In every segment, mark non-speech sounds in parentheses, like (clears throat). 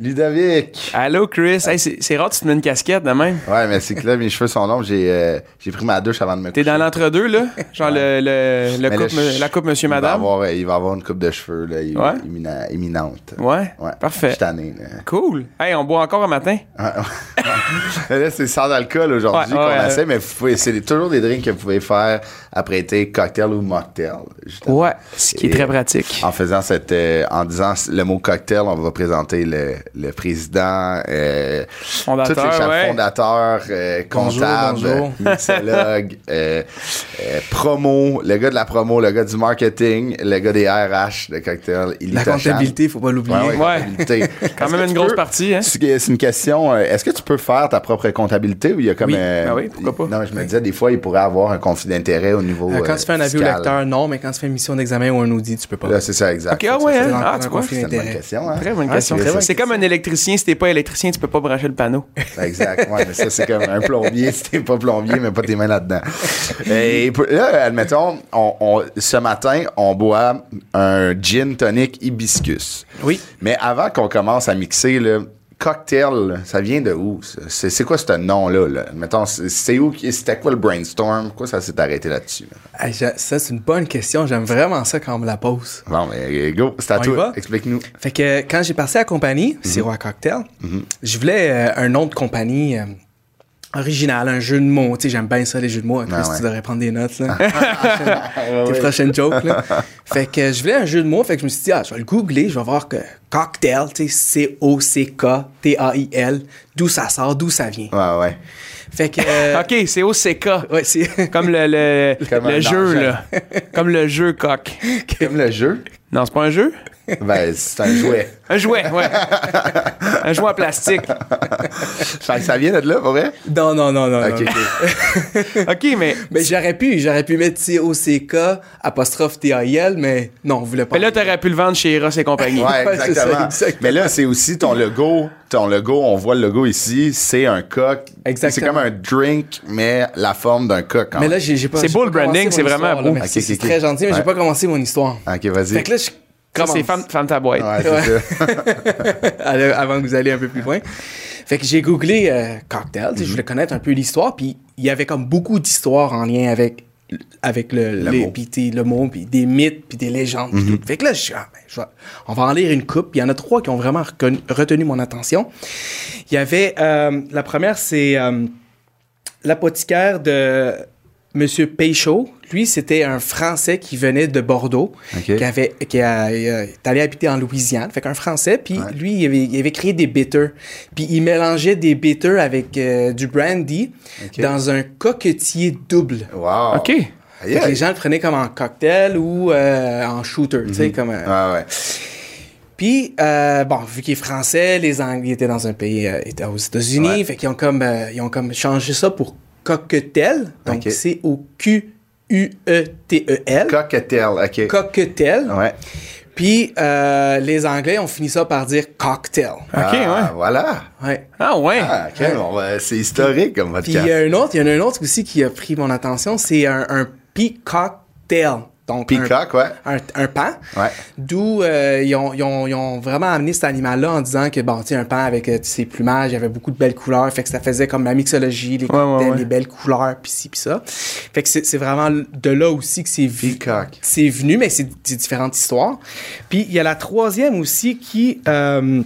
Ludovic. Allô, Chris. Hey, c'est rare que tu te mets une casquette de même. Ouais, mais c'est que là, mes (laughs) cheveux sont longs. J'ai euh, j'ai pris ma douche avant de me T'es coucher. dans l'entre-deux, là? Genre le, le, le là, je- la coupe Monsieur il va Madame? avoir, euh, il va avoir une coupe de cheveux là, Ouais? imminent- imminente. Ouais? Ouais. Parfait. Tanné. Cool. Hey, on boit encore un matin? (laughs) Là, c'est sans alcool aujourd'hui qu'on essaie, mais vous pouvez- c'est toujours des drinks que vous pouvez faire apprêter cocktail ou mocktail. justement. Ouais. Ce qui est très pratique. En faisant cette, euh, en disant le mot cocktail, on va présenter le, le président, euh, Fondateur, tous les chefs ouais. fondateurs, euh, Bonjour, comptables, bonjour. (laughs) mixologues, euh, euh, promo, le gars de la promo, le gars du marketing, le gars des RH de cocktail. La comptabilité, faut pas l'oublier. Ouais, ouais. (laughs) Quand Est-ce même que une tu grosse peux- partie, hein? C'est une question. euh, Est-ce que tu peux faire ta propre comptabilité ou il y a comme. Oui. euh, Ben oui, pourquoi pas. Non, je me disais, des fois, il pourrait avoir un conflit d'intérêt au niveau. Euh, quand euh, tu fais un avis au lecteur, non, mais quand tu fais une mission d'examen ou un audit, tu peux pas. Là, c'est ça, exact. Ok, ah C'est ouais, ça, hein? c'est- Ah, tu vois, C'est une bonne d'intérêt. question, hein? Très bonne Ouais, question. c'est- comme un électricien. Si t'es pas électricien, tu peux pas brancher le panneau. (laughs) Exact. Ouais, mais ça, c'est comme un plombier. Si t'es pas plombier, mais pas tes mains là-dedans. Et là, admettons, on, on- ce matin, on boit un gin tonic hibiscus. Oui. Mais avant qu'on commence à mixer, là, cocktail, ça vient de où? C'est, quoi ce nom-là? Là? Admettons, c'est, où? C'était quoi le brainstorm? Pourquoi ça s'est arrêté là-dessus? là? Hey, j'a- ça, c'est une bonne question. J'aime vraiment ça quand on me la pose. Bon, mais go, c'est à On toi. Explique-nous. Fait que quand j'ai passé à la compagnie, Mhm. Sirop à Cocktail, je voulais euh, un nom de compagnie euh, original, un jeu de mots. Tu sais, j'aime bien ça, les jeux de mots. Chris, Ah ouais. tu devrais prendre des notes, là. (laughs) Tes prochaines jokes, là. (laughs) Fait que je voulais un jeu de mots. Fait que je me suis dit, ah, je vais le googler. Je vais voir que cocktail, tu sais, C-O-C-K-T-A-I-L, d'où ça sort, d'où ça vient. Ouais, ouais. Fait que. euh, (laughs) OK, c'est OCK. Ouais, c'est. Comme le, le, Comme le jeu, là. Comme le jeu coq. Comme le jeu, Non, c'est pas un jeu? Ben, c'est un jouet. Un jouet, ouais. un jouet en plastique. Que ça vient de là, pour vrai? Non, non, non, non. Ok, non. ok. OK, mais. Mais j'aurais pu, j'aurais pu mettre C-O-C-K apostrophe T-A-I-L, mais non, on voulait pas. Mais là, t'aurais pu le vendre chez Ross et compagnie. Ouais, (laughs) Ouais, c'est ça, exactement. exactement. Mais là, c'est aussi ton logo. Ton logo, on voit le logo ici, c'est un coq. Exactement. C'est comme un drink, mais la forme d'un coq. quand Mais là, j'ai pas. C'est beau, le branding, c'est vraiment beau. Merci, Ok, ok, c'est très gentil, mais Ouais. j'ai pas commencé mon histoire. Ok, vas-y. Fait que là, je Ça. C'est femme, femme ta boîte. Ouais, c'est Ouais. ça. Allez, (laughs) avant que vous alliez un peu plus loin. Fait que j'ai googlé euh, cocktail, je voulais connaître un peu l'histoire, puis il y avait comme beaucoup d'histoires en lien avec avec le, Le les- mot. puis le mot, puis des mythes, puis des légendes. puis tout. Fait que là, je suis, ah, ben, je on va en lire une coupe. Il y en a trois qui ont vraiment retenu mon attention. Il y avait, euh, la première, c'est euh, l'apothicaire de Monsieur Péchaud. Lui, c'était un Français qui venait de Bordeaux, qui avait, qui a, euh, est allé habiter en Louisiane. Fait qu'un Français, puis lui, il avait, il avait créé des bitters. Puis il mélangeait des bitters avec euh, du brandy dans un coquetier double. Wow. OK. Les gens le prenaient comme en cocktail ou euh, en shooter, tu sais, comme... euh, Ouais, ouais. puis, euh, bon, vu qu'il est français, les Anglais étaient dans un pays, euh, étaient aux États-Unis, Ouais. fait qu'ils ont comme, euh, ils ont comme changé ça pour cocktail. Donc, c'est au Q-U-E-T-E-L. Cocktail, ok. cocktail. ouais. Puis, euh, les Anglais ont fini ça par dire cocktail. OK, Ah, ouais. Voilà. Ouais. Ah, ouais. Ah, ok, bon, ben, c'est historique comme Puis, il podcast. y a un autre, il y en a un autre aussi qui a pris mon attention, c'est un, un peacock tail. Donc, Peacock, ouais. un, un, un pan. Ouais. D'où euh, ils, ont, ils, ont, ils ont vraiment amené cet animal-là en disant que, bon, tu un pan avec euh, ses plumages, il y avait beaucoup de belles couleurs. Fait que ça faisait comme la mixologie, les, Ouais, ouais, ouais. belles couleurs, pis ci, pis ça. Fait que c'est vraiment de là aussi que c'est. Peacock. C'est venu, mais c'est différentes histoires. Puis il y a la troisième aussi qui. euh,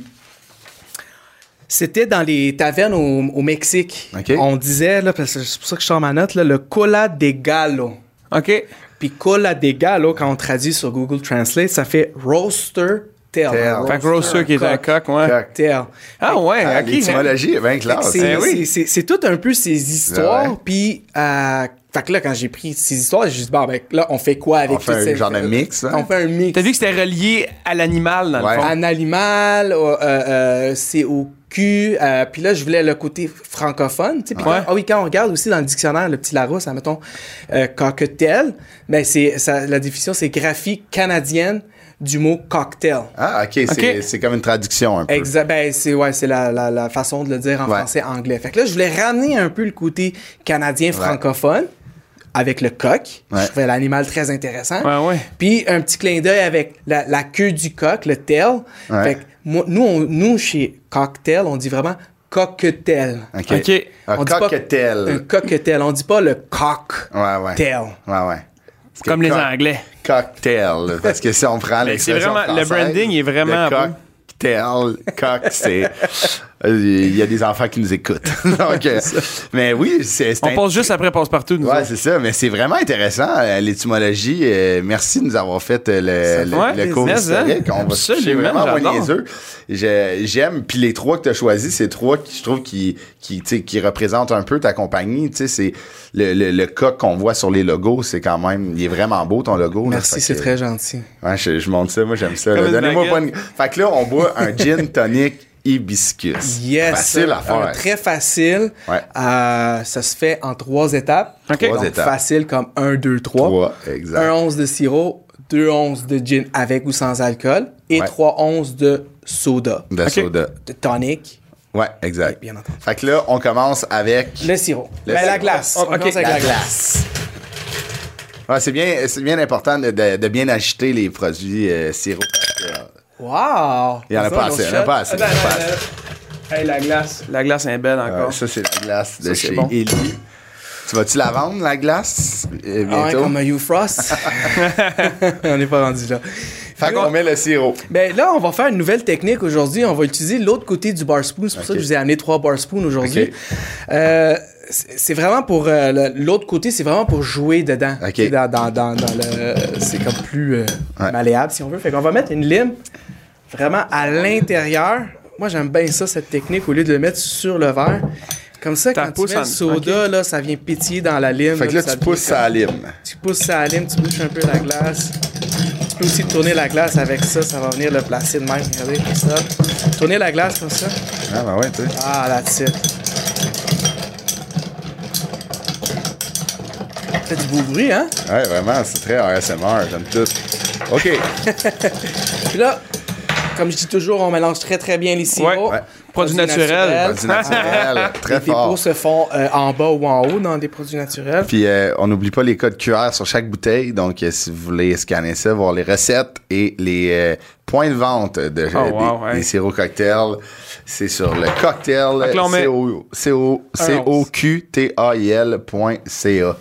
c'était dans les tavernes au, au Mexique. On disait, là, parce que c'est pour ça que je sors ma note, là, le cola de gallo. OK. Puis cola de gallo, quand on traduit sur Google Translate, ça fait roaster tail. Tail. Fait que Roaster qui est un coq, ouais. Coq. Tail. Ah ouais, Ah, OK. L'étymologie est bien classe. C'est Ben oui. c'est- c'est- c'est tout un peu ces histoires. Puis, euh, fait que là, quand j'ai pris ces histoires, j'ai dit, bon, ben là, on fait quoi avec On fait un genre de mix, hein? On fait un mix. T'as vu que c'était relié à l'animal, dans Ouais. le fond? Un animal, euh, euh, c'est au cul. euh, puis là, je voulais le côté francophone. tu sais. Ah oui, quand on regarde aussi dans le dictionnaire, le petit Larousse, mettons, euh, cocktail, ben c'est, ça, la définition, c'est graphie canadienne du mot cocktail. Ah, OK. C'est OK. c'est comme une traduction un peu. Exact. Ben, c'est ouais, c'est la, la, la façon de le dire en Ouais. français anglais. Fait que là, je voulais ramener un peu le côté canadien francophone avec le coq. Ouais. Je trouvais l'animal très intéressant. Ouais, ouais. Puis un petit clin d'œil avec la, la queue du coq, le tail. Ouais. Fait que moi- nous, on- nous, chez Cocktail, on dit vraiment cocktail. OK. OK. Un On dit pas- cocktail. Un cocktail. On dit pas le coq. Ouais, ouais. Tail. Ouais, ouais. Parce que Comme les cock- Anglais. Cocktail. Parce que si on prend c'est l'expression vraiment- le branding est vraiment le. Cocktail, coq, c'est. Il y a des enfants qui nous écoutent. (laughs) (laughs) Donc, euh, mais oui, c'est. c'est On passe juste après passe-partout, nous Ouais, c'est ça, mais c'est vraiment intéressant, euh, l'étymologie. Euh, merci de nous avoir fait euh, le, le, fait le cours hein? historique. On va se toucher vraiment J'aime, puis les trois que tu as choisis, c'est trois qui, je trouve, qui, qui, tu sais, qui représentent un peu ta compagnie. Tu sais, c'est le, le, le coq qu'on voit sur les logos, c'est quand même, il est vraiment beau ton logo. Merci, c'est très gentil. Ouais, je, je monte ça, moi j'aime ça. Donnez-moi pas une... Fait que là, on boit un (laughs) gin tonic hibiscus. Yes. Facile à faire. Très facile. Ouais. Euh, ça se fait en trois étapes. OK. Trois Donc, étapes. facile comme 1, 2, 3. Trois, exact. Un once de sirop, deux onces de gin avec ou sans alcool et Ouais. trois onces de soda, De Ok. soda. de tonic. Ouais, exact. Bien entendu. Fait que là, on commence avec Le sirop. Le Ben, la sirop. glace. Oh, On ok, commence avec la la glace. glace. Ouais, c'est bien, bien important de, de- de bien agiter les produits euh, sirop. Wow! Il y en a pas assez, il y en a pas assez. Hey, la glace. La glace est belle Euh, encore. ça, c'est la glace de Ça, chez bon. Eli. Tu vas-tu la vendre, la glace, euh, Ah ouais, bientôt? comme un You Frost. (laughs) on n'est pas rendu là. fait qu'on met le sirop. Ben là, on va faire une nouvelle technique aujourd'hui. On va utiliser l'autre côté du bar spoon. C'est pour ça que je vous ai amené trois bar spoons aujourd'hui. Euh, c'est vraiment pour euh, l'autre côté, c'est vraiment pour jouer dedans. Ok. Tu sais, Dans, dans, dans, dans le, c'est comme plus euh, Ouais. malléable si on veut. Fait qu'on va mettre une lime vraiment à l'intérieur. Moi, j'aime bien ça cette technique au lieu de le mettre sur le verre. Comme ça, T'as quand tu mets le soda, là, ça vient pétiller dans la lime. Fait que là, ça tu pousses comme- à la lime. tu pousses ça à la lime, tu bouches un peu la glace. Tu peux aussi tourner la glace avec ça, ça va venir le placer de même. Regardez, comme ça. Tourner la glace comme ça. Ah, ben ouais, tu sais. Ah, that's it. Fait du beau bruit, hein? Ouais, vraiment, c'est très ASMR, j'aime tout. OK. (laughs) Puis là, comme je dis toujours, on mélange très très bien les sirops. Ouais. Ouais. Produit naturel. Produit (laughs) naturel, très Les dépôts fort. se font euh, en bas ou en haut dans des produits naturels. Puis euh, on n'oublie pas les codes QR sur chaque bouteille. Donc, euh, si vous voulez scanner ça, voir les recettes et les euh, points de vente de, Oh, wow, des, ouais. des sirops cocktails, c'est sur le cocktail C-O-Q-T-A-I-L.ca.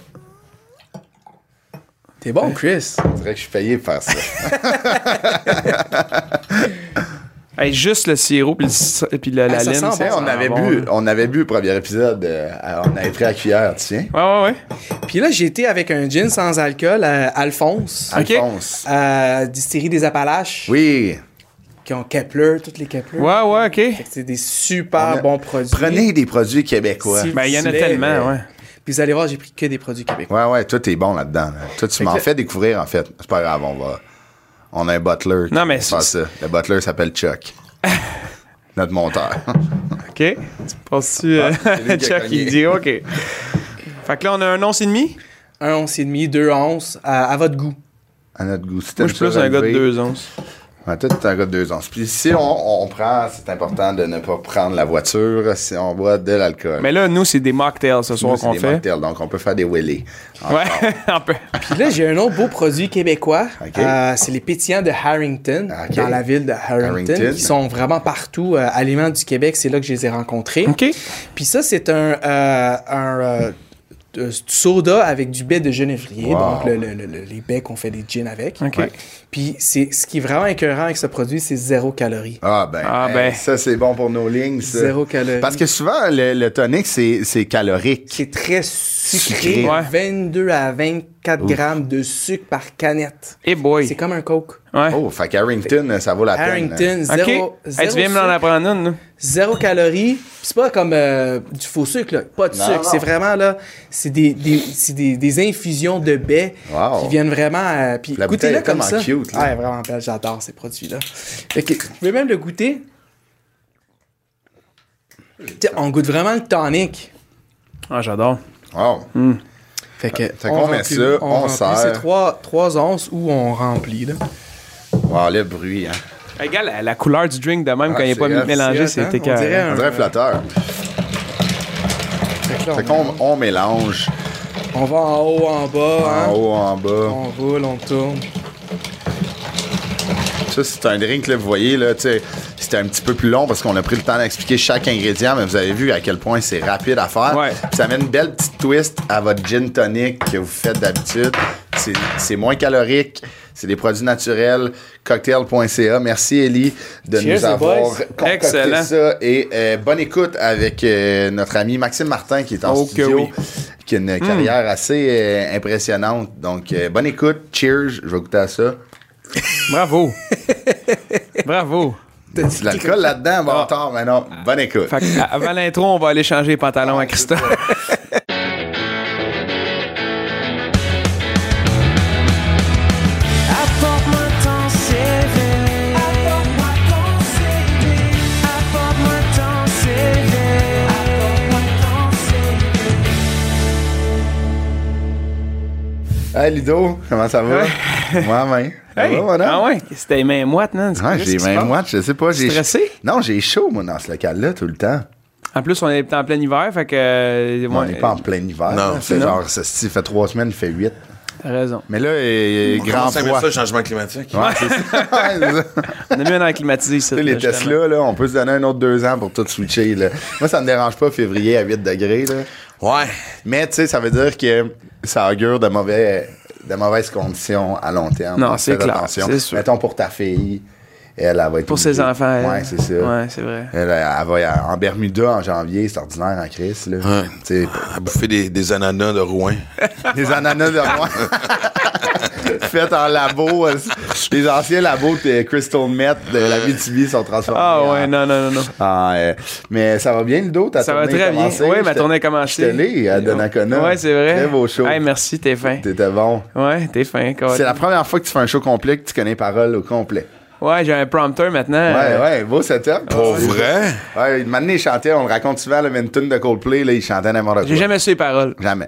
T'es bon, Chris. On dirait que je suis payé pour faire ça. (laughs) Hey, juste le sirop puis, le puis la, la lime. sent bon, on avait bon, bu, là. on avait bu le premier épisode, euh, on avait pris à cuillère, tu sais. Ouais, ouais, ouais. Puis là, j'ai été avec un gin sans alcool, à Alphonse, Ok. Alphonse. à Distillerie des Appalaches, Oui. qui ont Kepler, toutes les Kepler. Ouais, ouais, OK. C'est des super a- bons produits. Prenez des produits québécois. Si- Ben, il y en a est, tellement, euh, ouais. Puis vous allez voir, j'ai pris que des produits québécois. Ouais, ouais, toi, t'es bon là-dedans. là. Toi, tu m'en fais découvrir, en fait. C'est pas grave, on va. On a un butler. qui Non, mais c'est- ça. Le butler s'appelle Chuck. (laughs) Notre monteur. (laughs) OK. Tu passes-tu... euh, Ah, a Chuck, il dit OK. Fait que là, on a un once et demi? Un once et demi, deux onces, à, à votre goût. à notre goût. Si Moi, je suis plus un gars de deux onces. Ouais, toi, t'es un gars de 2 onces. Puis si on, on prend, c'est important de ne pas prendre la voiture si on boit de l'alcool. Mais là, nous, c'est des mocktails ce soir qu'on des fait. mocktails, donc on peut faire des wheelies. Ouais, un (laughs) peu. Puis là, j'ai un autre beau produit québécois. Euh, c'est les pétillants de Harrington, Ok. dans la ville de Harrington, Harrington. qui sont vraiment partout. Euh, Aliments du Québec, c'est là que je les ai rencontrés. OK. Puis ça, c'est un, euh, un euh, soda avec du baie de genévrier. Wow. Donc, le- le- le- les baies qu'on fait des gins avec. Ouais. Puis c'est, ce qui est vraiment écœurant avec ce produit, c'est zéro calorie. Ah ben, Ah, hey, ben. ça c'est bon pour nos lignes. ça. Zéro calorie. Parce que souvent, le, le tonic, c'est c'est calorique. C'est très sucré. Sucré. Ouais. 22 à 24 grammes de sucre par canette. Et boy. C'est comme un Coke. Ouais. Oh, fait qu'Harrington, ça vaut la Harrington, peine. OK. zéro, Hey, zéro tu viens me sucre. en apprendre une? Zéro calorie. C'est pas comme euh, du faux sucre, là. Pas de Non, sucre. C'est vraiment, là, c'est des, des, c'est des, des infusions de baies Wow. qui viennent vraiment. euh, puis La goûtez-le comme ça. cute, là. Ouais, vraiment belle. J'adore ces produits-là. Fait que, vous pouvez même le goûter. On goûte vraiment le tonic. Ah, j'adore. Wow. Fait que, Fait qu'on met remplit- ça, on sert. C'est 3, trois onces où on remplit, là. Wow, le bruit, hein. Regarde la, la couleur du drink de même Ah, quand il n'est pas mélangé, c'est c'est hein? On dirait dirait flatteur. Fait qu'on on mélange on va en haut, en bas, hein? en haut, en bas. On roule, on tourne. Ça, c'est un drink, là, vous voyez, là, tu sais, c'était un petit peu plus long parce qu'on a pris le temps d'expliquer chaque ingrédient, mais vous avez vu à quel point c'est rapide à faire. Ouais. Ça met une belle petite twist à votre gin tonic que vous faites d'habitude. C'est- moins calorique, c'est des produits naturels. Cocktail.ca. Merci, Ellie, de Cheers, nous avoir concocté ça. Et euh, bonne écoute avec euh, notre ami Maxime Martin qui est en Oh studio. oui. Qui a une carrière assez euh, impressionnante. Donc, bonne écoute. Cheers. Je vais goûter à ça. Bravo. (laughs) Bravo. De l'alcool là-dedans, bon, tard, mais non. Bonne écoute. Fait avant l'intro, on va aller changer les pantalons à Christophe. Hey, Ludo, comment ça va? Moi-même. Ça Hey, va, madame? ah ouais, c'était les mains moites, non? Ouais, j'ai même moi, je sais pas. j'ai Stressé? Non, j'ai chaud, moi, dans ce local-là, tout le temps. En plus, on est en plein hiver, fait que. euh, on n'est pas en plein hiver. Non, c'est genre, ça, fait trois semaines, il fait huit. T'as raison. Mais là, il On grand froid. ça, le changement climatique. Ouais, (laughs) c'est ça. On a mis un air climatisé ici. Les. Tesla, là, on peut se donner un autre deux ans pour tout switcher. Là. Moi, ça me dérange pas février à 8 degrés. Là. Ouais. Mais tu sais, ça veut dire que ça augure de, mauvais, de mauvaises conditions à long terme. Non, c'est clair, attention. c'est sûr. Mettons pour ta fille, elle, elle va être Pour ses enfants. elle. Ouais, c'est ça. Ouais, c'est vrai. Elle, elle va en Bermuda en janvier, c'est ordinaire en crise. Là. Ouais. Tu sais, À bouffer des, des ananas de Rouen. (laughs) Des ananas de moi. (laughs) (laughs) Faites en labo. euh, Les anciens labos de Crystal Met de la BTB sont transformés. Ah en- ouais, non, non, non, non. Ah, euh, mais ça va bien, le dos? Ça va très bien. Oui, ma tournée a commencé. J'étais à Donnacona. Ouais, c'est vrai. Très beau show. Hey, merci, t'es fin. T'étais bon. Ouais, t'es fin. C'est la première fois que tu fais un show complet que tu connais les paroles au complet. Ouais, j'ai un prompteur maintenant. Ouais, Euh, ouais, beau setup. Pour vrai? Ouais, maintenant, il chantait, on le raconte souvent, le une tune de Coldplay, là, il chantait n'importe quoi. J'ai jamais su les paroles. Jamais.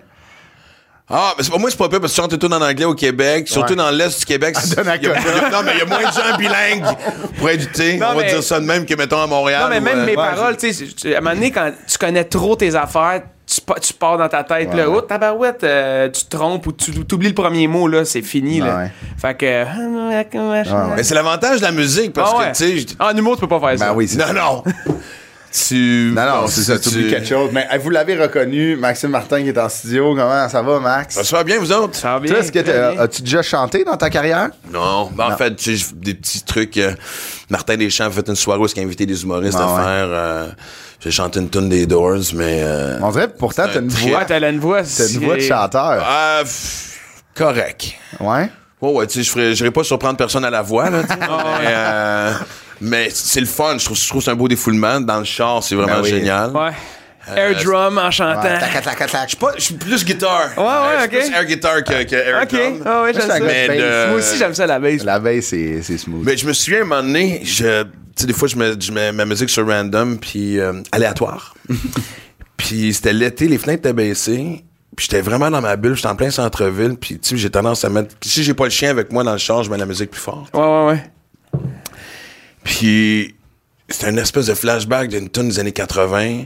Ah, mais c'est pas moi, c'est pas pire parce que tu chantes tout en anglais au Québec, surtout Ouais. dans l'Est du Québec. c'est- Donnacona. il y a- non, mais il y a moins de gens bilingues pour être, tu sais, Non, on va mais- dire ça de même que, mettons, à Montréal. Non, mais ou, même euh, mes ouais, paroles, tu sais, tu- à un moment donné, quand tu connais trop tes affaires, tu, pa- tu pars dans ta tête, Ouais. là, oh, tabarouette, euh, tu te trompes ou tu oublies le premier mot, là, c'est fini, là. Ouais. Fait que. Ouais. Mais c'est l'avantage de la musique parce Ah ouais. que, tu sais, je- Ah, en humour, tu peux pas faire ça. Ben oui, c'est non, non. (laughs) tu. Non, non, c'est ça, tu oublies quelque chose. Mais euh, vous l'avez reconnu, Maxime Martin qui est en studio. Comment ça va, Max? Ça va bien, vous autres? Ça va bien. Est-ce que bien. as-tu déjà chanté dans ta carrière? Non. Ben, Non. En fait, tu sais, j'ai des petits trucs. euh, Martin Deschamps a fait une soirée où il a invité des humoristes Ah à ouais. faire. euh, j'ai chanté une tune des Doors, mais. euh, On dirait pourtant, t'as une voix. Ouais, t'as une voix. T'as une voix de chanteur. pff, correct. Ouais? Ouais, ouais, tu sais, je ferais- j'irais pas surprendre personne à la voix, là, tu sais, Ah mais, euh, mais c'est le fun. Je trouve, je trouve que c'est un beau défoulement. Dans le char, c'est vraiment Ben oui. génial. Ouais. Air drum en chantant. Ouais, tac, tac, tac, tac. Je suis pas- je suis plus guitare. Ouais, ouais, Euh, je suis ok. plus air guitar que, que air Ok. drum. Ah ouais, j'aime Moi, ça. Mais de bass. Moi aussi, j'aime ça, la base. La baisse, c'est c'est smooth. Mais je me souviens, à un moment donné, je, tu sais, des fois, je mets, je mets ma musique sur random, puis euh, aléatoire. (laughs) puis c'était l'été, les fenêtres étaient baissées. Puis j'étais vraiment dans ma bulle, j'étais en plein centre-ville. Puis tu sais, j'ai tendance à mettre... Si j'ai pas le chien avec moi dans le char, je mets la musique plus fort. Ouais, ouais, ouais. Puis c'était une espèce de flashback d'une tune des années 80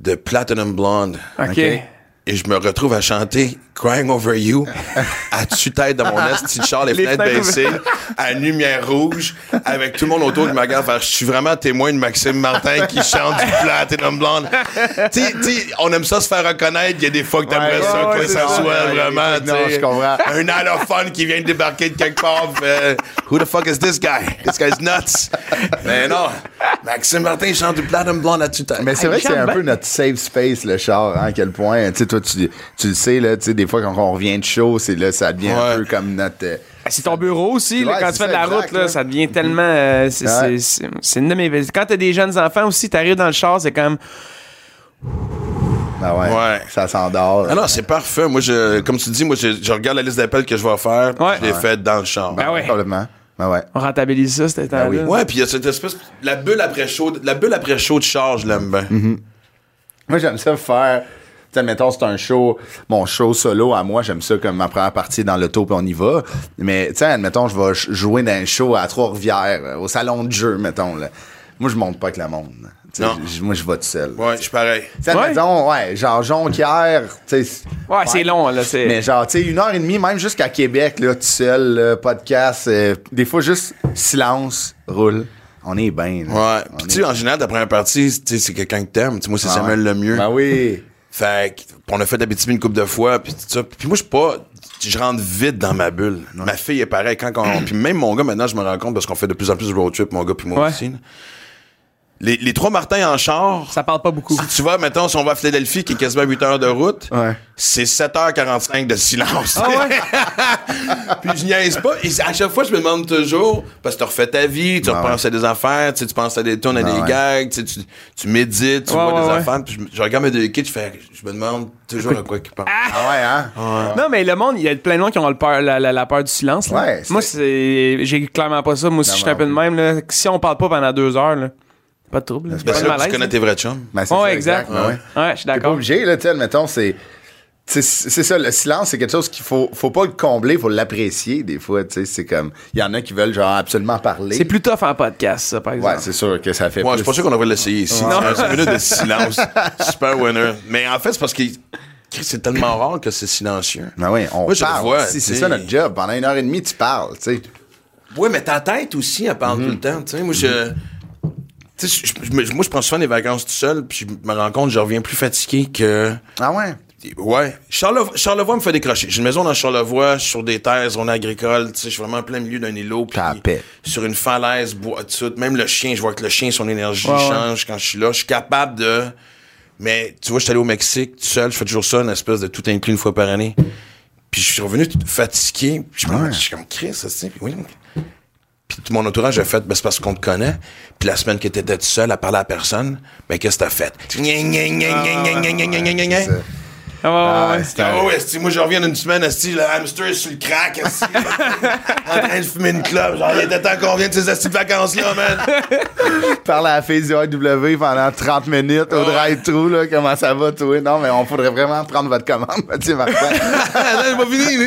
de Platinum Blonde. OK. Et je me retrouve à chanter Crying Over You à tue-tête de mon esti de char, les, Les fenêtres fenêtres baissées, à lumière rouge, avec tout le monde autour qui me regarde Je suis vraiment témoin de Maxime Martin qui chante du Platinum Blonde. tu sais, tu sais, on aime ça se faire reconnaître. Il y a des fois que t'aimerais Ouais, ça, ouais, toi, c'est ça soit Ouais, vraiment. tu sais, je comprends. Un allophone qui vient de débarquer de quelque part. fait, Who the fuck is this guy? This guy's nuts. Mais non, Maxime Martin chante du Platinum Blonde à tue-tête. Mais c'est vrai que c'est un peu notre safe space, le char, hein, à quel point. Tu sais, toi, tu, tu le sais, là, tu sais, des fois, quand on revient de show, c'est là, ça devient un peu comme notre. euh, C'est ton bureau aussi, là, Ouais, quand tu fais de la exact, route, là, là. ça devient tellement. euh, c'est Ouais. une de mes. Quand t'as des jeunes enfants aussi, t'arrives dans le char, c'est comme. Ben ouais, Ouais. Ça s'endort. Ah non, c'est parfait. Moi, je, comme tu dis, moi, je, je regarde la liste d'appels que je vais faire, je l'ai fait dans le char. Ben ouais. Probablement. Ben ouais. On rentabilise ça, cet temps-là. oui. Ouais, puis il y a cette espèce. La bulle après chaud, la bulle après chaud de charge, je l'aime bien. Moi, j'aime ça faire. Tu sais, admettons, c'est un show, mon show solo à moi, j'aime ça comme ma première partie dans l'auto, puis on y va. Mais, tu sais, admettons, je vais jouer dans un show à Trois-Rivières, euh, au salon de jeu, mettons, là. Moi, je monte pas avec le monde. Non. Moi, je vais tout seul. Ouais, je suis pareil. Tu sais, Ouais. admettons, ouais, genre Jonquière, tu sais. Ouais, c'est long, là. c'est- Mais genre, tu sais, une heure et demie, même jusqu'à Québec, là, tout seul, là, podcast, euh, des fois juste silence, roule. On est bien. là. Ouais. Puis, tu sais, en général, ta première partie, tu sais, c'est quelqu'un que t'aimes. Tu sais, moi, c'est Ah Samuel ouais. le mieux. Ben oui. Fait que, on a fait d'habitude une couple de fois, puis tout ça. Puis moi, je suis pas. Je rentre vite dans ma bulle. Ma fille est pareille. Quand on, puis même mon gars, maintenant, je me rends compte parce qu'on fait de plus en plus de road trip, mon gars, puis moi Ouais. aussi. là. Les, les trois Martins en char, Ça parle pas beaucoup. si tu vas, mettons, si on va à Philadelphie, qui est quasiment 8 heures de route, Ouais. c'est 7h45 de silence. Ah (laughs) Puis je niaise pas. Et à chaque fois, je me demande toujours, parce que tu refais ta vie, tu Ah repenses à des affaires, tu sais, tu penses à des tournes, à Ah des ouais. gags, tu, sais, tu, tu médites, tu Ouais, vois ouais, des ouais. affaires. Puis je, regarde mes deux kids, je, fais, je me demande toujours à quoi ils parlent. Ah ouais, hein? Non, mais le monde, il y a plein de monde qui ont le peur, la, la- la peur du silence. là. Ouais, c'est- Moi, c'est. J'ai clairement pas ça. Moi aussi, je suis un peu de même. Là. Si on parle pas pendant deux heures, là, pas de trouble. là. Pas c'est de là que tu connais là. tes vrais chums. Ben, c'est Ouais, ça, exact. ben ouais. Ouais, je suis T'es pas d'accord. obligé, là, tu c'est. C'est ça, le silence, c'est quelque chose qu'il faut, faut pas le combler, faut l'apprécier des fois, tu sais, c'est comme, il y en a qui veulent genre absolument parler. C'est plus tough en podcast, ça, par exemple. Ouais, c'est sûr que ça fait Ouais, je plus. suis pas sûr qu'on devrait l'essayer ici. Ouais. C'est un minute de (laughs) silence. Super winner. Mais en fait, c'est parce que c'est tellement rare que c'est silencieux. Ben oui, on Moi, parle. vois, c'est ça notre job. Pendant une heure et demie, tu parles, tu sais. Oui, mais ta tête aussi, elle parle tout le temps. Tu sais, moi, je. Je- je- je- moi, je prends souvent des vacances tout seul, puis je me rends compte je reviens plus fatigué que. Ah ouais? Ouais. Charlevoix, Charlevoix me fait décrocher. J'ai une maison dans Charlevoix, sur des terres, zone agricole, tu sais, je suis vraiment en plein milieu d'un îlot. puis. Sur une falaise, bois, tout. Même le chien, je vois que le chien, son énergie Ouais, ouais. change quand je suis là. Je suis capable de. Mais tu vois, je suis allé au Mexique tout seul, je fais toujours ça, une espèce de tout inclus une fois par année. Puis je suis revenu fatigué. Puis je me je suis comme Chris, ça, tu sais. Puis oui. Puis tout mon entourage a fait, ben, c'est parce qu'on te connaît. Puis la semaine que t'étais tout seul à parler à personne, ben qu'est-ce que t'as fait? Ah, ouais. oh, moi, je reviens d'une semaine, esti, le hamster sur le crack, (laughs) en train de fumer une clope. Genre, il était temps qu'on vienne de ces vacances-là, man. (laughs) Parle à la fille du AW pendant 30 minutes au drive-thru, là, comment ça va, toi? Non, mais on faudrait vraiment prendre votre commande, Mathieu Martin. (laughs) pas fini,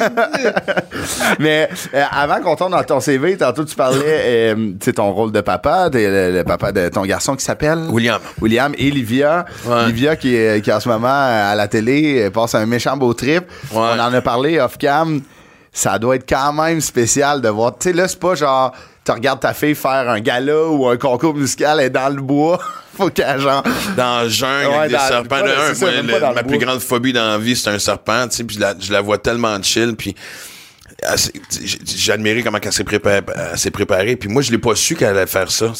mais euh, avant qu'on tourne dans ton CV, tantôt, tu parlais, euh, tu ton rôle de papa, de, le, papa de ton garçon qui s'appelle? William. William et Livia. Livia qui est en ce moment euh, à la télé euh, passe un méchant beau trip. Ouais. On en a parlé off cam. Ça doit être quand même spécial de voir. Tu sais là, c'est pas genre tu regardes ta fille faire un gala ou un concours musical elle est dans le bois. (laughs) Faut qu'elle genre Dans le jungle, Ouais, avec des serpents. De un, ça, moi, le- le ma plus bois. grande phobie dans la vie, c'est un serpent, tu sais, puis je la, je la vois tellement chill, puis j'ai admiré comment elle s'est préparée, préparée, puis moi, je l'ai pas su qu'elle allait faire ça.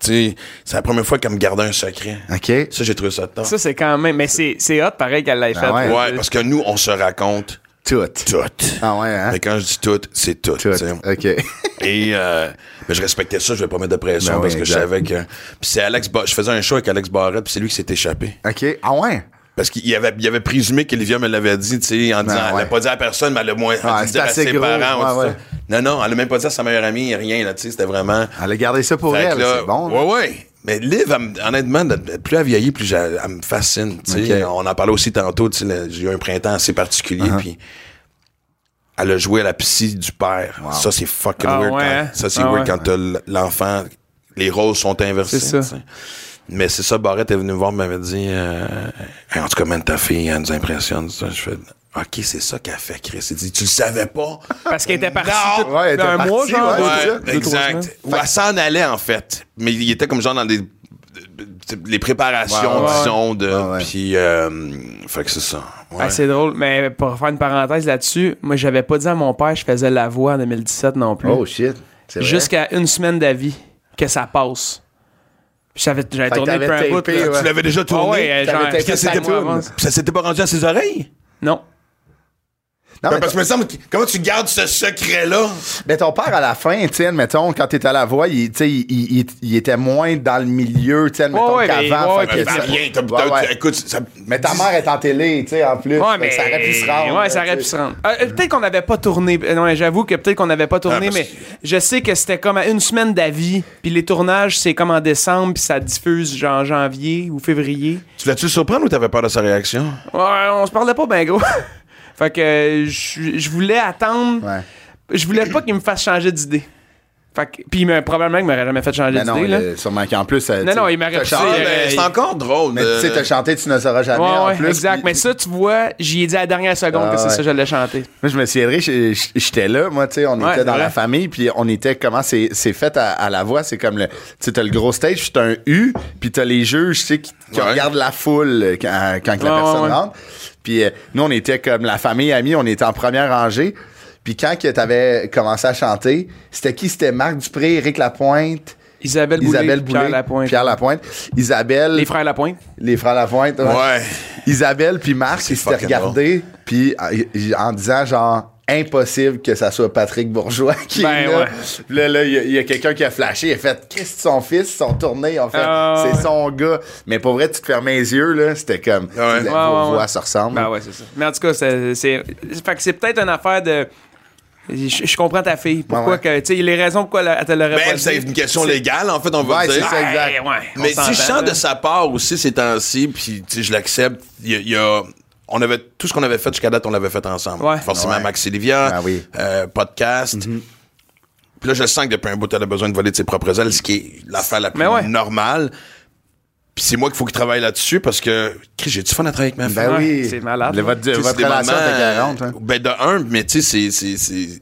C'est, tu sais, c'est la première fois qu'elle me gardait un secret. OK. Ça, j'ai trouvé ça de temps. Ça, c'est quand même. Mais c'est c'est hot, pareil, qu'elle l'ait Ah fait. ouais. Ouais, parce que nous, on se raconte Tout. tout. Ah ouais, hein? Mais quand je dis tout, c'est tout. Tout. tu sais. OK. (laughs) Et euh, mais je respectais ça, je vais pas mettre de pression Ben oui, parce que je savais que. Puis c'est Alex Ba- je faisais un show avec Alex Barrette, puis c'est lui qui s'est échappé. OK. Ah ouais? Parce qu'il avait, il avait présumé qu'Olivia me l'avait dit, tu sais, en disant, Ben elle ouais. l'a pas dit à personne, mais elle a moins elle a Ouais, dû c'est dire à ses gros, parents. ou ouais. Non, non, elle a même pas dit à sa meilleure amie, rien, là, tu sais, c'était vraiment. Elle a gardé ça pour Fait elle, c'est bon. là. Ouais, ouais. Mais Liv, elle me- honnêtement, plus elle vieillit, plus elle me fascine. tu sais. Ok. On en parlait aussi tantôt. tu sais, le- J'ai eu un printemps assez particulier. Uh-huh. Puis elle a joué à la psy du père. Ça, c'est fucking Ah weird. ouais, quand, hein? ça, c'est Ah weird ouais. quand l'enfant les rôles sont inversés. C'est ça. Mais c'est ça, Barrette est venu me voir, m'avait dit, euh, Hey, en tout cas, man, ta fille, elle nous impressionne. ça. Je fais, OK, c'est ça qu'elle fait, Chris. Il dit, tu le savais pas? Parce qu'elle était partie Non! tout- Ouais, elle était un mois, partie, genre. ouais, deux- deux, trois exact. Ou elle s'en allait, en fait. Mais il était comme genre dans des les préparations, Ouais, ouais. disons, de. Ouais. Puis, euh, fait que c'est ça. Ouais. Ah, c'est drôle, mais pour faire une parenthèse là-dessus, moi j'avais pas dit à mon père que je faisais la voix en 2017 non plus. Oh shit. Jusqu'à une semaine d'avis que ça passe. J'avais tourné peu un bout. ouais. Tu l'avais déjà Ah tourné? ouais, euh, T'avais genre, ça s'était pas rendu à ses oreilles? Non. Non, Ben, mais parce que me semble que- comment tu gardes ce secret-là? Mais ton père, à la fin, tu sais, mettons, quand t'étais à la voix, il, tu sais, il, il- il- il était moins dans le milieu, tu sais, mettons, Ouais, ouais, qu'avant. mais- ouais, Ben, Ouais, t'as- ouais. Écoute, ça- Mais ta mère est en télé, tu sais, en plus. Mais ça aurait pu se rendre. Ouais, ça aurait pu se rendre. Euh, peut-être qu'on n'avait pas tourné. Euh, Non, j'avoue que peut-être qu'on n'avait pas tourné, Ah, mais je sais que c'était comme à une semaine d'avis. Puis les tournages, c'est comme en décembre, puis ça diffuse genre janvier ou février. Tu l'as-tu surprendre ou t'avais peur de sa réaction? Ouais, on se parlait pas ben gros. (laughs) fait que euh, je je voulais attendre. Ouais. Je voulais pas qu'il me fasse changer d'idée. Fait que, puis il m'a- probablement qu'il m'aurait jamais fait changer non, d'idée. là. le- sûrement qu'en plus. euh, Non, non, il m'aurait chanté- ben, c'est encore drôle. Mais tu sais, t'as chanté Tu ne sauras jamais Ouais, en plus. exact. Mais ça, tu vois, j'y ai dit à la dernière seconde Ah, que c'est ouais. ça que j'allais chanter. Moi, je me souviendrai, j'- j'- j'étais là, moi, tu sais, on Ouais, était dans c'est la famille, puis on était, comment c'est c'est fait à, à la voix, c'est comme le, tu sais, t'as le gros stage, puis t'as un U, puis t'as les juges, tu sais, qui, qui Ouais. regardent la foule euh, quand, la personne rentre. Puis euh, nous, on était comme la famille amie, on était en première rangée. Puis quand que t'avais commencé à chanter, c'était qui? C'était Marc Dupré, Éric Lapointe, Isabelle Boulay, Isabelle Pierre Lapointe. Pierre Lapointe, Isabelle, Les frères Lapointe. les frères Lapointe, ouais. Ouais. Isabelle puis Marc, ils s'étaient regardés, puis euh, en disant genre impossible que ça soit Patrick Bourgeois (laughs) qui Ben est là. ouais. Là, là, il y a, il y a quelqu'un qui a flashé, il a fait Qu'est-ce que son fils, ils sont tournés, ils ont fait Ah, c'est ouais. son gars. Mais pour vrai, tu te fermais les yeux, là, c'était comme Ouais. vos voix ouais. se ressemblent. Ben ouais, c'est ça. Mais en tout cas, c'est. c'est- Fait que c'est peut-être une affaire de. Je, je comprends ta fille. Pourquoi Ouais, ouais. que. Tu sais, les raisons pourquoi elle te l'aurait pas Ben, c'est une question légale, en fait, on va Ouais, dire. ça, exact. Mais si je là. de sa part aussi ces temps-ci, puis tu sais, je l'accepte, il y a, il y a- on avait tout ce qu'on avait fait jusqu'à date, on l'avait fait ensemble. Ouais. Forcément, Ouais. Max et Livia, Ah oui. euh, podcast. Puis là, je sens que depuis un bout, elle a besoin de voler de ses propres ailes, ce qui est l'affaire la plus Mais ouais. normale. Puis c'est moi qu'il faut qu'il travaille là-dessus parce que, Chris, j'ai du fun à travailler avec ma fille. Ben Ouais, oui. c'est malade, Le- là. votre votre c'est des relation moments, était 40. hein. Ben, de un, mais tu sais, c'est- c'est- c'est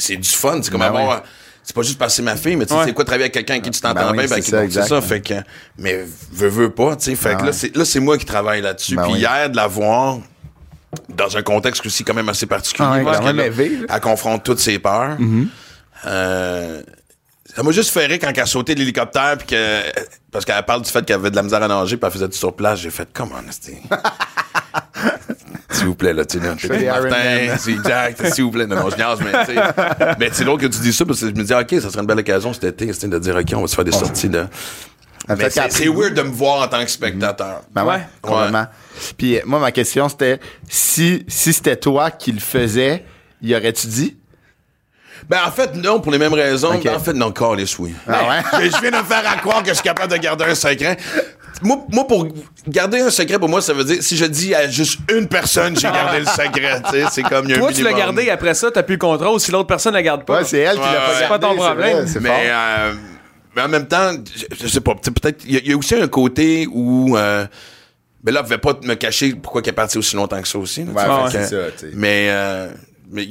c'est du fun. C'est comme Ben avoir. ouais. C'est pas juste passer ma fille, mais tu sais, Ouais. c'est quoi travailler avec quelqu'un avec qui tu t'entends Ben oui, bien, ben, c'est qui- ça, exact. ça. Fait que, mais veux, veux pas, tu sais. Fait Ben que ouais. là, c'est, là, c'est moi qui travaille là-dessus. Ben Puis oui. hier, de la voir dans un contexte aussi quand même assez particulier, Ah parce quand que même là, élevé, là. elle confronte toutes ses peurs. Euh, ça m'a juste fait rire quand elle a sauté de l'hélicoptère puis que parce qu'elle parle du fait qu'elle avait de la misère à nager puis elle faisait du sur place. J'ai fait comment. (laughs) S'il vous plaît, là, tu sais, là, Iron Martin, c'est exact, s'il vous plaît, non, non, je niaise, mais tu sais, mais c'est drôle que tu dis ça parce que je me dis, ok, ça serait une belle occasion cet été, de dire, ok, on va se faire des sorties de. En Mais c'est c'est weird de me voir en tant que spectateur. Ben ouais, Ouais. complètement. Puis moi, ma question, c'était si, si c'était toi qui le faisais, y aurais-tu dit? Ben, en fait, non, pour les mêmes raisons. Ok. Ben, en fait, non, Carlis, oui. Ah ouais? (laughs) je viens de me faire à croire que je suis capable de garder un secret. Moi, moi, pour garder un secret, pour moi, ça veut dire si je dis à juste une personne, j'ai gardé le secret. Tu sais, c'est comme il y a un Toi, tu l'as gardé, après ça, t'as plus le contrôle. Si l'autre personne ne la garde pas. Ouais, c'est elle qui l'a pas c'est gardé. pas ton c'est problème. vrai, C'est mais, fort. euh, mais en même temps, je, je sais pas, tu sais, peut-être, il y, a- il y a aussi un côté où, euh, ben là, je vais pas me cacher pourquoi elle est partie aussi longtemps que ça aussi. là, Ouais, ouais, fait c'est que- ça. Mais, euh, mais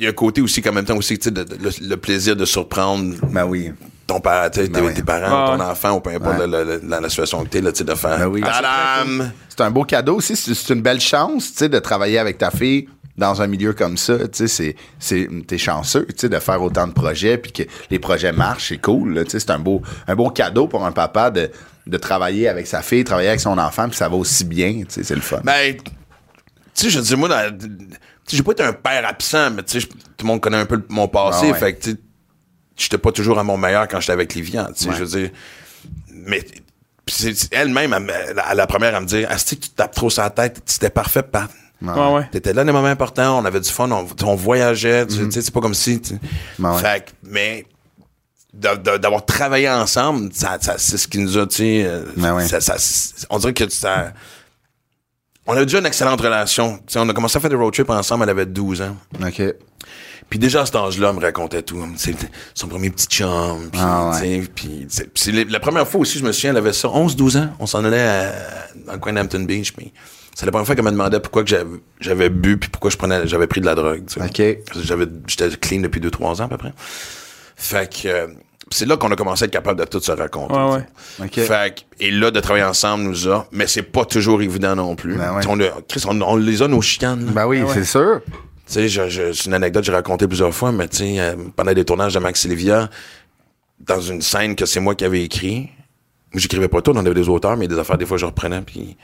il y a un côté aussi qu'en même temps aussi, de- de- le, le plaisir de surprendre Ben oui. ton père, tu sais, Ben tes, oui. tes parents, Ouais, ton enfant, ou peu importe Ouais. la, la- la- la situation que t'es, là, tu sais, de faire. Ben oui. C'est un beau cadeau aussi. C'est une belle chance, tu sais, de travailler avec ta fille dans un milieu comme ça. Tu sais, c'est- c'est, t'es chanceux, tu sais, de faire autant de projets puis que les projets marchent. C'est cool, tu sais. C'est un beau, un beau cadeau pour un papa de, de travailler avec sa fille, travailler avec son enfant puis ça va aussi bien, tu sais, c'est le fun. Ben, tu sais, je dis, moi, dans- j'ai pas été un père absent, mais tu sais, je- tout le monde connaît un peu mon passé, Ah ouais. fait que, tu sais, j'étais pas toujours à mon meilleur quand j'étais avec Livian, tu sais, Ouais. je veux dire. Mais, pis c'est- c'est- elle-même, elle me- à la première, à me dire, Asti, tu tapes trop sur la tête, c'était parfait, ouais. T'étais là des moments importants, on avait du fun, on, on voyageait, tu tu sais, c'est pas comme si. Fait que, mais d'avoir travaillé ensemble, ça, ça- c'est ce qui nous a, tu sais, euh, Ben ouais. ça- ça- on dirait que ça. On a déjà une excellente relation. Tu sais, on a commencé à faire des road trips ensemble, elle avait 12 ans. OK. Puis déjà à cet âge-là, elle me racontait tout. C'est son premier petit chum. Puis, Ah ouais. puis c'est- la première fois aussi, je me souviens, elle avait ça, 11-12 ans. On s'en allait à- dans le coin d'Hampton Beach. Puis c'est la première fois qu'elle me demandait pourquoi que j'avais, j'avais bu puis pourquoi je prenais, j'avais pris de la drogue. OK. J'avais, j'étais clean depuis 2-3 ans à peu près. Fait que euh, c'est là qu'on a commencé à être capable de tout se raconter. Ouais, ouais. sais. Fait que- et là, de travailler ensemble nous a, mais c'est pas toujours évident non plus. Ben ouais. Tu sais, on, a- Chris, on, on les a nos chicanes. là. Ben oui, c'est sûr. Tu sais, je- je- c'est une anecdote que j'ai racontée plusieurs fois, mais tu sais, euh, pendant des tournages de Max Livia, dans une scène que c'est moi qui avais écrit, moi j'écrivais pas tout, on avait des auteurs, mais des affaires, des fois je reprenais, puis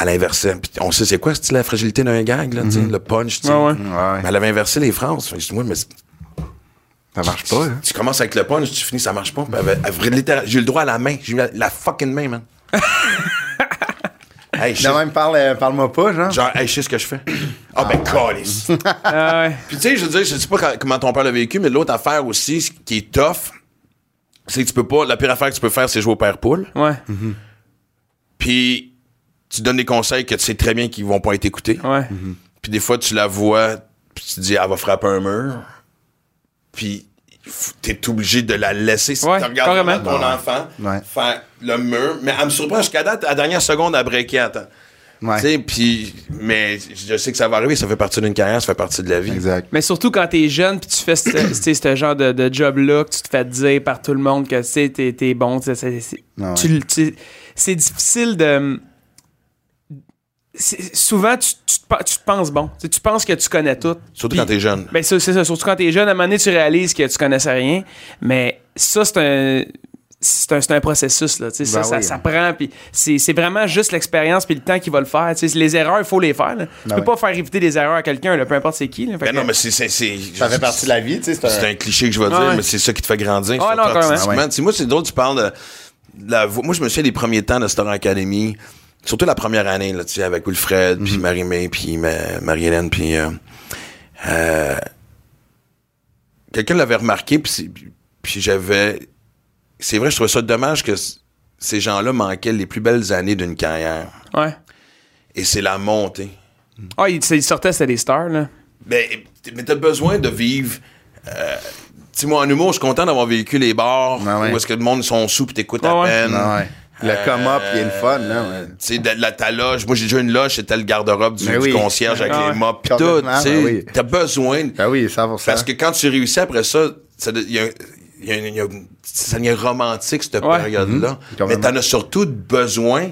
elle inversait. Puis on sait c'est quoi, c'est la fragilité d'un gag, là, tu sais, le punch, tu sais. Ouais, ouais. Mais elle avait inversé les phrases. Fait que je dis, ouais, mais c'est- Ça marche pas, hein? tu commences avec le punch, tu finis, ça marche pas. J'ai eu le droit à la main, j'ai eu la, la fucking main, man. (laughs) hey, je même, parle, euh, parle-moi pas, genre. genre, hey, je sais ce que je fais. Ah, ben, calice. (laughs) Ah ouais. Puis tu sais, je veux dire, je sais pas comment ton père l'a vécu, mais l'autre affaire aussi, ce qui est tough, c'est que tu peux pas. La pire affaire que tu peux faire, c'est jouer au père poule. Ouais. Puis tu donnes des conseils que tu sais très bien qu'ils vont pas être écoutés. Ouais. Puis des fois, tu la vois, puis tu te dis, elle va frapper un mur. Puis t'es obligé de la laisser. Si Ouais, tu regardes ton Ouais. enfant Ouais. faire le mur. Mais elle me surprend jusqu'à date, à la dernière seconde, à breaker à temps. Ouais. Tu sais, puis, mais je sais que ça va arriver, ça fait partie d'une carrière, ça fait partie de la vie. Exact. Mais surtout quand t'es jeune puis tu fais ce, (coughs) genre de, de job-là, que tu te fais dire par tout le monde que t'es, t'es bon. tu sais, c'est- c'est- Ah ouais. tu le- tu sais, c'est difficile de. c'est- souvent, tu, tu te tu te penses bon. Tu sais, tu penses que tu connais tout. Surtout Puis- quand t'es jeune. Ben, ça, c'est ça. Surtout quand t'es jeune, à un moment donné, tu réalises que tu connaissais rien. Mais ça, c'est un. C'est un, c'est un processus, là. tu sais, Ben ça, ça, oui. ça prend. Puis c'est c'est vraiment juste l'expérience puis le temps qui va le faire. tu sais. Les erreurs, il faut les faire. là. Tu Ben peux oui. pas faire éviter des erreurs à quelqu'un, là, peu importe c'est qui. là. Ben que- non, mais c'est. c'est- c'est- Ça fait partie de la vie, tu sais. C'est un... un cliché que je vais dire, Ouais. mais c'est ça qui te fait grandir. Ah, non, artistiquement. Ouais. Tu sais, moi, c'est drôle, tu parles de la voix. Moi, je me souviens des premiers temps de Star Academy, surtout la première année, là, tu sais, avec Wilfred, puis Marie-Mé, puis ma- Marie-Hélène, puis. euh, euh, Quelqu'un l'avait remarqué, puis, puis j'avais. C'est vrai, je trouvais ça dommage que ces gens-là manquaient les plus belles années d'une carrière. Ouais. Et c'est la montée. Ah, il, il sortait, c'était des stars, là. Ben, mais t'as besoin de vivre. Euh, tu sais, moi, en humour, je suis content d'avoir vécu les bars Ah ouais. où est-ce que le monde sont sous pis t'écoutes Ah à ouais. peine. Non, ouais. Le Euh, come-up, il y a une fun, là. ouais. Tu sais, de la, ta loge. Moi, j'ai déjà une loge, c'était le garde-robe du, Mais du oui. concierge avec Ah les mops pis tout. Tu sais, ben oui. t'as besoin. Ben oui, 100%. Parce que quand tu réussis après ça, ça y a, il y a- y a- ça devient romantique, cette Ouais. période-là. Mais Complètement. t'en as surtout besoin.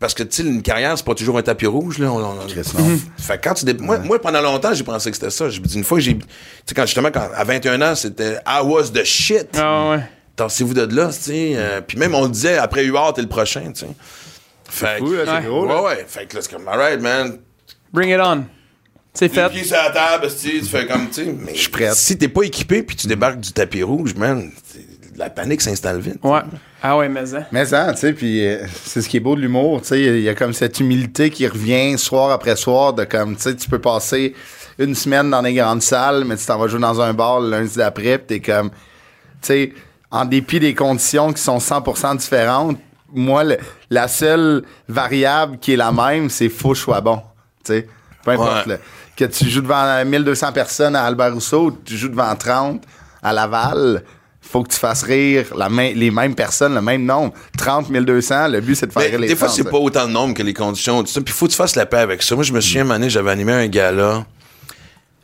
Parce que, tu sais, une carrière, c'est pas toujours un tapis rouge, là. On- on- Chris, non. fait que quand tu dé- moi, moi, pendant longtemps, j'ai pensé que c'était ça. J'ai dit une fois, j'ai. Tu sais, quand justement, quand, à 21 ans, c'était I was the shit. Ah, ouais. Tassez-vous de là, tu sais. euh, Puis même, on le disait, après UR, t'es le prochain, tu sais. Fait que- c'est Ouais. gros, là. Ouais, ouais. Fait que là, c'est comme, alright, man. Bring it on. C'est Les fait. pieds sur la table, tu fais comme, tu sais. Je suis prête. Si t'es pas équipé puis tu débarques du tapis rouge, man, la panique s'installe vite. Ouais. Ah, ouais, mais ça. Mais ça, tu sais, puis euh, c'est ce qui est beau de l'humour, tu sais, il y a comme cette humilité qui revient soir après soir de comme, tu sais, tu peux passer une semaine dans des grandes salles, mais tu t'en vas jouer dans un bar le lundi d'après, puis t'es comme, tu sais, en dépit des conditions qui sont 100% différentes, moi, le- la seule variable qui est la même, c'est faut que je sois bon, tu sais, peu importe, Ouais. que tu joues devant 1200 personnes à Albert Rousseau, tu joues devant 30 à Laval, faut que tu fasses rire la les mêmes personnes, le même nombre. 30 1200, le but c'est de faire Mais rire les des fois, 30, c'est pas autant de nombre que les conditions. Puis faut que tu fasses la paix avec ça. Moi, je me souviens, une année, j'avais animé un gala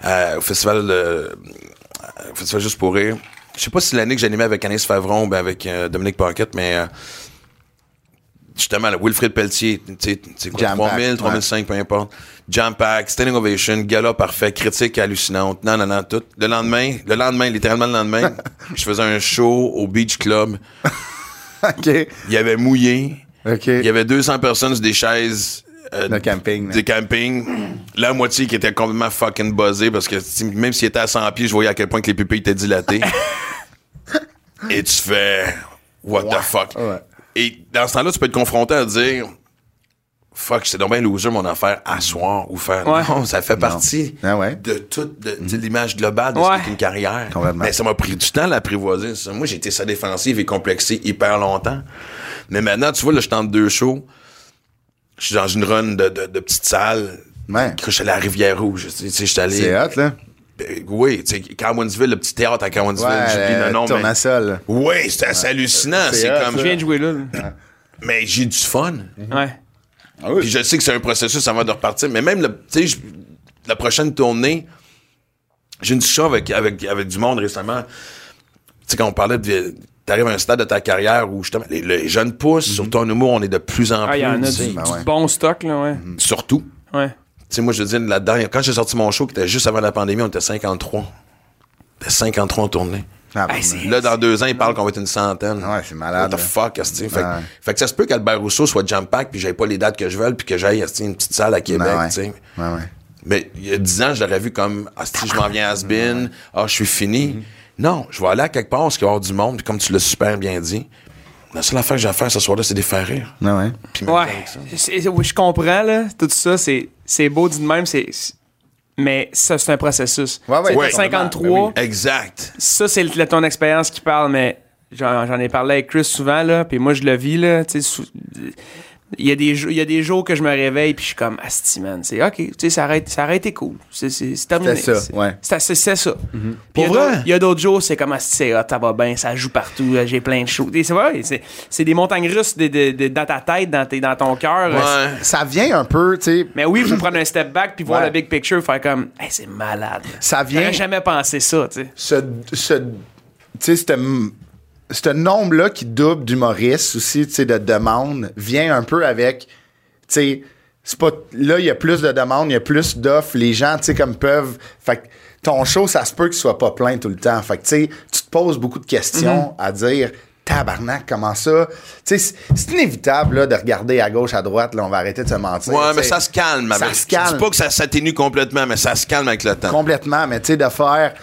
euh, au festival de, euh, au festival Juste pour rire. Je sais pas si c'est l'année que j'animais avec Anis Favron ou avec euh, Dominique Paquette, mais euh, justement, là, Wilfrid Pelletier, tu sais, tu sais quoi, Jam 3000, pack, 3005, peu importe. Jam pack, standing ovation, gala parfait, critique hallucinante, non, non, non, tout. Le lendemain, le lendemain, littéralement le lendemain, (laughs) je faisais un show au Beach Club. (laughs) OK. Il y avait mouillé. OK. Il y avait 200 personnes sur des chaises euh, Le camping. là. de camping. La moitié qui était complètement fucking buzzée parce que même s'il était à 100 pieds, je voyais à quel point que les pupilles étaient dilatées. (laughs) Et tu fais What the fuck? Ouais. Et dans ce temps-là, tu peux être confronté à dire Fuck, c'est donc bien loser mon affaire à soir ou faire. Ouais. Non, ça fait partie Ah de toute de, de l'image globale de ce qu'est une carrière. Mais ça m'a pris du temps à l'apprivoiser. ça. Moi, j'ai été sa défensive et complexé hyper longtemps. Mais maintenant, tu vois, là, je tente deux shows. je suis dans une run de, de, de petite salle. Ouais. Je suis allé à Rivière-Rouge. Tu sais, je suis allé. C'est hot, là. Ben, Oui, tu sais, Carmonsville, le petit théâtre à Carmonsville, j'oublie le nom. mais- Tournesol. Oui, c'était assez hallucinant. C'est C'est comme. Je viens de jouer là. là. Mais j'ai du fun. Ouais. Ah oui. Puis je sais que c'est un processus avant de repartir. Mais même, le- tu sais, la prochaine tournée, j'ai une discussion avec, avec, avec du monde récemment. Tu sais, quand on parlait de. T'arrives à un stade de ta carrière où justement les, les jeunes poussent, surtout en humour, on est de plus en Ah, plus. il y en a du, ben du ouais. bon stock, là, ouais. Surtout. Ouais. Tu sais, moi, je veux dire, là-dedans, quand j'ai sorti mon show, qui était juste avant la pandémie, on était 53. On était 53 en tournée. Ah, Hey, Là, dans deux ans, ils parlent qu'on va être une centaine. Ouais, c'est malade, What the fuck, esti? Fait, que- Ouais. fait que ça se peut qu'Albert Rousseau soit jam-pack, puis j'aille pas les dates que je veux, puis que j'aille une petite salle à Québec, ouais. tu sais. Ouais, ouais. Mais il y a 10 ans, je l'aurais vu comme ah, si je m'en viens à Asbin, ah, je suis fini. Non, je vais aller à quelque part où il va y avoir du monde, puis comme tu l'as super bien dit, la seule affaire que j'ai à faire ce soir-là, c'est de les faire rire. Ouais, ouais. Puis Ouais. ça. Je comprends, là. Tout ça, c'est c'est beau dit de même, c'est. Mais ça, c'est un processus. Ouais, ouais, ouais, t'as 53, Exact. ça, c'est le- ton expérience qui parle, mais j'en ai parlé avec Chris souvent, là, puis moi, je le vis, là, tu sais, il y, a des jours- il y a des jours que je me réveille, puis je suis comme, asti, man, c'est OK, tu sais, ça aurait, ça aurait été cool. C'est c'est- c'est terminé. C'était ça, C'est- ouais. C'est c'est- c'est ça. Puis il y a Pour d'autres- vrai? il y a d'autres jours, c'est comme, asti, c'est ça va bien, ça joue partout, j'ai plein de choses. C'est vrai, c'est c'est des montagnes russes de- de- de- dans ta tête, dans, tes- dans ton cœur. Ouais. Ça vient un peu, tu sais. Mais oui, il faut prendre un step back puis voir Ouais. le big picture, faire comme, hey, c'est malade. Ça vient- J'aurais jamais pensé ça, tu sais. ce, ce, tu sais, ce nombre-là qui double d'humoristes aussi, tu sais, de demandes, vient un peu avec, tu sais, c'est pas, là, il y a plus de demandes, il y a plus d'offres, les gens, tu sais, comme peuvent, fait que ton show, ça se peut qu'il soit pas plein tout le temps, fait que, tu sais, tu te poses beaucoup de questions à dire, tabarnak, comment ça? Tu sais, c'est- inévitable, là, de regarder à gauche, à droite, là, on va arrêter de se mentir. Ouais, mais ça se calme. Ça avec- se Je calme. dis pas que ça s'atténue complètement, mais ça se calme avec le temps. Complètement, mais tu sais, de faire.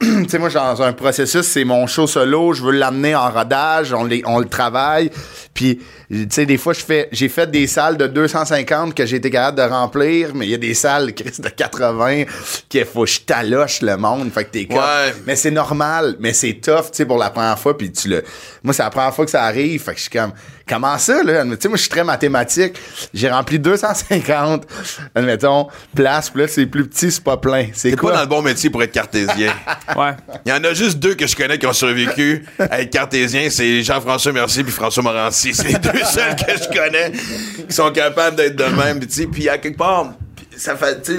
Tu sais, moi, dans un processus, c'est mon show solo, je veux l'amener en rodage, on, on le travaille. Puis, tu sais, des fois, je fais, j'ai fait des salles de 250 que j'ai été capable de remplir, mais il y a des salles, (laughs) Chris, de 80 qu'il faut que je taloche le monde. Fait que t'es comme. Ouais. Mais c'est normal, mais c'est tough, tu sais, pour la première fois. Puis, tu le. Moi, c'est la première fois que ça arrive. Fait que je suis comme. Comment ça, là? Tu sais, moi, je suis très mathématique. J'ai rempli 250, admettons, places. Puis là, c'est plus petit, c'est pas plein. C'est T'es quoi? pas dans le bon métier pour être cartésien. (laughs) Ouais. Il y en a juste deux que je connais qui ont survécu à être cartésien, c'est Jean-François Mercier puis François Morancy. C'est les (laughs) deux seuls que je connais qui sont capables d'être de même. Puis, tu sais, Puis à quelque part, ça fait, puis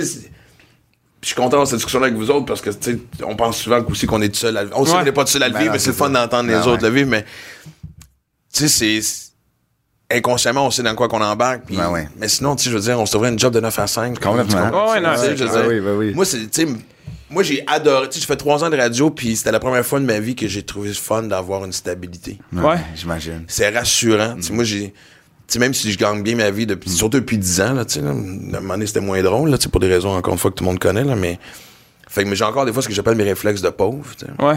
je suis content d'avoir cette discussion-là avec vous autres parce que, tu sais, on pense souvent aussi qu'on est tout seul à le vivre. On sait Ouais. qu'on n'est pas tout seul à le Ben vivre, mais c'est le fun d'entendre les Ben autres ouais. le vivre, mais, tu sais, c'est-. Inconsciemment, on sait dans quoi qu'on embarque. puis- Ben ouais. Mais sinon, tu sais, je veux dire, on se trouverait une job de 9 à 5. Complètement. Comprends? Ouais, non, Ah oui, oui. Moi, c'est, tu sais, moi, j'ai adoré. Tu sais, j'ai fait trois ans de radio, puis c'était la première fois de ma vie que j'ai trouvé fun d'avoir une stabilité. Ouais. J'imagine. C'est rassurant. Tu sais, moi, j'ai. Tu sais, même si je gagne bien ma vie, depuis, surtout depuis 10 ans, là, tu sais, là, à un moment donné, c'était moins drôle, là, tu sais, pour des raisons, encore une fois, que tout le monde connaît, là, mais. Fait que mais j'ai encore des fois ce que j'appelle mes réflexes de pauvre, tu sais. Ouais.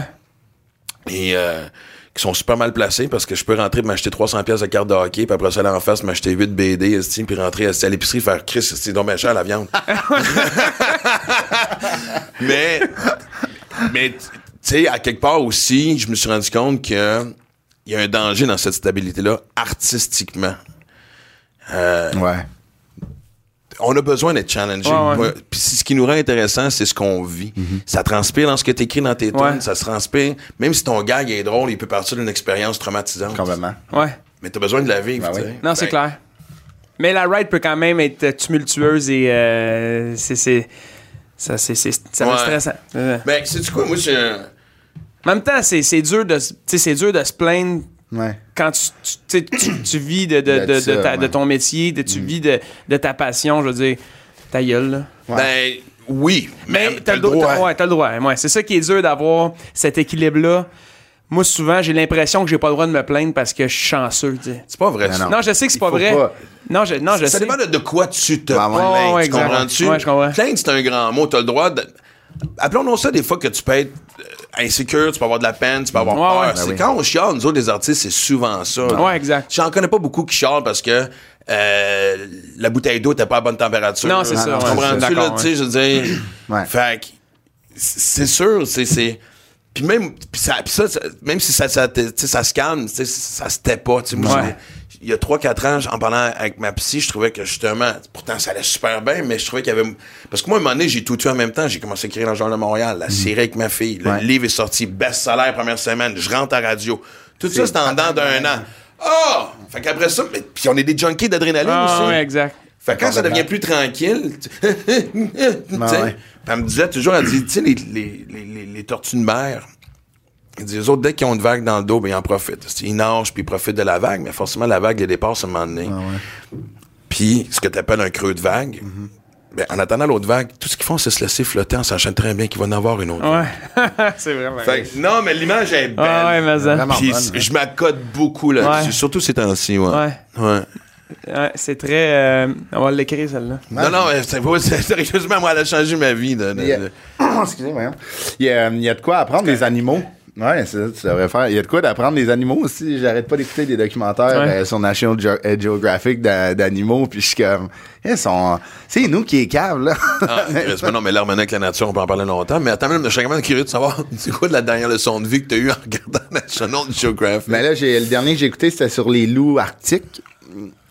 Et euh, qui sont super mal placés parce que je peux rentrer et m'acheter 300 pièces de carte de hockey, puis après ça, aller en face, m'acheter 8 BD, puis rentrer à l'épicerie, faire Chris, c'est donc bien cher la viande. (laughs) mais, mais tu sais, à quelque part aussi, je me suis rendu compte que il y a un danger dans cette stabilité-là, artistiquement. Euh, Ouais. On a besoin d'être challengé. Ouais, ouais. Moi, Puis si- ce qui nous rend intéressant, c'est ce qu'on vit. Ça transpire dans ce que tu écris dans tes tunes, Ouais. ça se transpire. Même si ton gag est drôle, il peut partir d'une expérience traumatisante. Complètement. Ouais. Mais t'as besoin de la vivre. Ben oui. Non, c'est Fait- clair. Mais la ride peut quand même être tumultueuse et euh, c'est c'est ça c'est c'est ça va être Ouais. stressant. Euh. Ben, sais-tu quoi, moi, je. En même temps, c'est c'est dur de c'est dur de se plaindre Ouais. quand tu, tu, tu sais, tu- tu vis de, de, de, De de ça, ta- de ouais. ton métier, de, tu vis de, de ta passion, je veux dire, ta gueule, là. Ben, oui. Mais Mais, t'as le droit. Ouais, t'as le droit. Ouais, c'est ça qui est dur d'avoir cet équilibre-là. Moi, souvent, j'ai l'impression que j'ai pas le droit de me plaindre parce que je suis chanceux. C'est pas vrai, ça. non. Non, je sais que c'est pas vrai. pas. Non, je, non, je ça sais. dépend de, de quoi tu te plains. Ouais, tu comprends-tu? Ouais, je comprends. Plaindre, c'est un grand mot. T'as le droit de. Appelons-nous ça des fois que tu peux être euh, insécure, tu peux avoir de la peine, tu peux avoir Ouais, peur. ouais. C'est Ben oui. quand on chiale, nous autres, les artistes, c'est souvent ça. là. Ouais, exact. J'en connais pas beaucoup qui chialent parce que euh, la bouteille d'eau était pas à bonne température. Non, c'est Tu ça, ouais, comprends-tu, là, tu sais, je veux dire. (clears throat) Fait que, c'est sûr, c'est. c'est puis même, puis ça, ça, même si ça, ça, tu ça se calme, tu ça se tait pas. tu moi, il y a 3-4 ans, en parlant avec ma psy, je trouvais que justement, pourtant ça allait super bien, mais je trouvais qu'il y avait. Parce que moi, à un moment donné, j'ai tout tué en même temps. J'ai commencé à écrire dans le Journal de Montréal, la série avec ma fille. Le Mm. Ouais. livre est sorti, best-seller première semaine. Je rentre à radio. Tout ça, c'est en dedans d'un an. Ah! Fait qu'après ça, mais- puis on est des junkies d'adrénaline Ah, aussi. ouais, exact. Fait que quand ça devient plus tranquille, tu (laughs) sais, ouais. elle me disait toujours, elle dit, tu sais, les, les, les, les, les tortues de mer, les autres, dès qu'ils ont une vague dans le dos, ben, ils en profitent. Ils nagent puis ils profitent de la vague, mais forcément, la vague les dépasse à un moment donné. Puis, ce que tu appelles un creux de vague, ben, en attendant l'autre vague, tout ce qu'ils font, c'est se laisser flotter en sachant très bien qu'il va en avoir une autre. Ouais. (laughs) c'est vraiment. Fait non, mais l'image est belle. Ah ouais, mais ça. Vraiment Puis, bonne, hein. je m'accorde beaucoup là-dessus, Ouais. surtout ces temps-ci, ouais. Ouais. Ouais. Ouais, c'est très. euh, on va l'écrire, celle-là. Non, non, mais c'est pas- c'est- sérieusement, moi, elle a changé ma vie. de- de- Il de- (coughs) il y a de quoi apprendre des animaux. Ouais, c'est ça, tu devrais faire. Il y a de quoi d'apprendre des animaux aussi. J'arrête pas d'écouter des documentaires Ouais. euh, sur National euh, Geographic d'a- d'animaux, puis je suis comme, ils sont, c'est nous qui cave là. Ah, mais non, mais l'harmonie avec la nature, on peut en parler longtemps. Mais attends, même, je serais quand même curieux de savoir, (laughs) c'est quoi de la dernière leçon de vie que tu as eue en regardant (laughs) National Geographic? Mais là, j'ai le dernier que j'ai écouté, c'était sur les loups arctiques.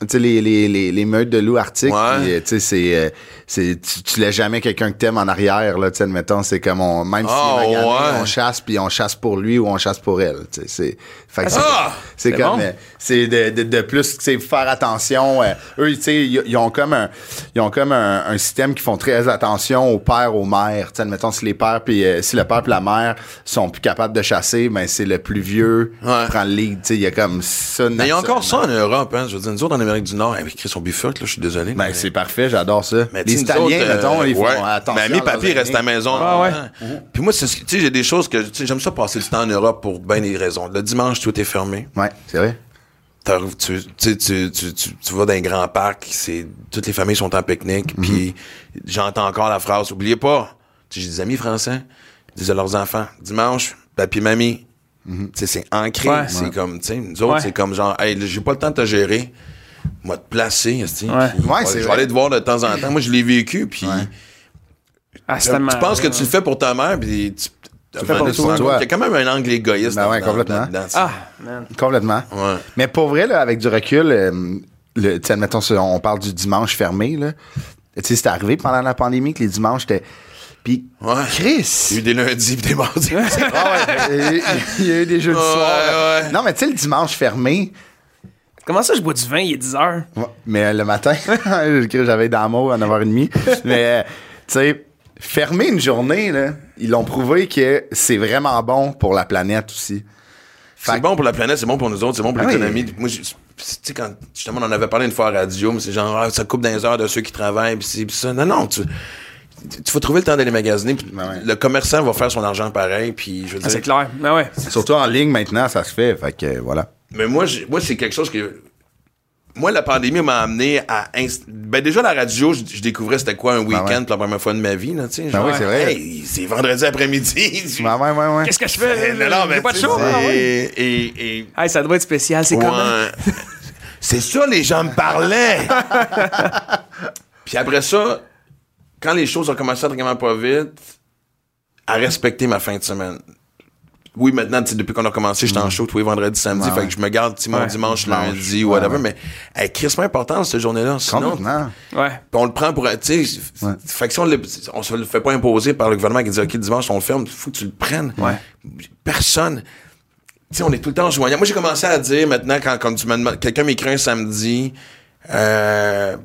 Tu sais, les, les, les, les meutes de loups arctiques. Ouais. Puis, euh, tu sais, c'est, euh, c'est, tu, tu laisses jamais quelqu'un que t'aimes en arrière, là, tu sais, admettons, c'est comme on, même si Ah, ouais. on chasse, puis on chasse pour lui ou on chasse pour elle, tu sais, c'est, fait que c'est- Ah! c'est C'est comme, bon. euh, c'est de, de, de plus, tu sais, faire attention, euh, eux, tu sais, ils ont comme un, ils ont comme un, un système qui font très attention aux pères, aux mères, tu sais, admettons, si les pères, puis euh, si le père puis la mère sont plus capables de chasser, ben, c'est le plus vieux Ouais. qui prend le lead, tu sais, il y a comme ça, Mais il y a encore ça en Europe, hein. Je veux dire, nous autres, en Amérique du Nord, avec Chris, on bifurque, là, je suis désolé. Ben, mais- c'est parfait, j'adore ça. Mais les nous Italiens, autres, euh, mettons, ils font ouais. attention. Ben, mes à la maison. Ah ouais. Puis moi, tu sais, j'ai des choses que, tu sais, j'aime ça passer du temps en Europe pour bien des raisons. Le dimanche, tout est fermé. Ouais, c'est vrai. Tu, tu, sais, tu, tu, tu, tu vas dans un grand parc, c'est, toutes les familles sont en pique-nique, Mhm. puis j'entends encore la phrase, oubliez pas, j'ai des amis français, ils disent à leurs enfants, dimanche, papi, mamie, Mhm. c'est ancré, Ouais. c'est comme, tu sais, nous autres, Ouais. c'est comme genre, hey, j'ai pas le temps de te gérer, moi te placer, esti, Ouais. Ouais, je vais vrai. aller te voir de temps en temps. Moi, je l'ai vécu, puis Ah, tu penses que tu le fais pour ta mère, puis tu, tu fais pour toi. Il y a quand même un angle égoïste. Ben ouais, dans- complètement. Ah, man. Complètement. Ouais. Mais pour vrai, là, avec du recul, euh, le, admettons, on parle du dimanche fermé, là. Tu sais, c'est arrivé pendant la pandémie que les dimanches étaient. Puis, Ouais. Chris! Il y a eu des lundis puis des mardis. Ah ouais, il y a eu des jeux de Ouais, soir. Non, mais tu sais, le dimanche fermé, Comment ça, je bois du vin, il est 10 heures? Ouais, mais euh, le matin, (laughs) j'avais dans mot à 9h30. mais, euh, tu sais, fermer une journée, là, ils l'ont prouvé que c'est vraiment bon pour la planète aussi. Fait C'est que- bon pour la planète, c'est bon pour nous autres, c'est bon pour Ah oui. l'économie. Moi, tu sais, quand justement on en avait parlé une fois à la radio, mais c'est genre, ah, ça coupe dans les heures de ceux qui travaillent, puis ça. Non, non, tu, tu vas trouver le temps d'aller magasiner, puis Ben ouais. le commerçant va faire son argent pareil, puis je veux Ah, dire. c'est clair. Ah ouais. Surtout en ligne maintenant, ça se fait. Fait que voilà. Mais moi, moi c'est quelque chose que. Moi, la pandémie m'a amené à. inst- Ben, déjà, la radio, je, je découvrais c'était quoi un week-end ouais. pour la première fois de ma vie, là, tu sais. Ben genre, oui, c'est vrai. hey, c'est vendredi après-midi. Ouais, ouais, ouais, ouais. Qu'est-ce que je fais? non, non, J'ai pas de show. Ah ouais. et, et, Hey, ça doit être spécial, c'est comment? Ouais. C'est ça, les gens me parlaient. (laughs) Puis après ça, quand les choses ont commencé à tranquillement pas vite, à respecter ma fin de semaine. Oui, maintenant, depuis qu'on a commencé, j'étais en show tous les vendredis, samedi, Ouais, fait que je me garde tu sais, mon Ouais. dimanche, lundi, Ouais, whatever, ouais. mais elle est c'est important cette journée-là. Sinon. Ouais. on le prend pour. Tu sais, Ouais. fait que si on, le, on se le fait pas imposer par le gouvernement qui dit OK, dimanche, on le ferme, faut que tu le prennes. Ouais. Personne. Tu sais, on est tout le temps joignable. Moi, j'ai commencé à dire maintenant, quand, quand tu me demandes- quelqu'un m'écrit un samedi, euh,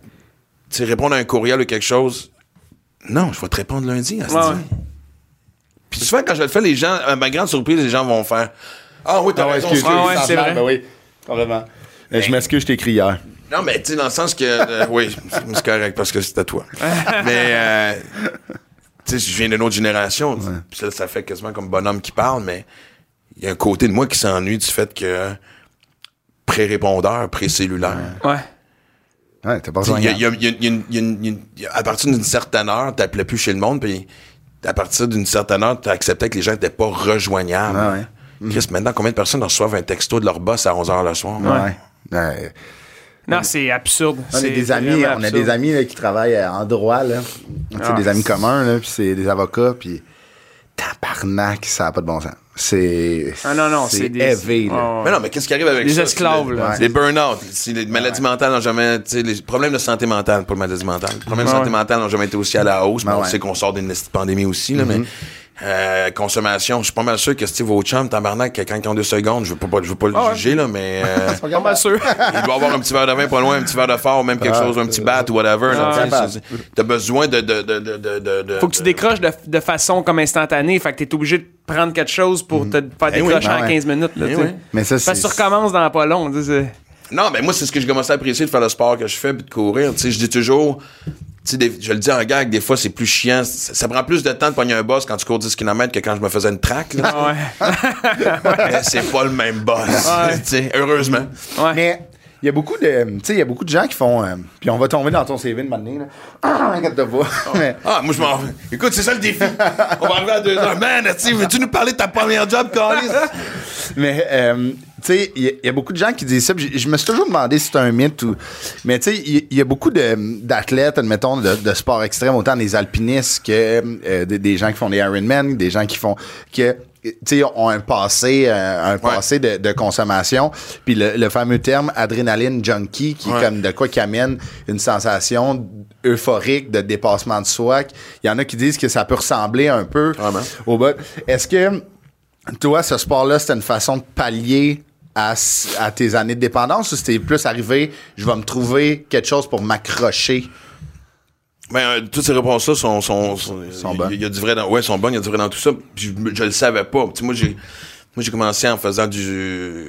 tu sais, répondre à un courriel ou quelque chose. Non, je vais te répondre lundi. à ce Ouais, dit. ouais. Puis souvent, quand je le fais, les gens, à ma grande surprise, les gens vont faire Ah oui, t'as Ah ouais, raison, c'est- Ah ouais, c'est vrai. Ben oui, complètement. Je m'excuse, je t'ai écrit hier. Non, mais tu sais, dans le sens que. euh, oui, c'est correct parce que c'est à toi. (laughs) mais. Euh, tu sais, je viens d'une autre génération. Puis ça, ça fait quasiment comme bonhomme qui parle, mais il y a un côté de moi qui s'ennuie du fait que. Pré-répondeur, pré-cellulaire. Ouais. Ouais, t'as pas besoin À partir d'une certaine heure, t'appelais plus chez le monde, puis à partir d'une certaine heure, tu acceptais que les gens n'étaient pas rejoignables. Ouais, ouais. Chris, maintenant, combien de personnes reçoivent un texto de leur boss à 11h le soir? Ouais. Ouais. Non, c'est absurde. On des amis, on a des amis là, qui travaillent en droit, là. Ah. des amis communs, là, puis c'est des avocats, puis tabarnak, ça n'a pas de bon sens. C'est. Ah non, non, c'est des- heavy, là. Ah. Mais non, mais qu'est-ce qui arrive avec Des ça? esclaves, C'est le- là. Les burn-out, les maladies mentales n'ont jamais, tu sais, les problèmes de santé mentale, pas de maladies mentales. Les problèmes Ouais, de santé mentale n'ont jamais été aussi à la hausse, mais Ouais, on sait qu'on sort d'une pandémie aussi, là, mais, euh, consommation, je suis pas mal sûr que Steve Ocham, tabarnak, quand ils ont deux secondes, je veux pas, je veux pas le Ah ouais. juger, là, mais, (laughs) euh, Pas mal sûr. il doit avoir un petit verre de vin pas loin, un petit verre de fort, même quelque chose, un petit bat ou whatever, Ah, T'as besoin de, de, de, de, de, de- de- Faut que tu décroches de, de façon comme instantanée. Fait que t'es obligé de prendre quelque chose pour te faire Eh oui, décrocher ben en ouais. 15 minutes. Là, Eh oui. Mais ça, Parce que c'est. tu recommences dans pas long. tu sais, c'est- Non, mais moi, c'est ce que j'ai commencé à apprécier de faire le sport que je fais, puis de courir. Tu sais, je dis toujours, sais, je le dis en gag, des fois, c'est plus chiant. Ça, ça prend plus de temps de pogner un boss quand tu cours 10 km que quand je me faisais une track. là. Ah ouais. Mais c'est pas le même boss. Ouais. (laughs) tu sais, heureusement. Ouais. Mais il y a beaucoup de. Tu sais, il y a beaucoup de gens qui font. euh, puis on va tomber dans ton CV de maintenant, là. (laughs) Ah. Mais. Ah, moi, je m'en Écoute, c'est ça le défi. On va arriver à deux heures. Man, veux-tu nous parler de ta première job, Carlis? (laughs) Mais, euh, tu sais, il y, a- il y a beaucoup de gens qui disent ça. Je, me suis toujours demandé si c'est un mythe ou. Mais, tu sais, il y, a beaucoup d'athlètes, admettons, de, de sport extrême, autant des alpinistes que euh, des, des gens qui font des Ironman, des gens qui font. que tu sais, ont un passé, euh, un passé de, de consommation. Puis le, le fameux terme adrénaline junkie, qui est comme de quoi qui amène une sensation euphorique de dépassement de soi. Il y en a qui disent que ça peut ressembler un peu Vraiment. au bas. Est-ce que toi, ce sport-là, c'était une façon de pallier à, à tes années de dépendance ou c'était plus arrivé, je vais me trouver quelque chose pour m'accrocher? Ben, euh, toutes ces réponses-là sont, sont, sont, Sont bonnes. Il y a du vrai dans, ouais, sont bonnes, il y a du vrai dans tout ça. Puis je, je le savais pas. Moi, j'ai, moi, j'ai commencé en faisant du,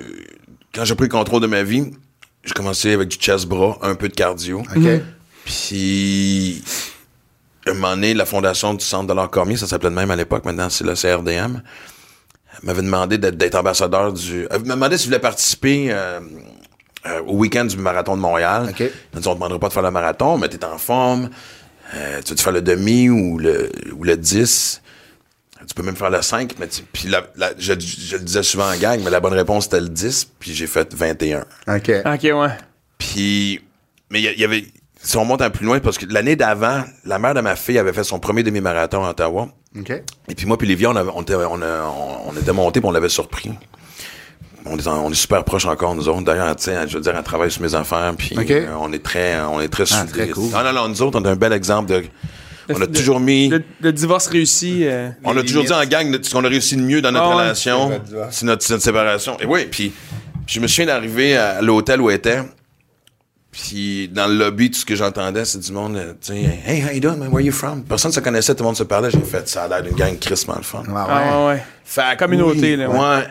quand j'ai pris le contrôle de ma vie, j'ai commencé avec du chest bras, un peu de cardio. OK? Puis, à un moment donné, la fondation du Centre de l'art Cormier, ça s'appelait de même à l'époque, maintenant c'est le CRDM, m'avait demandé d'être, d'être ambassadeur du. Elle m'a demandé si je voulais participer euh, euh, au week-end du marathon de Montréal. OK. Elle m'a dit on ne demandera pas de faire le marathon, mais t'es en forme. Euh, tu veux faire le demi ou le, ou le 10? Tu peux même faire le 5, mais tu- puis la- la- je, je le disais souvent en gang, mais la bonne réponse c'était le 10, puis j'ai fait 21. OK. Ok, ouais. Puis, mais il y, avait. Si on monte un peu plus loin, parce que l'année d'avant, la mère de ma fille avait fait son premier demi-marathon à Ottawa. OK. Et puis moi, puis Lévi, on, avait- on était, on, a- on- on était montés, puis on l'avait surpris. On est, en- on est super proches encore, nous autres. D'ailleurs, tu sais, je veux dire, elle travaille sur mes affaires, puis euh, on est très, on est très Ah, soudés. très cool. Non, non, non, nous autres, on a un bel exemple de. On a toujours mis. Le, le divorce réussi. euh, On a toujours dit en gang ce qu'on a réussi de mieux dans notre Ah relation, C'est notre, séparation. Et oui, puis je me souviens d'arriver à l'hôtel où elle était, puis dans le lobby, tout ce que j'entendais, c'est du monde, euh, tu sais, Hey, how you doing, man? Where you from? Personne ne se connaissait, tout le monde se parlait. J'ai fait, ça a l'air d'une gang crissement le fun. Ah, ouais. Ah ouais, ouais. Fait Communauté, oui, là, ouais. Ouais.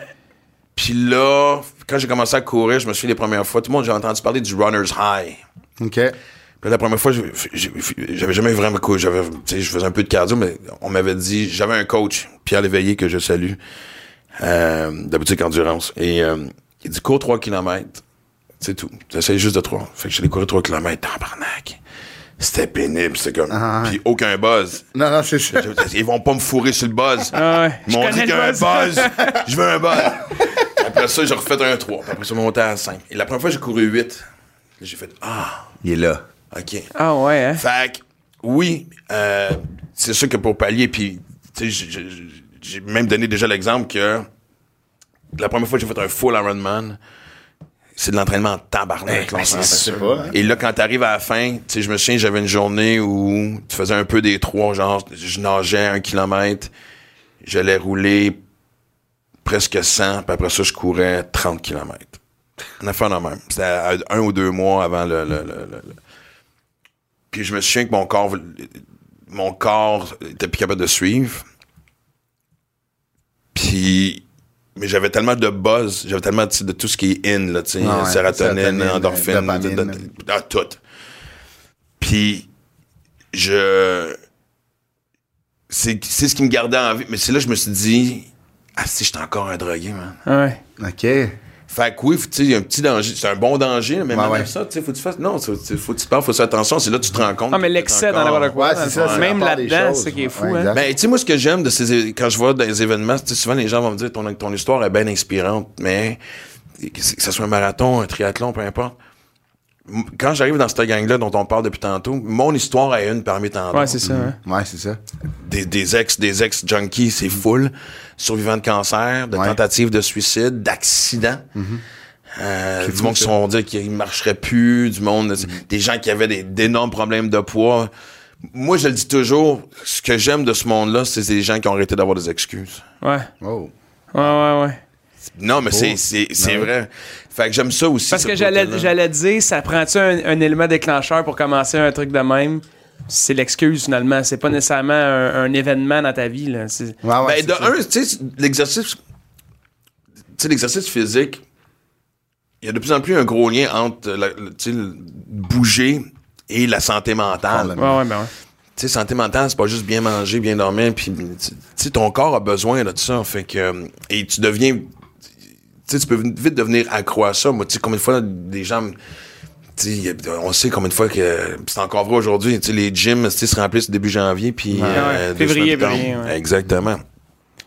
Puis là, quand j'ai commencé à courir, je me suis les premières fois, tout le monde, j'ai entendu parler du runner's high. OK. Puis la première fois, j'avais jamais vraiment couru. J'avais, je faisais un peu de cardio, mais on m'avait dit, j'avais un coach, Pierre Léveillé, que je salue, euh, de boutique endurance. Et euh, il dit, cours 3 km. C'est tout. J'essaye juste de 3. Fait que j'allais courir 3 km. Tabarnak. C'était pénible. C'était comme. Ah. Puis aucun buzz. Non, non, c'est ça. Ils vont pas me fourrer sur le buzz. Ah ouais. Ils m'ont dit qu'il y a un buzz. Je veux un buzz. (laughs) Après ça, j'ai refait un 3. Puis après ça, monté à 5. Et la première fois, j'ai couru 8. J'ai fait Ah, Il est là. OK. Ah ouais, hein? Fait que, oui, euh, c'est sûr que pour pallier, puis, tu sais, j'ai- même donné déjà l'exemple que la première fois que j'ai fait un full Ironman, c'est de l'entraînement en tabarnak. pas, hein? Et là, quand t'arrives à la fin, tu sais, je me souviens, j'avais une journée où tu faisais un peu des trois, genre, je nageais un kilomètre, j'allais rouler presque 100, puis après ça, je courais 30 kilomètres. On a fait en même. C'était un ou deux mois avant le- le- le- puis je me souviens que mon corps, mon corps était plus capable de suivre. Puis, mais j'avais tellement de buzz, j'avais tellement de tout ce qui est in, là, tu sais, Ah ouais, sérotonine, endorphine, dopamine. de- de- de- ah, tout. Puis, je. C'est c'est ce qui me gardait en vie. Mais c'est là que je me suis dit, ah, si, j'étais encore un drogué, man. Ouais. OK. Fait que oui, tu sais, il y a un petit danger. C'est un bon danger, mais Ouais, même ouais. ça, tu sais, faut que tu fasses. Non, faut, que tu parles, faut faire attention. C'est là que tu te rends compte. Ah, mais que l'excès dans encore- n'importe quoi. Ouais, c'est ça, Même là-dedans, c'est ça qui est fou, Ouais, hein. Ben, tu sais, moi, ce que j'aime de ces, quand je vois dans les événements, tu sais, souvent les gens vont me dire ton, ton histoire est bien inspirante, mais que, que ce soit un marathon, un triathlon, peu importe. Quand j'arrive dans cette gang-là dont on parle depuis tantôt, mon histoire est une parmi tant d'autres. Ouais, c'est ça. hein. Ouais, c'est ça. Des, des ex, des ex-junkies, c'est full. Survivants de cancer, de Ouais. tentatives de suicide, d'accidents. Euh, C'est du monde qui sont dire qu'ils marcheraient plus, du monde, des gens qui avaient des- d'énormes problèmes de poids. Moi, je le dis toujours, ce que j'aime de ce monde-là, c'est des gens qui ont arrêté d'avoir des excuses. Ouais. Oh. Ouais, ouais, ouais. Non, mais c'est, c'est, c'est Ben oui. vrai. Fait que j'aime ça aussi. Parce ce que j'allais, côté-là. j'allais dire, ça prend-tu un, un élément déclencheur pour commencer un truc de même? C'est l'excuse finalement. C'est pas nécessairement un, un événement dans ta vie. Là. C'est- Ouais, ouais, Ben, c'est de ça. un, tu sais, l'exercice, tu sais, l'exercice physique, il y a de plus en plus un gros lien entre la- le- tu sais, le bouger et la santé mentale. Ouais, ouais, ben ouais. Tu sais, santé mentale, c'est pas juste bien manger, bien dormir, puis tu tu sais, ton corps a besoin de ça, fait que et tu deviens, tu sais, tu peux vite devenir accro à ça. Moi, tu sais, combien de fois des gens, on sait combien de fois que c'est encore vrai aujourd'hui. Les gyms, se remplissent début janvier, puis euh, Ouais. Février, février, ouais. Exactement.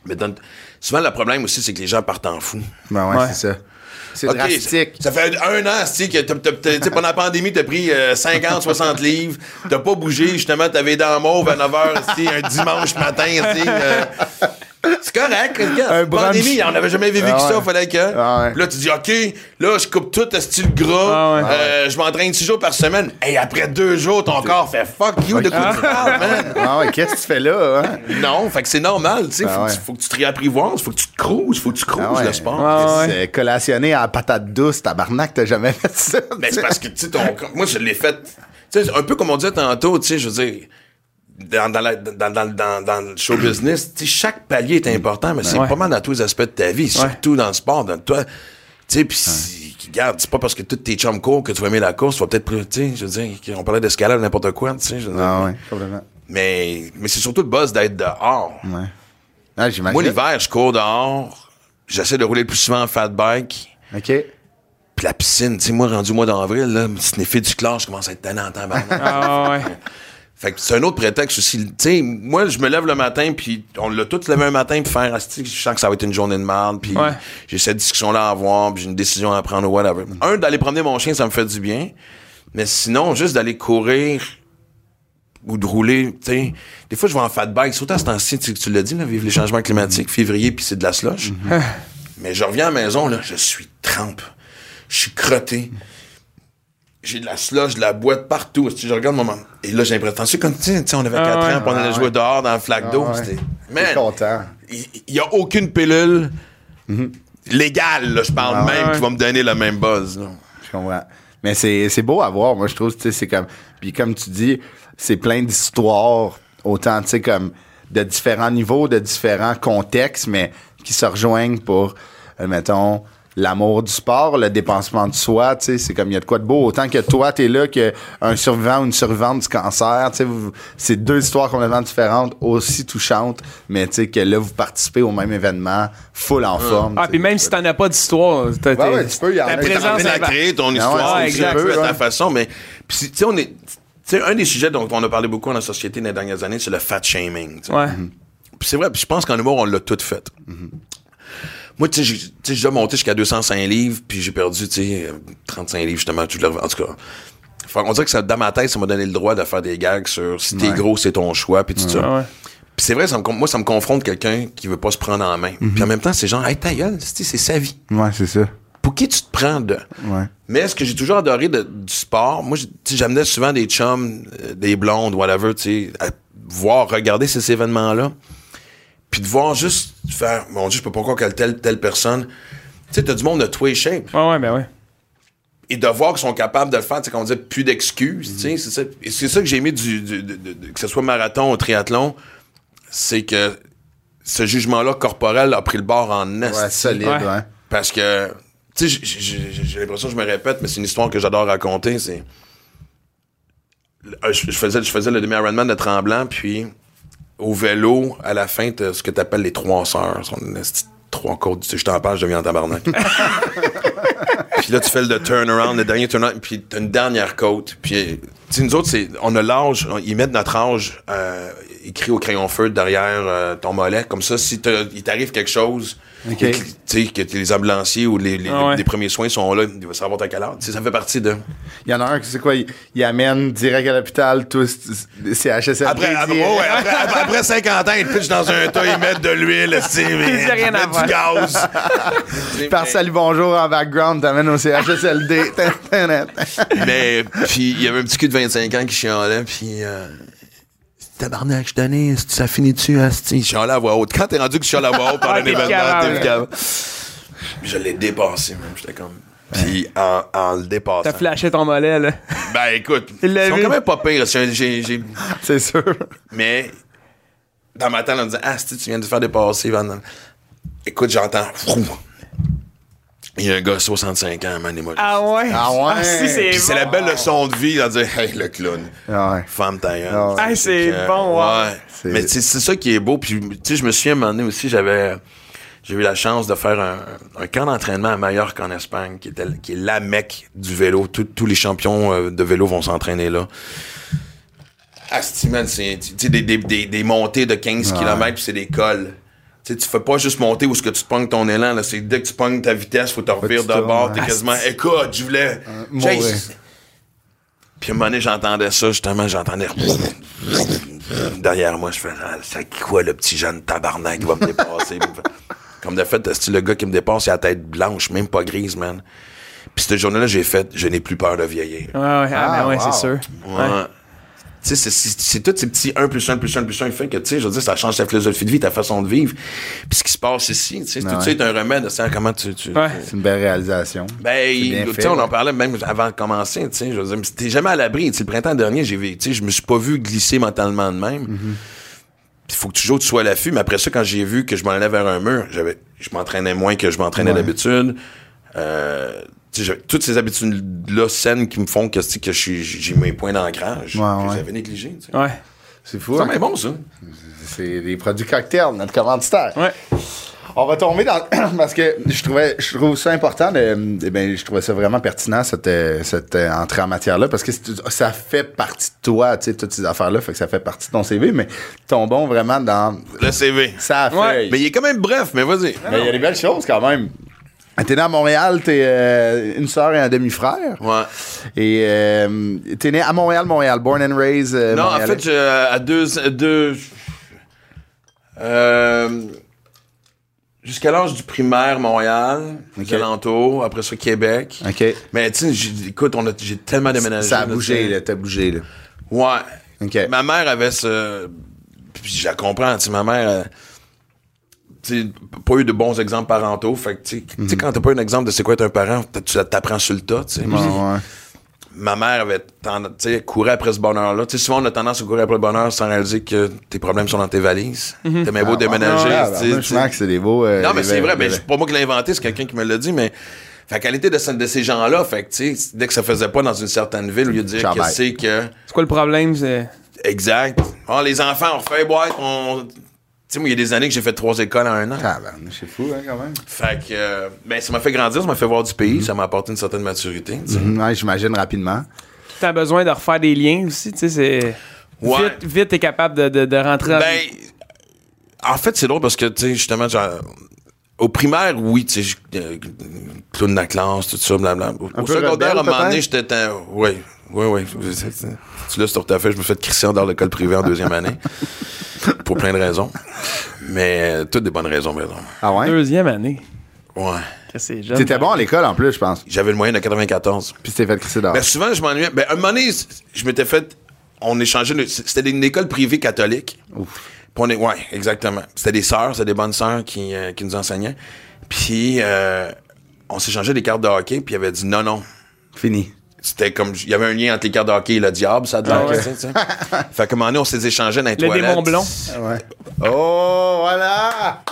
Mais dans- souvent le problème aussi, c'est que les gens partent en fou. Ben ouais, Ouais. c'est ça. C'est drastique. Ça fait un an, tu sais, que t'as- t'as- t'as- tu sais, pendant la pandémie, t'as pris euh, 50, 60 livres, t'as pas bougé, justement, t'avais dans le mauve à 9h, un dimanche matin, tu sais. euh, c'est correct. Un pandémie, on n'avait jamais vécu Ah ça, ouais. fallait que. Ah ouais. Là, tu dis, OK, là, je coupe tout à style gras, Ah ouais. euh, je m'entraîne 6 jours par semaine. Et après deux jours, ton corps fait fuck you, de quoi tu parles, man? Ah ouais, qu'est-ce que tu fais là? Hein? Non, fait que c'est normal, tu sais. Ah faut, que ouais. tu- faut que tu te réapprivoises, faut que tu te cruises, faut que tu Ah ouais. le sport. Ah ouais. C'est collationné à la patate douce, tabarnak, t'as jamais fait ça. Mais c'est parce que, tu sais, ton corps- moi, je l'ai fait. Tu sais, un peu comme on disait tantôt, tu sais, je veux dire, dans, dans, la- dans, dans, dans, dans le show business, tu sais, chaque palier est important, mais c'est Ouais. pas mal dans tous les aspects de ta vie, surtout dans le sport, dans toi. Tu sais, puis, regarde, c'est pas parce que tous tes chums courent que tu vas aimer la course, tu vas peut-être, plus- tu sais, je veux dire, on parlait d'escalade, n'importe quoi, tu sais. Ah ouais, complètement. Mais, mais c'est surtout le buzz d'être dehors. Ouais. Ah. Moi, l'hiver, je cours dehors, j'essaie de rouler le plus souvent en fat bike. OK. Puis la piscine, tu sais, moi, rendu au mois d'avril, là, sniffer du chlore, je commence à être tannant en tabarnak. Ah ouais. (laughs) Fait que c'est un autre prétexte aussi. Tu sais, moi, je me lève le matin, puis on l'a tous levé un matin pour faire, je sens que ça va être une journée de merde, puis Ouais. j'ai cette discussion-là à avoir, puis j'ai une décision à prendre, whatever. Un, d'aller promener mon chien, ça me fait du bien. Mais sinon, juste d'aller courir ou de rouler, tu sais. Des fois, je vais en fat bike, surtout à ce temps-ci, tu, tu l'as dit, là, vivre les changements climatiques, février, puis c'est de la slush. Mais je reviens à la maison, là, je suis trempe. Je suis crotté. J'ai de la slush, de la boîte partout. Si je regarde mon moment. Et là, j'ai l'impression, c'est comme, tu sais, on avait Ah 4 ouais. ans, puis on allait Ah jouer ouais. dehors dans le flaque d'eau. Ah ouais. C'était. Man, content. il n'y a aucune pilule légale, là, je parle Ah même, Ouais. qui va me donner le même buzz. là. Je comprends. Mais c'est c'est beau à voir, moi, je trouve. tu sais, C'est comme. Puis comme tu dis, c'est plein d'histoires, autant, tu sais, comme de différents niveaux, de différents contextes, mais qui se rejoignent pour, euh, mettons, l'amour du sport, le dépensement de soi, tu sais, c'est comme il y a de quoi de beau. Autant que toi, t'es là, qu'un survivant ou une survivante du cancer, tu sais, c'est deux histoires complètement différentes, aussi touchantes, mais tu sais, que là, vous participez au même événement, full en forme. Ah, tu sais. puis même si t'en as pas d'histoire, t'as Ouais, ouais, tu peux y en présence à- créer ton Ah histoire ouais, aussi, exact, à ta façon, mais tu sais, on est. Tu sais, un des sujets dont on a parlé beaucoup dans la société dans les dernières années, c'est le fat shaming. Ouais. Puis c'est vrai, puis je pense qu'en humour, on l'a tout fait. Tu j'ai tu sais, j'ai déjà monté jusqu'à 205 livres, puis j'ai perdu, tu sais, euh, 35 livres, justement. le- En tout cas, qu'on dirait que ça, dans ma tête, ça m'a donné le droit de faire des gags sur si t'es Ouais. gros, c'est ton choix, puis tout ça. Ouais. Puis c'est vrai, ça me, moi, ça me confronte quelqu'un qui veut pas se prendre en main. Puis en même temps, c'est genre, hey, ta gueule, c'est sa vie. Ouais, c'est ça. Pour qui tu te prends de? Ouais. Mais ce que j'ai toujours adoré de- du sport, moi, tu j'amenais souvent des chums, euh, des blondes, whatever, tu sais, à voir, regarder ces événements-là. Puis de voir juste faire, mon Dieu, je peux pas croire que telle, telle personne. Tu sais, t'as du monde de tous les shapes. Ouais, ouais, ben ouais. Et de voir qu'ils sont capables de le faire, tu sais, qu'on dit plus d'excuses, tu sais, c'est ça. Et c'est ça que j'ai aimé du, du- de- de- de- que ce soit marathon ou triathlon, c'est que ce jugement-là corporel a pris le bord en est. Ouais, solide, Ouais. ouais. Parce que, tu sais, j'ai- l'impression que je me répète, mais c'est une histoire que j'adore raconter. C'est. Je je faisais, je faisais le demi-Ironman de Tremblant, puis au vélo, à la fin, t'as ce que tu appelles les trois sœurs. Sont trois côtes. Tu sais, je t'en parle, je deviens en tabarnak. (laughs) puis là, tu fais le turnaround, le dernier turnaround, puis t'as une dernière côte, puis sais, nous autres, c'est, on a l'âge, on- ils mettent notre âge euh, écrit au crayon feu derrière euh, ton mollet. Comme ça, si il t'arrive quelque chose, tu sais, que les ambulanciers ou les, les, Ah ouais. les premiers soins sont là, il va savoir ta. Tu sais, ça fait partie de. Il y en a un qui, c'est quoi, il, il amène direct à l'hôpital, tous CHSLD. Après, après, ouais, après, après- après 50 ans, ils pitchent dans un tas, ils mettent de l'huile, tu sais, (laughs) mais C'est rien ils à mettent du gaz. Par salut bonjour en background, t'amènes au CHSLD. (laughs) Mais, puis, il y avait un petit cul de 25 ans qui chialait, puis... Euh, Tabarnak, je donnais, ça finit-tu, asti? Je chialais à voix haute. Quand t'es rendu que tu chiales à voix haute pendant (laughs) Ah, un événement, t'es je l'ai dépassé, même. J'étais comme... Puis en, en le dépassant... T'as flashé ton mollet, là. Ben, écoute, ils sont vu. quand même pas pires. (laughs) C'est sûr. Mais, dans ma tête, on me disait, asti, tu viens de te faire dépasser, Van. Écoute, j'entends... Il y a un gars de 65 ans, man, il m'a Ah ouais? Ah ouais? si, c'est Puis c'est bon. la belle leçon de vie, de dire, hey, le clown. Ah ouais. Femme ta gueule. Ah ouais. Ah, c'est bon, ouais. C'est- Mais c'est c'est ça qui est beau. Puis, tu sais, je me souviens, à un moment donné aussi, j'avais. J'ai eu la chance de faire un, un camp d'entraînement à Mallorca en Espagne, qui, était, qui est la mecque du vélo. Tout- tous les champions euh, de vélo vont s'entraîner là. Asti, man, c'est tu sais, des, des, des, des montées de 15 km, puis c'est des cols. Tu tu fais pas juste monter où ce que tu pognes ton élan. là. C'est dès que tu pognes ta vitesse, faut te revirer de bord. ouais. T'es quasiment. Écoute, je voulais. J'ai- puis à un moment donné, j'entendais ça, justement, j'entendais derrière moi, je fais ah, c'est quoi le petit jeune tabarnak qui va me dépasser? (laughs) Comme de fait, c'est le gars qui me dépasse, il a la tête blanche, même pas grise, man. Puis cette journée-là, j'ai fait, je n'ai plus peur de vieillir. Ouais, ouais, ah, Ah, ben ouais, wow. c'est sûr. Ouais. C'est- c'est c'est tous ces petits 1 plus 1 plus 1 plus 1 qui fait que, tu sais, je veux dire, ça change ta philosophie de vie, ta façon de vivre. Puis ce qui se passe ici, tu sais, tout ça est un remède à ça, comment tu... tu Ouais. C'est une belle réalisation. ben, bien tu sais, on en parlait même avant de commencer, tu sais, je veux dire, mais t'es jamais à l'abri. Tu sais, le printemps dernier, j'ai vu, tu sais, je me suis pas vu glisser mentalement de même. Il faut que toujours tu sois à l'affût, mais après ça, quand j'ai vu que je m'en allais vers un mur, j'avais, je m'entraînais moins que je m'entraînais Ouais. d'habitude. Euh, toutes ces habitudes-là saines qui me font que, que je j'ai mes points d'ancrage Ouais, que ouais. négligés. sais. Ouais. C'est fou. Ça hein? mais bon, ça. C'est des produits cocktails, notre commanditaire. Ouais. On va tomber dans. (clears throat) Parce que je trouvais je trouve ça important. De, eh ben, je trouvais ça vraiment pertinent, cette, euh, cette euh, entrée en matière-là. Parce que ça fait partie de toi, tu sais, toutes ces affaires-là. Fait que ça fait partie de ton CV. Mais tombons vraiment dans. Le CV. Ça Ouais. fait. Mais il est quand même bref, mais vas-y. Mais il y a des belles choses quand même. T'es né à Montréal, t'es euh, une sœur et un demi-frère. Ouais. Et euh, t'es né à Montréal, Montréal, born and raised. euh, non, en fait, je- à deux. deux Jusqu'à l'âge du primaire, Montréal, Ok. les alentours, après ça, Québec. OK. Mais tu sais, écoute, on a- j'ai tellement déménagé. Ça a bougé, là. T'as bougé, là. Ouais. OK. Ma mère avait ce. Puis je la comprends, tu sais, ma mère. Pas eu de bons exemples parentaux. Fait que, tu sais, tu sais, quand t'as pas un exemple de c'est quoi être un parent, tu t'apprends sur le tas, tu sais. Ma mère avait sais, courait après ce bonheur-là. Tu sais, souvent, on a tendance à courir après le bonheur sans réaliser que tes problèmes sont dans tes valises. T'as bien beau déménager. Ah, je sais. sens que c'est des beaux. euh, non, mais c'est vrai, mais c'est pas moi qui l'ai inventé, c'est quelqu'un qui me l'a dit, mais. Fait qu'elle était de, ce- de ces gens-là, fait que, tu sais, dès que ça faisait pas dans une certaine ville, au lieu de dire que c'est que. C'est quoi le problème? C'est... Exact. Ah, les enfants, on fait boîte, on. Tu sais, moi, il y a des années que j'ai fait trois écoles en un an. Ah, ben, c'est fou, hein, quand même. Fait que, euh, ben, ça m'a fait grandir, ça m'a fait voir du pays, ça m'a apporté une certaine maturité. tu. Mhm, ouais, j'imagine rapidement. T'as besoin de refaire des liens aussi, tu sais, c'est... Ouais. Vite, vite, t'es capable de, de, de rentrer. Ben, en fait, c'est drôle parce que, tu sais, justement, genre, au primaire, oui, tu sais, euh, clown de la classe, tout ça, blablabla. Au, Un au peu secondaire, rebelle, à un moment donné, j'étais... un- Oui, oui, oui. Tu l'as sur ta fait, je me fais crisser dans l'école privée en deuxième année. (laughs) pour plein de raisons. Mais euh, toutes des bonnes raisons, par exemple. Ah ouais? Deuxième année. Ouais. Que c'est jeune. T'étais bon à l'école, en plus, je pense. J'avais le moyen de 94. Puis t'es fait crisser dehors. Ben, souvent, je m'ennuyais. Ben, un moment donné, je m'étais fait. On échangeait. C'était une école privée catholique. Puis on est, ouais, exactement. C'était des sœurs, c'était des bonnes sœurs qui, euh, qui nous enseignaient. Puis euh, on s'échangeait des cartes de hockey, puis il avait dit non, non. Fini. C'était comme. Il y avait un lien entre les cartes de hockey et le diable, ça a l'air, Ah ouais. Fait qu'à un moment donné, on s'est échangé dans les Le toilettes. démon blond. Ouais. Oh, voilà! (laughs)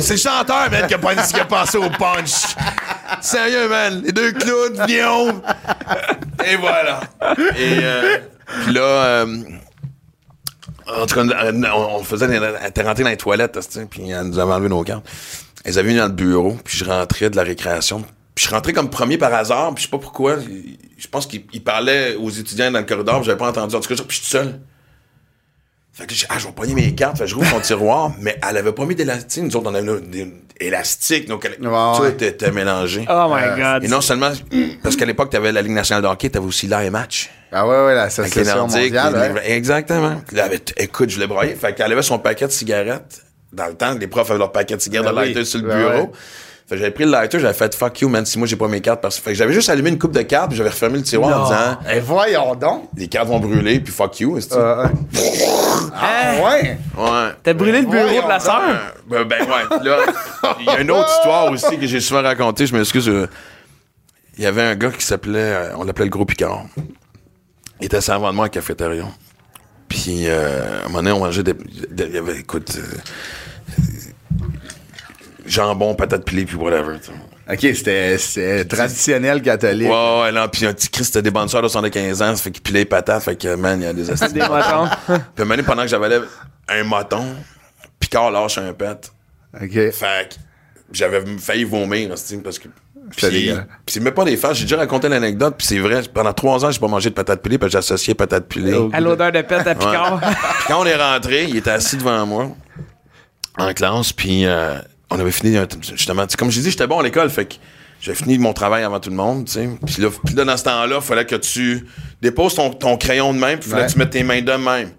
C'est le chanteur, man, qui a, pas- qui a passé au punch. Sérieux, man. Les deux clowns, Guillaume. Et voilà. Et euh, puis là, euh, en tout cas, on, faisait, elle était rentrée dans les toilettes, puis elle nous avait enlevé nos cartes. Elles avaient mis dans le bureau, puis je rentrais de la récréation. Puis je rentré comme premier par hasard, puis je sais pas pourquoi. Je pense qu'il il parlait aux étudiants dans le corridor, j'avais pas entendu. En tout cas, puis je suis tout seul. Fait que j'ai ah, je vais pogner mes cartes. Fait que je rouvre son tiroir, (laughs) mais elle avait pas mis d'élastique. Nous autres, on avait des élastiques, donc elle- tout ouais. était, était mélangé. Oh my God. Et non seulement, parce qu'à l'époque, t'avais la Ligue nationale de hockey, t'avais aussi l'Air Match. Ah ouais, ouais, l'association Nordiques. mondiale. les- ouais. Exactement. Là, elle avait- écoute, je l'ai broyé. Fait qu'elle avait son paquet de cigarettes. Dans le temps, les profs avaient leur paquet de cigarettes Ben de oui. lighter sur le Ben bureau. ouais. Fait que j'avais pris le lighter, j'avais fait fuck you, man, si moi j'ai pas mes cartes. Parce... Fait que j'avais juste allumé une coupe de cartes, puis j'avais refermé le tiroir en disant Eh, voyons donc. les cartes vont brûler, puis fuck you. est-ce que- Euh, ah, ouais. Ouais. T'as brûlé le bureau de la sœur? Ben, ben ouais. Là, (laughs) il y a une autre histoire aussi que j'ai souvent racontée. Je m'excuse. euh, Il y avait un gars qui s'appelait, euh, on l'appelait le Gros Picard. Il était servant de moi à la cafétéria. Puis, euh, à un moment donné, on mangeait des. des- Il y avait, écoute, euh, jambon, patates pilées, puis whatever. OK, c'était traditionnel catholique. Ouais, ouais, non, puis un petit Christ, c'était des bonnes soeurs de 75 ans, ça fait qu'il pilait les patates, fait que, man, il y a des astuces. Des motons. (laughs) Puis, un pendant que j'avalais un moton, Picard lâche un pet. OK. Fait que j'avais failli vomir, parce que. Puis, c'est même pas des farces. J'ai déjà raconté l'anecdote, puis c'est vrai. Pendant trois ans, j'ai pas mangé de patates pilées, parce que j'associais patates pilées. À l'odeur de pète à Picard. Puis quand on est rentré, il était assis devant moi, en classe, puis euh, on avait fini, un- justement, comme je dit, j'étais bon à l'école, fait que j'ai fini mon travail avant tout le monde, tu sais. Puis là, puis là, dans ce temps-là, il fallait que tu déposes ton, ton crayon de même, puis il fallait Ouais. que tu mettes tes mains de même.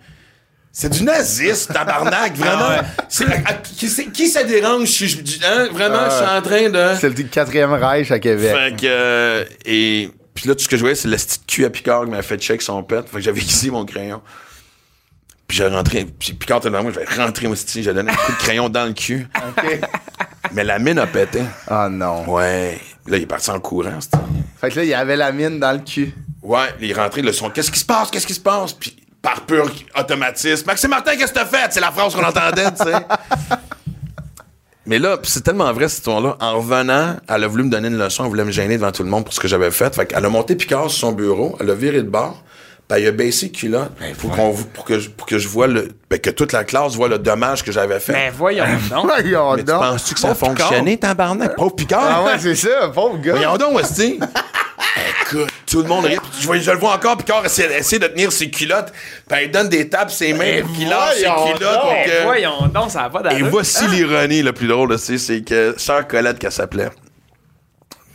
C'est du nazisme, tabarnak, vraiment. À- à- qui, ça dérange si je dis, hein, vraiment, je suis en train de... C'est le quatrième Reich à Québec. Fait que. euh, et. Puis là, tout ce que je voyais, c'est petit cul à Picard qui m'a fait check son pet. Fait que j'avais (laughs) ici mon crayon. Puis j'ai rentré. Puis Picard était devant moi, j'avais rentré mon style, j'ai donné un coup de crayon dans le cul. OK. Mais la mine a pété. Ah non. Ouais. Là, il est parti en courant, c'était. Fait que là, il y avait la mine dans le cul. Ouais, il est rentré, le son. Qu'est-ce qui se passe? Qu'est-ce qui se passe? Puis par pur automatisme. Maxime Martin, qu'est-ce que t'as fait? C'est la phrase qu'on entendait, tu sais. (laughs) Mais là, pis c'est tellement vrai cette histoire-là. En revenant, elle a voulu me donner une leçon, elle voulait me gêner devant tout le monde pour ce que j'avais fait. Fait qu'elle a monté Picard sur son bureau, elle a viré de bord, puis elle a baissé le culotte pour, qu'on, pour, que pour que je vois le. Ben, que toute la classe voit le dommage que j'avais fait. Mais voyons (laughs) donc. Voyons Mais tu penses-tu que ça a Pauvre Picard. fonctionné, tabarnak? Pauvre Picard! Ah ouais, c'est ça, pauvre gars. Voyons donc, Westy. Écoute, tout le monde rit. Je, le vois encore, Picard essaie, essaie de tenir ses culottes. Puis il donne des tapes ses mains pour qu'il lâche ses voyons culottes. pour voyons donc, ça va pas Et voici l'ironie le plus drôle, aussi, c'est que Sœur Colette, qu'elle s'appelait.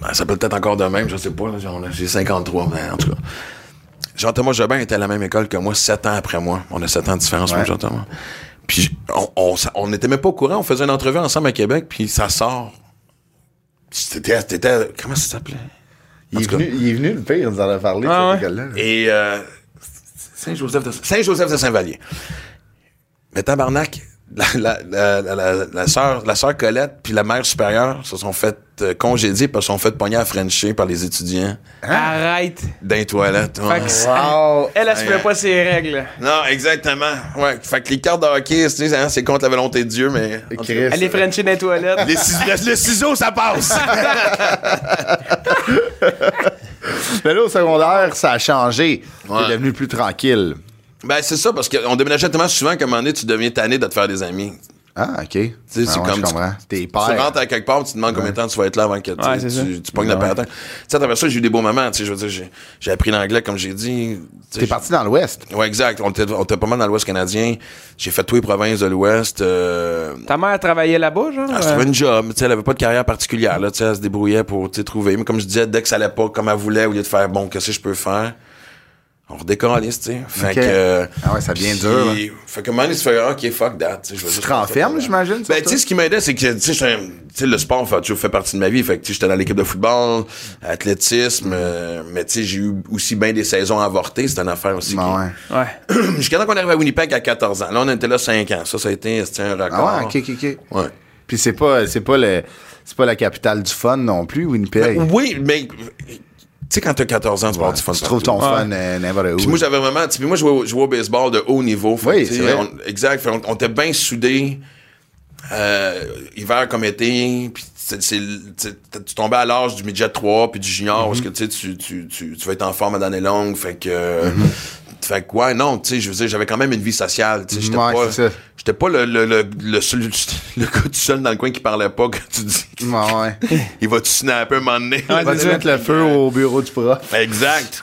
Elle s'appelle peut-être encore de même, je sais pas. là, J'ai 53, mais en tout cas. Jean-Thomas Jobin était à la même école que moi, 7 ans après moi. On a 7 ans de différence, moi, Ouais. Jean-Thomas. Puis on, on, on n'était même pas au courant. On faisait une entrevue ensemble à Québec, puis ça sort. C'était, c'était, comment ça s'appelait? Il est, cas. venu, il est venu, le pire, il nous en a parlé, Ah cette ouais? école-là. Et euh, Saint-Joseph de, Saint-Joseph de Saint-Vallier. Mais tabarnak, la, la, la, la, sœur, la sœur Colette puis la mère supérieure se sont fait euh, congédier puis se sont fait pogner à Frencher par les étudiants Arrête. dans les toilettes. ouais. Fait que ça- Wow. Elle, elle se fait pas ses règles. Non, exactement. Ouais. Fait que les cartes de hockey, tu sais, hein, c'est contre la volonté de Dieu, mais. Chris. Elle est Frenchie dans les toilettes. Les le ciseau, ça passe! (laughs) Mais là, au secondaire, ça a changé. Ouais. T'es devenu plus tranquille. Ben, c'est ça, parce qu'on déménageait tellement souvent qu'à un moment donné, tu deviens tanné de te faire des amis. Ah, OK. sais, Ah c'est ouais, comme je tu- comprends. T'es Tu rentres à quelque part, tu te demandes combien de temps tu vas être là avant que tu, Ouais, tu, tu pognes la Ouais. patin. Tu sais, à travers ça, j'ai eu des beaux moments. Tu sais, je veux dire, j'ai, j'ai appris l'anglais, comme j'ai dit. Tu T'es parti dans l'Ouest. Ouais, exact. On était, on était pas mal dans l'Ouest canadien. J'ai fait toutes les provinces de l'Ouest. Euh, Ta mère travaillait là-bas, genre? elle se trouvait une job. Tu sais, elle avait pas de carrière particulière. Là, tu sais, elle se débrouillait pour tu sais, trouver. Mais comme je disais, dès que ça allait pas comme elle voulait, au lieu de faire bon, qu'est-ce que je peux faire, on redécalise, tu sais. Fait que. euh, Ah ouais, ça devient dur, hein. Fait que moment donné, tu fais, OK, fuck that. Tu sais, je Tu te renfermes, j'imagine? ben, tu sais, ce qui m'aidait, c'est que, tu sais, j'étais un- tu sais, le sport fait, toujours fait partie de ma vie. Fait que, tu sais, j'étais dans l'équipe de football, athlétisme, euh, mais tu sais, j'ai eu aussi bien des saisons avortées. C'était une affaire aussi. Ben qui- ouais. Ouais. (clears throat) Jusqu'à temps qu'on arrive à Winnipeg à 14 ans. Là, on était là 5 ans. Ça, ça a été, c'était un record. Ah ouais, OK, OK, OK. Ouais. Puis c'est pas, c'est pas le, c'est pas la capitale du fun non plus, Winnipeg. Ben, oui, mais, sais, quand t'as 14 ans, tu vas avoir du fun. tu trouves ton fun euh, n'importe où. Puis moi, j'avais vraiment. Puis moi, je jouais, au- je jouais au baseball de haut niveau. Oui, tu c'est vrai. on- exact. Fait on, on était bien soudés. euh, hiver comme été. Puis tu tombais à l'âge du midget 3 puis du junior. Parce que tu sais, tu, tu, tu, tu vas être en forme à l'année longue. Fait que. Mm-hmm. Fait que, ouais, non, tu sais, je veux dire, j'avais quand même une vie sociale. Tu sais, j'étais Ouais, pas. J'étais pas le, le, le, le, seul, (laughs) le gars tout seul dans le coin qui parlait pas quand tu dis. Ouais, ouais. (laughs) Il va tu snapper un moment donné. On va te mettre le feu au bureau du prof. Exact.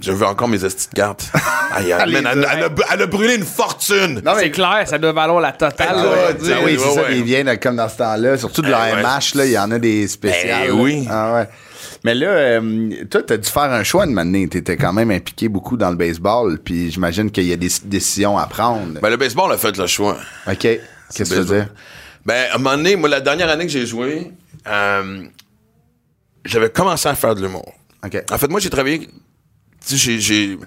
Je veux encore mes estis de cartes. Aïe, aïe, (laughs) man, elle, elle a, elle a brûlé une fortune. Non, C'est clair, ça doit valoir la totale. Ah, ouais, Ah oui, c'est ouais, ça, ouais. ils viennent comme dans ce temps-là. Surtout de la Eh ouais. MH, là, il y en a des spéciales. Ben oui. Ah ouais. Mais là, euh, toi, t'as dû faire un choix de maintenant. T'étais quand même impliqué beaucoup dans le baseball, puis j'imagine qu'il y a des décisions à prendre. Ben, le baseball a fait le choix. OK. Qu'est-ce que tu veux dire? Ben, à un moment donné, moi, la dernière année que j'ai joué, euh, j'avais commencé à faire de l'humour. OK. En fait, moi, j'ai travaillé. Tu sais, j'ai-.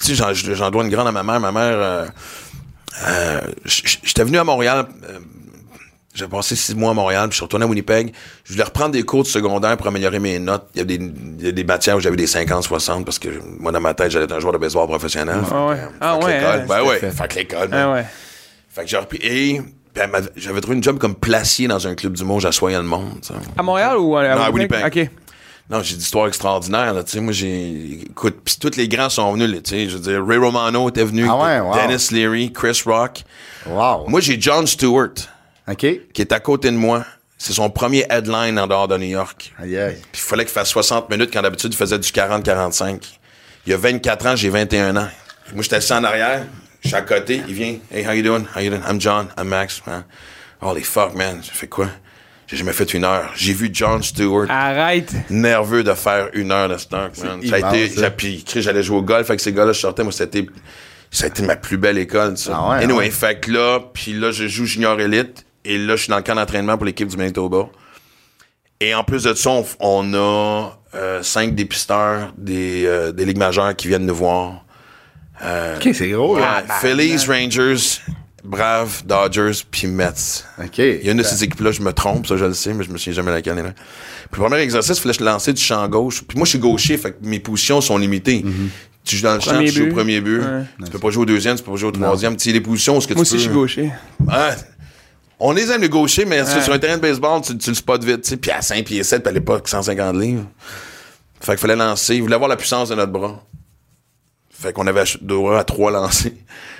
Tu sais, j'en- dois une grande à ma mère. Ma mère. euh, euh, J'étais venu à Montréal. Euh, j'ai passé six mois à Montréal, puis je suis retourné à Winnipeg. Je voulais reprendre des cours de secondaire pour améliorer mes notes. Il y a des, il y a des matières où j'avais des 50, 60, parce que moi, dans ma tête, j'allais être un joueur de baseball professionnel. Ah ouais. Fait que, Ah ouais, l'école, hein, ben ouais, fait. que l'école. Ah ouais. Fait que j'ai repris. Et puis j'avais trouvé une job comme placier dans un club d'humour, j'assoyais le monde. À Montréal ou à, Non, à Winnipeg? OK. Non, j'ai des histoires extraordinaires, là. Moi, j'ai. Écoute, pis tous les grands sont venus, là. Je veux dire, Ray Romano était venu. Ah ouais, wow. Dennis Leary, Chris Rock. Wow. Moi, j'ai John Stewart, OK. qui est à côté de moi. C'est son premier headline en dehors de New York. Aïe, aïe. Puis il fallait qu'il fasse 60 minutes quand d'habitude il faisait du 40-45. Il y a 24 ans, j'ai 21 ans. Moi, j'étais assis en arrière, je suis à côté, il vient. Hey, how you doing? How you doing? I'm John, I'm Max, man. Holy fuck, man. J'ai fait quoi? J'ai jamais fait une heure. J'ai vu John Stewart Arrête. nerveux de faire une heure de stock, man. Ça a été, Chris, j'allais jouer au golf avec ces gars-là, je sortais, moi, c'était, ça a été ma plus belle école, ça. Ah ouais, anyway, ouais. fait que là, puis là, je joue junior élite, et là, je suis dans le camp d'entraînement pour l'équipe du Manitoba. Et en plus de ça, on, on a euh, cinq dépisteurs des, euh, des ligues majeures qui viennent nous voir. Euh, OK, c'est gros, là. ouais, Phillies, Rangers, Braves, Dodgers, puis Mets. OK. Il y a une de ces équipes-là, je me trompe, ça je le sais, mais je me souviens jamais laquelle. là. Puis le premier exercice, il fallait que je lancer du champ gauche. Puis moi, je suis gaucher, fait que mes positions sont limitées. Tu joues dans le champ, Premier tu joues but. au premier but. Ouais. Tu peux pas jouer au deuxième, tu peux pas jouer au troisième. Tu sais, les positions, ce que Moi tu aussi, peux... je suis gaucher. Ouais. On les aime les gauchers, mais sur- Ouais. sur un terrain de baseball, tu, tu le spots vite, tu sais. Puis à 5 pieds 7, puis à l'époque, 150 livres. Fait qu'il fallait lancer. Il voulait avoir la puissance de notre bras. Fait qu'on avait droit à trois lancers.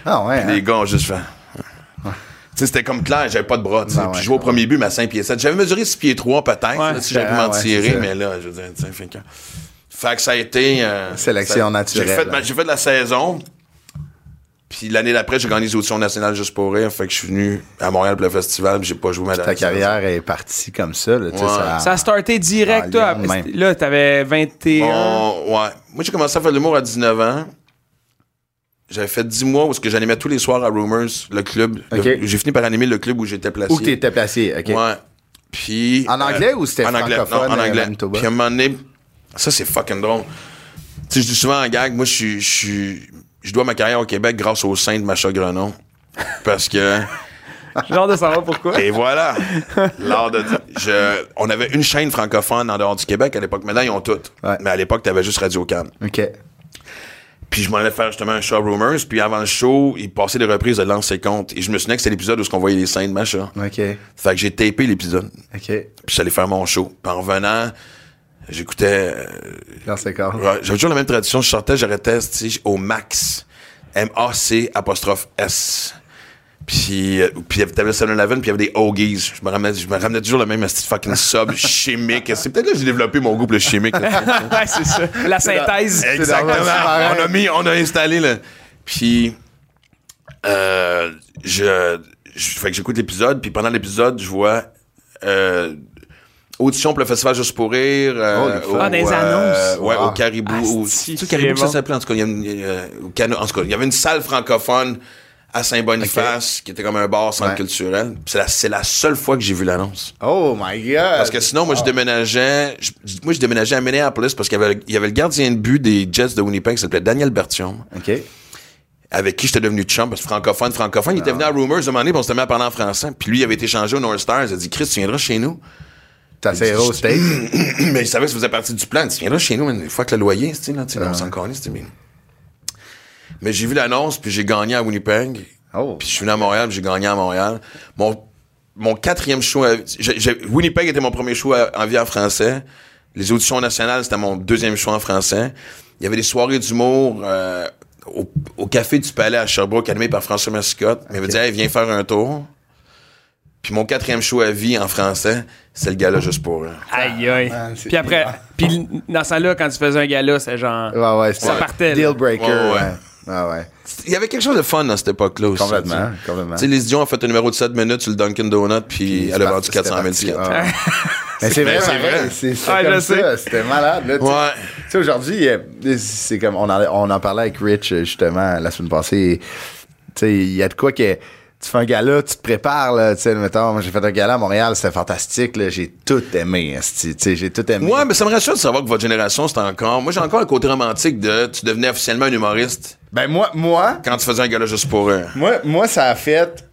Ah ouais. Puis hein? les gars ont juste fait. Tu sais, c'était comme clair, j'avais pas de bras. Ben ouais, Puis je jouais au premier but, mais à 5 pieds 7. J'avais mesuré 6 pieds 3 peut-être, Ouais. si j'avais pu Ah, m'en ouais, tirer, mais là, je veux dire, tu sais, fait que. Fait que ça a été. euh, Sélection ça- naturelle. J'ai fait, ma- j'ai fait de la saison. Puis l'année d'après, j'ai gagné les auditions nationales juste pour rire. Fait que je suis venu à Montréal pour le festival, puis j'ai pas joué ma Ta dernière carrière est partie comme ça, là. tu sais, Ouais. ça- Ça a starté direct, toi. Là, t'avais 21. Bon, ouais. Moi, j'ai commencé à faire de l'humour à 19 ans. J'avais fait 10 mois où ce que j'animais tous les soirs à Rumors, le club. J'ai fini par animer le club où j'étais placé. Où tu étais placé, OK. Ouais. Puis. En anglais ou c'était en anglais? francophone, Non, en euh, anglais. Manitoba? Puis à un moment donné, ça c'est fucking drôle. Tu sais, je dis souvent en gag, moi je suis. Je dois ma carrière au Québec grâce au sein de Macha Grenon. Parce que. (laughs) Hâte de savoir pourquoi. Et voilà. L'art de je, On avait une chaîne francophone en dehors du Québec à l'époque. Maintenant, ils ont toutes. Ouais. Mais à l'époque, t'avais juste Radio Can. OK. Puis je m'en allais faire justement un show Rumors. Puis avant le show, il passait des reprises de Lance et Compte. Et je me souvenais que c'était l'épisode où on voyait les scènes de Macha. OK. Fait que j'ai tapé l'épisode. OK. Puis j'allais faire mon show. Puis en revenant, j'écoutais. euh, Dans ouais, J'avais toujours la même tradition. Je sortais, j'arrêtais au max. M-A-C apostrophe S. Puis, euh, puis t'avais le 7-Eleven, puis il y avait des Hoagies. Je me ramenais, je me ramenais toujours le même petit fucking sub (laughs) chimique. C'est peut-être là que j'ai développé mon goût pour le chimique. (laughs) ouais, c'est ça. La synthèse. Exactement. On a mis, on a installé le. Puis, euh, je, je- fait que j'écoute l'épisode, puis pendant l'épisode, je vois euh, audition pour le festival Juste pour rire. euh, Oh, au, Ah, des euh, annonces. ouais, Wow. au Caribou. au- Asti, c'est-tu Caribou ça s'appelait? En tout cas. Il y a une- euh, au Cano- en tout cas, il y avait une salle francophone à Saint-Boniface qui était comme un bar centre Ouais. culturel. Puis C'est la, c'est la seule fois que j'ai vu l'annonce. Oh my God! Parce que sinon, moi, je déménageais. je- moi, je déménageais à Minneapolis parce qu'il y avait, il y avait le gardien de but des Jets de Winnipeg qui s'appelait Daniel Bertium, OK. avec qui j'étais devenu chum, parce que francophone, francophone. Il était venu à Rumors de moment donné, puis on s'était mis à parler en français. Puis lui, il avait été changé au North Stars. Il a dit, Chris, tu viendras chez nous? T'as serré au steak? (clears throat) Mais il savait que ça faisait partie du plan. Tu viendras chez nous, une fois que le loyer, tu sais, là, tu sais, on s'en connaît, c'était bien. Mais j'ai vu l'annonce, puis j'ai gagné à Winnipeg. Oh. Puis je suis venu à Montréal, puis j'ai gagné à Montréal. Mon, mon quatrième show, à- Winnipeg était mon premier show à- en vie en français. Les auditions nationales, c'était mon deuxième show en français. Il y avait des soirées d'humour euh, au, au Café du Palais à Sherbrooke, animé par François Mascotte. Il m'a dit, hey, viens faire un tour. Puis mon quatrième show à vie en français, c'est le gala juste pour eux. Aïe, aïe. Man, Puis après, puis dans ça là quand tu faisais un gala, c'est genre. Ouais, ouais, Ça partait. Deal breaker. Ouais, ouais. ouais. Ouais, ouais. Il y avait quelque chose de fun dans cette époque-là aussi. Complètement, complètement. Tu sais, les Dion a fait un numéro de 7 minutes sur le Dunkin' Donut, puis elle a vendu C'était 400 000 parti, tickets. ah. (laughs) Mais c'est vrai, Mais c'est vrai. vrai. C'est comme ça. C'était malade. Là, tu sais. Ouais. Tu sais, aujourd'hui, euh, c'est comme on en, on en parlait avec Rich euh, justement la semaine passée. Tu sais, il y a de quoi que tu fais un gala, tu te prépares, là, tu sais, mettons, j'ai fait un gala à Montréal, c'était fantastique, là, j'ai tout aimé, tu sais, j'ai tout aimé. Ouais, mais ça me rassure de savoir que votre génération, c'est encore. Moi, j'ai encore le côté romantique de tu devenais officiellement un humoriste Ben moi, moi, quand tu faisais un gala juste pour eux. moi, moi, ça a fait.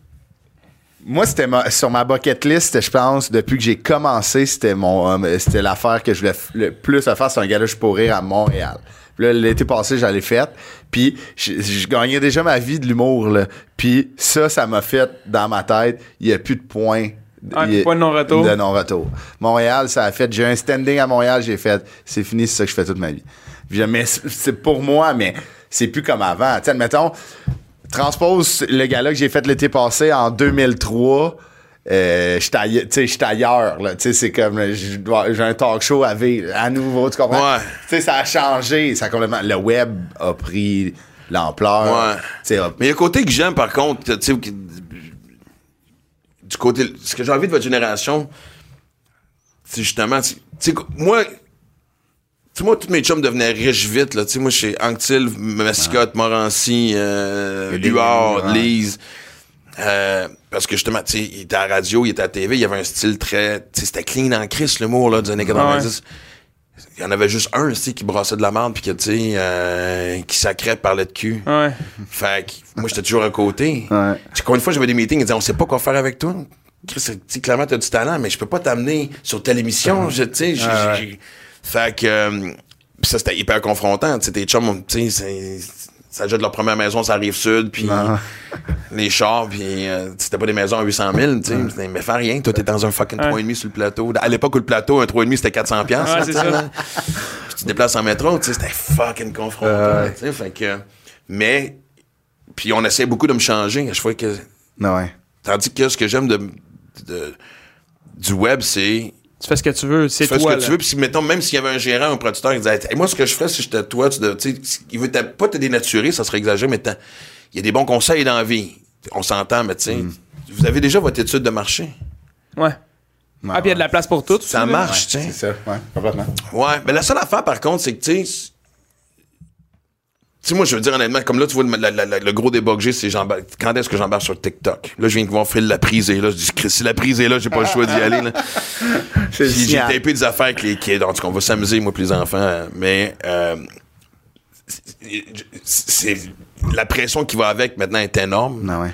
Moi, c'était ma- sur ma bucket list, je pense, depuis que j'ai commencé, c'était mon, euh, c'était l'affaire que je voulais le plus à faire, c'est un gala juste pour rire à Montréal. Là, l'été passé, j'allais fait. Puis je, gagnais déjà ma vie de l'humour, là. Puis ça, ça m'a fait dans ma tête, il n'y a plus de points. Ah, Il point de non-retour? De non-retour. Montréal, ça a fait. J'ai un standing à Montréal, j'ai fait. C'est fini, c'est ça que je fais toute ma vie. Puis, mais c'est c'est pour moi, mais c'est plus comme avant. Tu sais, admettons, transpose le gala que j'ai fait l'été passé en 2003. Euh, sais, j'étais ailleurs, là. Tu sais, c'est comme, je j'ai un talk show à, V- à nouveau, tu comprends? Ouais. Tu sais, ça a changé, ça a complètement, le web a pris l'ampleur. Ouais. A- Mais il y a un côté que j'aime, par contre, tu sais, qui- du côté. Ce que j'ai envie de votre génération, c'est justement. Tu sais, moi. Tu sais, moi, tous mes chums devenaient riches vite, là. Tu sais, moi, chez Anctil, Mascotte, Morancy, euh, Luard. Lise. Euh, parce que justement, tu sais, il était à la radio, il était à la TV, il y avait un style très. Tu sais, c'était clean en crise, l'humour, là, des années 90. Il y en avait juste un, tu sais, qui brassait de la merde, puis que, tu sais, euh, qui sacrait, parlait de cul. Ouais. Fait que moi, j'étais toujours à côté. Ouais. Combien de fois j'avais des meetings, ils disaient, on sait pas quoi faire avec toi. Chris, tu sais, clairement, t'as du talent, mais je peux pas t'amener sur telle émission. Je, tu sais, Fait que, euh, pis ça, c'était hyper confrontant. Tu sais, tes chums, tu sais, c'est- ça jette leur première maison, ça arrive sud, puis (laughs) les chars, puis euh, c'était pas des maisons à 800 000, tu sais. Mais fais rien, toi, t'es dans un fucking 3,5 sur le plateau. À l'époque où le plateau, un 3,5, c'était 400 piastres. Ouais, tu. Puis te déplaces en métro, tu sais, c'était fucking confrontant, tu sais. Fait que, mais, puis on essaie beaucoup de me changer chaque fois que Non, ouais. Tandis que ce que j'aime de, de- du web, c'est. Tu fais ce que tu veux, c'est Tu fais toi. ce que là. tu veux, puis si, mettons, même s'il y avait un gérant, un producteur qui disait, Hey, moi, ce que je ferais si j'étais toi, tu, sais, il veut pas te dénaturer, ça serait exagéré, mais il y a des bons conseils dans la vie. On s'entend, mais tu sais, Mm. vous avez déjà votre étude de marché. Ouais. Ah, puis il y a de la place pour tout. Ça marche, tu sais. C'est ça, ouais, complètement. Ouais, mais la seule affaire, par contre, c'est que, tu sais, sais, moi, je veux dire honnêtement, comme là, tu vois, le, la- la- la- le gros débat que j'ai, c'est quand est-ce que j'embarque sur TikTok? Là, je viens de voir Phil la prise est là. Je dis, si la prise est là, j'ai pas le choix d'y aller, là. (laughs) J'ai tapé des affaires avec les kids. En tout cas, on va s'amuser, moi, puis les enfants. Mais, euh, c'est- la pression qui va avec maintenant est énorme. Non, ouais.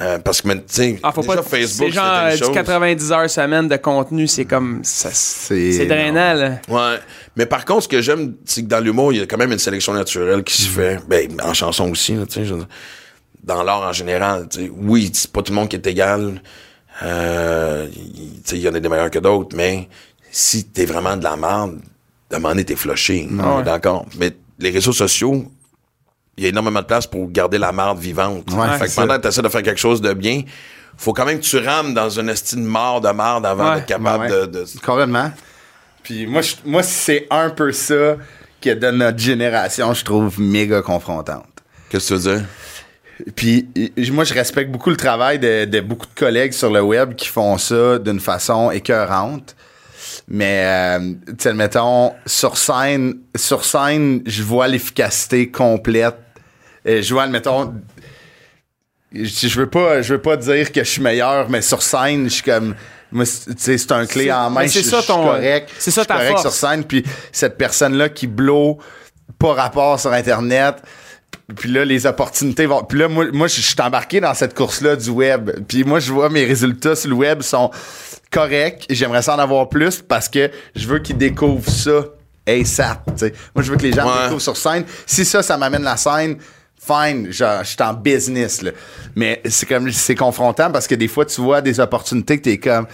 Euh, parce que, maintenant, tu sais, Ah, faut déjà pas. Facebook, C'est genre c'était euh, une du chose. 90 heures semaine de contenu, c'est comme. C'est C'est drainant, là. Ouais. Mais par contre, ce que j'aime, c'est que dans l'humour, il y a quand même une sélection naturelle qui se fait. Ben, en chanson aussi, là, tu sais. Dans l'art en général, tu sais. Oui, c'est pas tout le monde qui est égal. Euh, il- tu sais, il y en a des meilleurs que d'autres, mais si t'es vraiment de la merde, à un moment donné, t'es flushé. Ouais. D'accord. Mais les réseaux sociaux, il y a énormément de place pour garder la marde vivante. Ouais, fait que pendant que tu essaies de faire quelque chose de bien, faut quand même que tu rames dans une estime mort de marde avant Ouais. d'être capable Ouais, de, de- Complètement. Puis moi, je- moi c'est un peu ça qui de notre génération, je trouve méga confrontante. Qu'est-ce que tu veux dire? Puis moi, je respecte beaucoup le travail de, de beaucoup de collègues sur le web qui font ça d'une façon écœurante. Mais, euh, tu sais, mettons, sur scène, sur scène, je vois l'efficacité complète. Euh, vois, mettons, je, je veux pas, je veux pas dire que je suis meilleur, mais sur scène, je suis comme, moi, c'est- tu sais, c'est un clé en main. je- ça je suis ton- correct. c'est ça ta correct force. sur scène. Puis cette personne-là qui blow pas rapport sur Internet. Puis là, les opportunités vont. Puis là, moi, moi je je suis embarqué dans cette course-là du web. Puis moi, je vois mes résultats sur le web sont corrects. J'aimerais ça en avoir plus parce que je veux qu'ils découvrent ça ASAP. tu sais. Moi, je veux que les gens me Ouais. découvrent sur scène. Si ça, ça m'amène la scène, fine, je, je suis en business. Là. Mais c'est comme c'est confrontant parce que des fois, tu vois des opportunités que t'es comme.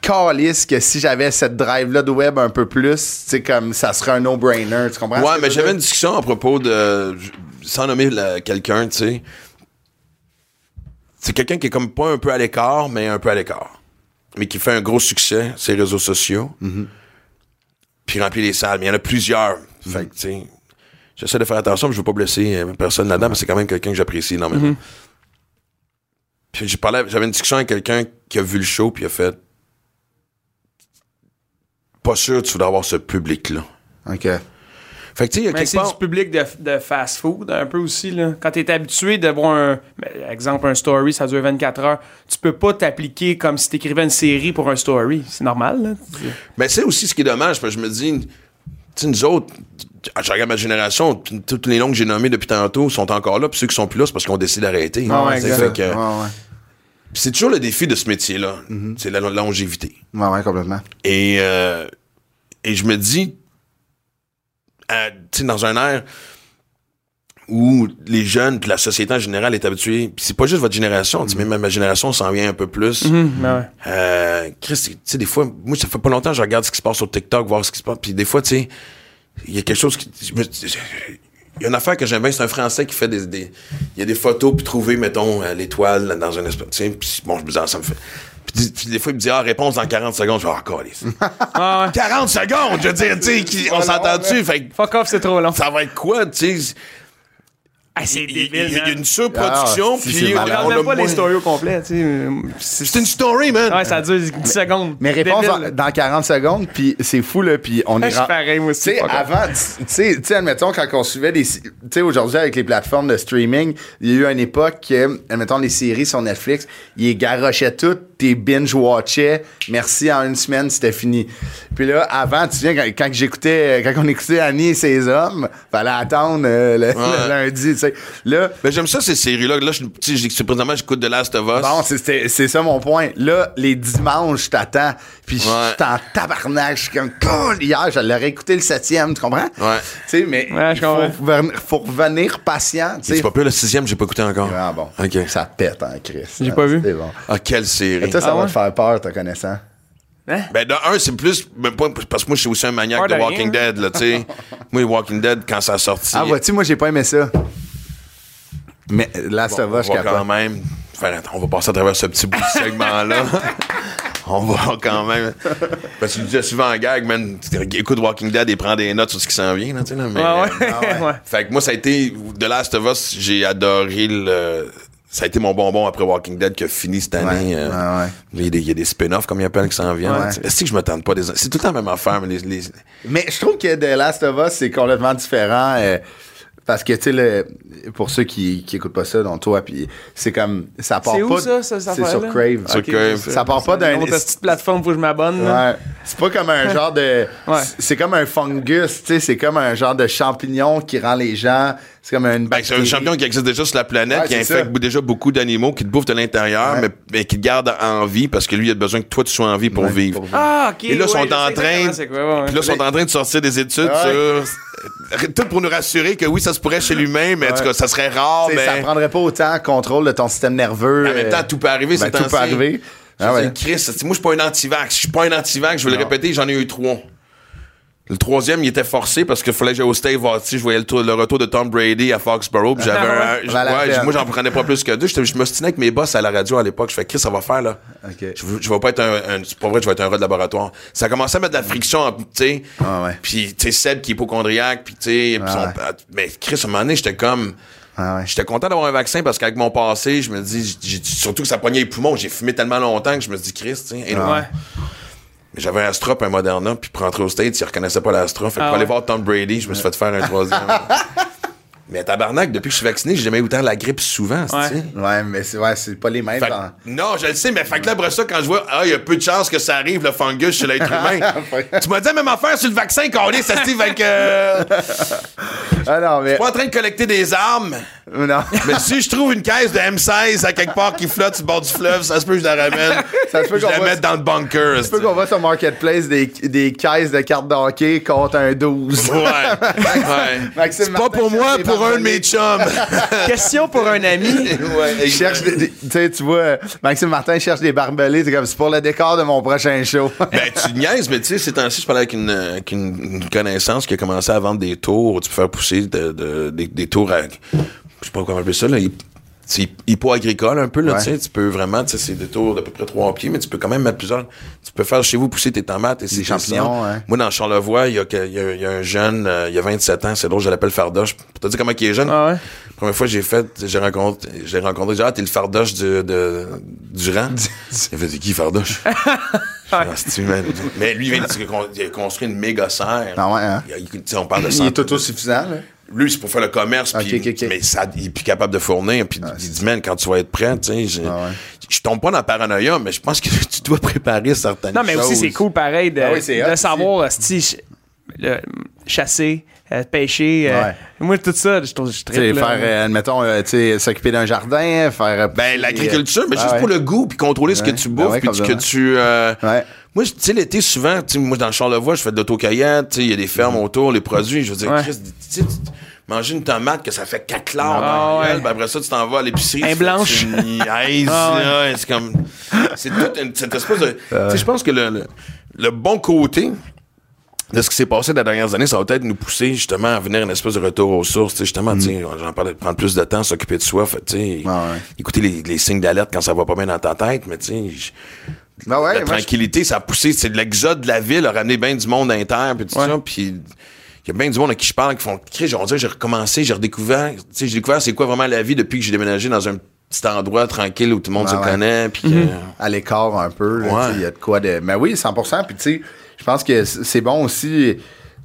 calisse que si j'avais cette drive-là de web un peu plus, sais, comme ça serait un no-brainer, tu comprends? Ouais, mais j'avais une discussion à propos de. Sans nommer quelqu'un, tu sais. C'est quelqu'un qui est comme pas un peu à l'écart, mais un peu à l'écart. Mais qui fait un gros succès sur les réseaux sociaux. Puis il remplit les salles. Mais il y en a plusieurs. Fait que, tu sais. J'essaie de faire attention, mais je veux pas blesser euh, personne là-dedans, mais c'est quand même quelqu'un que j'apprécie énormément. Puis j'ai parlé, j'avais une discussion avec quelqu'un qui a vu le show, puis il a fait. Pas sûr que tu dois avoir ce public-là. OK. Fait que, tu sais, il y a Mais c'est part. du public de, de fast-food, un peu aussi. Là. Quand tu es habitué de voir un. ben, exemple, un story, ça dure 24 heures. Tu peux pas t'appliquer comme si tu écrivais une série pour un story. C'est normal. Là. Mais c'est aussi ce qui est dommage, parce que je me dis, tu sais, nous autres, je regarde ma génération, t- tous les noms que j'ai nommés depuis tantôt sont encore là, puis ceux qui sont plus là, c'est parce qu'on décide d'arrêter. Ah ouais, Ouais, c'est toujours le défi de ce métier-là, c'est la longévité. Ouais, ouais, complètement. Et, euh, et je me dis, euh, tu sais, dans un air où les jeunes, puis la société en général est habituée, puis c'est pas juste votre génération, tu sais, même ma génération s'en vient un peu plus. Ben ouais. Euh, Chris, tu sais, des fois, moi, ça fait pas longtemps que je regarde ce qui se passe sur TikTok, voir ce qui se passe. Puis des fois, tu sais, il y a quelque chose qui. Il y a une affaire que j'aime bien, c'est un Français qui fait des. des- il y a des photos, puis trouver, mettons, euh, l'étoile dans un espace. Tu sais, puis bon, je me dis, ah, ça me fait. Puis, des fois, il me dit, ah, réponse dans 40 secondes. Je fais, ah, câlisse. 40 (laughs) secondes, je veux dire, tu sais, on s'entend-tu? Fuck off, c'est trop long. ça va être quoi, tu sais? Ah, c'est Il il- débile. il y a une surproduction, Ah, si, puis on malade. On a regarde même pas les stories au complet. tu sais. C'est une story, man. Ouais, ça dure 10 secondes. Mais réponse dans, dans 40 secondes, puis c'est fou, là, puis on Je est... suis ren- pareil, moi Tu aussi. avant, tu sais, tu sais, admettons, quand on suivait des... Tu sais, aujourd'hui, avec les plateformes de streaming, il y a eu une époque que, admettons, les séries sur Netflix, ils garochaient toutes, t'es binge-watchais, merci, en une semaine, c'était fini. Puis là, avant, tu te souviens, quand, quand j'écoutais, quand on écoutait Annie et ses hommes, fallait attendre euh, le, le lundi, tu sais. Là, Ben, j'aime ça, ces séries-là. Là, je, présentement, j'écoute The Last of Us. Bon, c'est- ça mon point. Là, les dimanches, je t'attends, puis je suis en tabarnak, je suis comme, Cool, hier, je l'aurais écouté le septième, tu comprends? Ouais. Tu sais, mais Ouais, je il faut, comprends. revenir- faut revenir patient, tu C'est sais. pas pire, le sixième, j'ai pas écouté encore. Ah bon, OK. ça pète, hein, Chris. J'ai pas vu. C'est bon. Ah, quelle série. Et toi, ça Ah va ouais? te faire peur, te connaissant. Ben, de un, c'est plus. ben, pas- parce que moi, je suis aussi un maniaque de de Walking rien. Dead, là, tu sais. (laughs) moi, Walking Dead, quand ça a sorti. Ah, vois-tu, moi, j'ai pas aimé ça. Mais là, ça on va, je va quand même. faire- on va passer à travers ce petit bout de segment-là. (laughs) on va quand même. Parce que tu disais souvent en gag, man, écoute Walking Dead et prends des notes sur ce qui s'en vient, là, tu sais, là, mais, Ouais, euh, ouais. ouais. Fait que moi, ça a été. The Last of Us, j'ai adoré le. Ça a été mon bonbon après Walking Dead qui a fini cette année. Ouais, euh, ouais, ouais. Il y a des, il y a des spin-offs, comme ils appellent, qui s'en viennent. Ouais. Est-ce que je me tente pas des. C'est tout le temps la même affaire, mais les. les- Mais je trouve que The Last of Us, c'est complètement différent. euh, parce que, tu sais, le- pour ceux qui, qui écoutent pas ça, dont toi, puis c'est comme. Ça part C'est pas. où ça, ça, cette C'est sur? Crave. Sur Crave. c'est Ça part pas C'est d'un. une autre petite plateforme, que je m'abonne. Ouais. C'est pas comme un (laughs) genre de. Ouais. C'est comme un fungus, tu sais. C'est comme un genre de champignon qui rend les gens. C'est comme une. Ben, c'est un champion qui existe déjà sur la planète, Ouais, qui infecte ça. déjà beaucoup d'animaux, qui te bouffent de l'intérieur, Ouais. mais, mais qui te garde en vie parce que lui, il a besoin que toi, tu sois en vie pour Ouais, vivre. pour vivre. Ah, ok. Et là, ouais, sont en train- quoi, ouais, ouais. Puis là, ils sont en train de sortir des études Ouais. sur. (laughs) Tout pour nous rassurer que oui, ça se pourrait chez l'humain, mais en tout cas, ça serait rare, mais. Ça prendrait pas autant contrôle de ton système nerveux. En même temps, euh, tout peut arriver, ben, c'est tout peut arriver. Ah ouais. Chris, moi, je suis pas un anti-vax. Je suis pas un anti-vax, je vais le répéter, j'en ai eu trois. Le troisième, il était forcé parce qu'il fallait que j'aille au tu sais, je voyais le, tour- le retour de Tom Brady à Foxborough, puis j'avais Ah un- ouais, moi, j'en prenais pas plus que deux. Je me stinais avec mes boss à la radio à l'époque. Je fais, Chris, ça va faire, là. Je, vais pas être un, un- c'est pas vrai, je vais être un rat de laboratoire. Ça a commencé à mettre de la friction, tu sais. Ah ouais. Puis, tu sais, Seb qui est hypochondriaque, puis tu sais, Ah mais Chris, à un moment donné, j'étais comme, Ah ouais. J'étais content d'avoir un vaccin parce qu'avec mon passé, je me dis, j'ai- surtout que ça pognait les poumons, j'ai fumé tellement longtemps que je me dis, Chris, tu sais. Ouais. Mais J'avais un Astra puis un Moderna, puis pour rentrer au States, ils reconnaissaient pas l'Astra. Fait que Ah pour aller ouais. voir Tom Brady, je me suis fait faire un (laughs) troisième. Mais tabarnak, depuis que je suis vacciné, j'ai jamais eu autant la grippe souvent, tu Ouais. sais. Ouais, mais c'est ouais, c'est pas les mêmes. Fait que- dans- non, je le sais, mais fait que là, après ça, quand je vois, ah, il y a peu de chances que ça arrive, le fungus chez l'être (laughs) humain. tu m'as dit la même affaire sur le vaccin, qu'on ça se dit, fait (laughs) euh, Ah mais. pas en train de collecter des armes. Non. Mais si je trouve une caisse de M16 à quelque part qui flotte sur le bord du fleuve, ça se peut que je la ramène. Ça se peut je qu'on la va- mette dans le bunker. Tu peux qu'on va sur Marketplace des, des caisses de cartes d'hockey contre un 12. Ouais. ouais. (laughs) Maxime C'est pas Martin pour moi, pour un de mes chums. (laughs) Question pour un ami. ouais, Il cherche des- des- tu sais, tu vois, Maxime Martin cherche des barbelés. C'est comme, c'est pour le décor de mon prochain show. (laughs) Ben, tu niaises, mais tu sais, ces temps-ci, je parlais avec une, euh, avec une, une connaissance qui a commencé à vendre des tours où tu peux faire pousser de, de- des, des tours à. Je sais pas comment appeler ça, là. C'est hypo-agricole un peu, là, Ouais. tu sais. Tu peux vraiment, tu sais, c'est des tours d'à peu près trois pieds, mais tu peux quand même mettre plusieurs. Tu peux faire chez vous pousser tes tomates et c'est champignons. Moi, dans Charlevoix, il y a, il y a- il y a un jeune, euh, il y a 27 ans, c'est drôle, je l'appelle Fardoche. Pour te dire comment il est jeune. Ah ouais? La première fois que j'ai fait, j'ai rencontré, j'ai rencontré, j'ai dit, ah, t'es le Fardoche du, de, du rang? (laughs) il a fait, c'est qui Fardoche? (laughs) Mais lui, il vient de il a construit une méga serre. Ah ouais, hein? Il il- on parle de Il cent- est autosuffisant, là. Lui, c'est pour faire le commerce, mais ça, il est plus capable de fournir. Puis il dit, man, quand tu vas être prêt, tu sais, je, Ah ouais. je tombe pas dans la paranoïa, mais je pense que (laughs) tu dois préparer certaines Non, mais aussi, choses. c'est cool, pareil, de, Ah oui, c'est de hot, savoir, le- chasser, euh, pêcher. euh, Ouais. moi, tout ça, je trouve je trippe, là. faire, euh, admettons, euh, s'occuper d'un jardin, faire. euh, Ben, l'agriculture, mais Ah juste ouais. pour le goût, puis contrôler ce que tu Ben bouffes, ouais, puis que complètement. tu... Moi, tu sais, l'été, souvent, moi, dans le Charlevoix, je fais de l'autocueillette, tu sais, il y a des fermes Mm-hmm. autour, les produits, je veux dire, Ouais. Chris, tu manger une tomate que ça fait 4 lards Ah, dans la ouais. gueule, puis après ça, tu t'en vas à l'épicerie. Un blanche. une (laughs) Ah, ouais. c'est comme... C'est toute une- cette espèce de... Tu sais, je pense que le, le, le bon côté de ce qui s'est passé dans les dernières années, ça va peut-être nous pousser justement à venir une espèce de retour aux sources. tu sais, Justement, tu sais, j'en parlais, prendre plus de temps, s'occuper de soi, fait, tu sais, Mm. Ah ouais. écouter les, les signes d'alerte quand ça va pas bien dans ta tête, mais tu sais, Ben ouais, la je- tranquillité, ça a poussé, c'est de l'exode de la ville, a ramené bien du monde inter, puis tout Ouais. ça, puis il y a bien du monde à qui je parle qui font, dirait, j'ai recommencé, j'ai redécouvert, tu sais, j'ai découvert c'est quoi vraiment la vie depuis que j'ai déménagé dans un petit endroit tranquille où tout le monde Ouais, se ouais. connaît, puis que- à l'écart un peu. Ouais. Il y a de quoi de. Mais oui, 100 Puis tu sais, je pense que c'est bon aussi.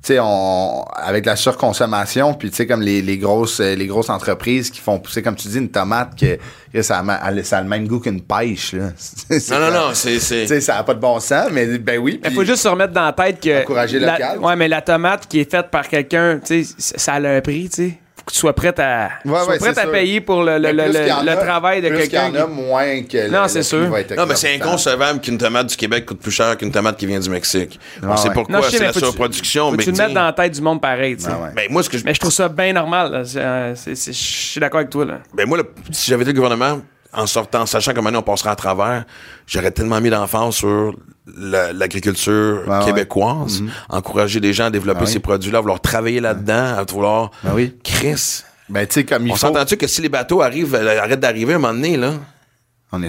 Tu sais, on, avec la surconsommation, puis tu sais, comme les, les grosses euh, les grosses entreprises qui font pousser, comme tu dis, une tomate que, que ça, a, ma- elle- ça a le même goût qu'une pêche, là. (laughs) C'est Non, non, non, c'est... c'est- Tu sais, ça n'a pas de bon sens, mais ben oui. Il faut juste se remettre dans la tête que. Encourager la, local. Ouais, mais la tomate qui est faite par quelqu'un, tu sais, ça a un prix, tu sais. Faut que tu sois prête à, Ouais, sois ouais, prête à payer pour le, le, Mais le, le- a- travail de quelqu'un. qu'il y en a, qui- moins que le- Non, c'est sûr. va être Non, mais c'est inconcevable qu'une tomate du Québec coûte plus cher qu'une tomate qui vient du Mexique. On Ah sait ouais. pourquoi, c'est mais la surproduction. Mais tu le mettes dans la tête du monde pareil, tu sais. Ah ben, moi, ce que je... Mais je trouve ça bien normal. euh, Je suis d'accord avec toi. Là. Ben moi, si j'avais été le gouvernement, en sortant, sachant que maintenant on passera à travers, j'aurais tellement mis d'emphase sur la- l'agriculture Ouais, ouais. québécoise, encourager les gens à développer Ah oui. ces produits-là, à vouloir travailler là-dedans, à vouloir... Ben oui. Chris, Ben, tu sais, comme il on faut. s'entend-tu que si les bateaux arrivent, euh, arrêtent d'arriver à un moment donné, là?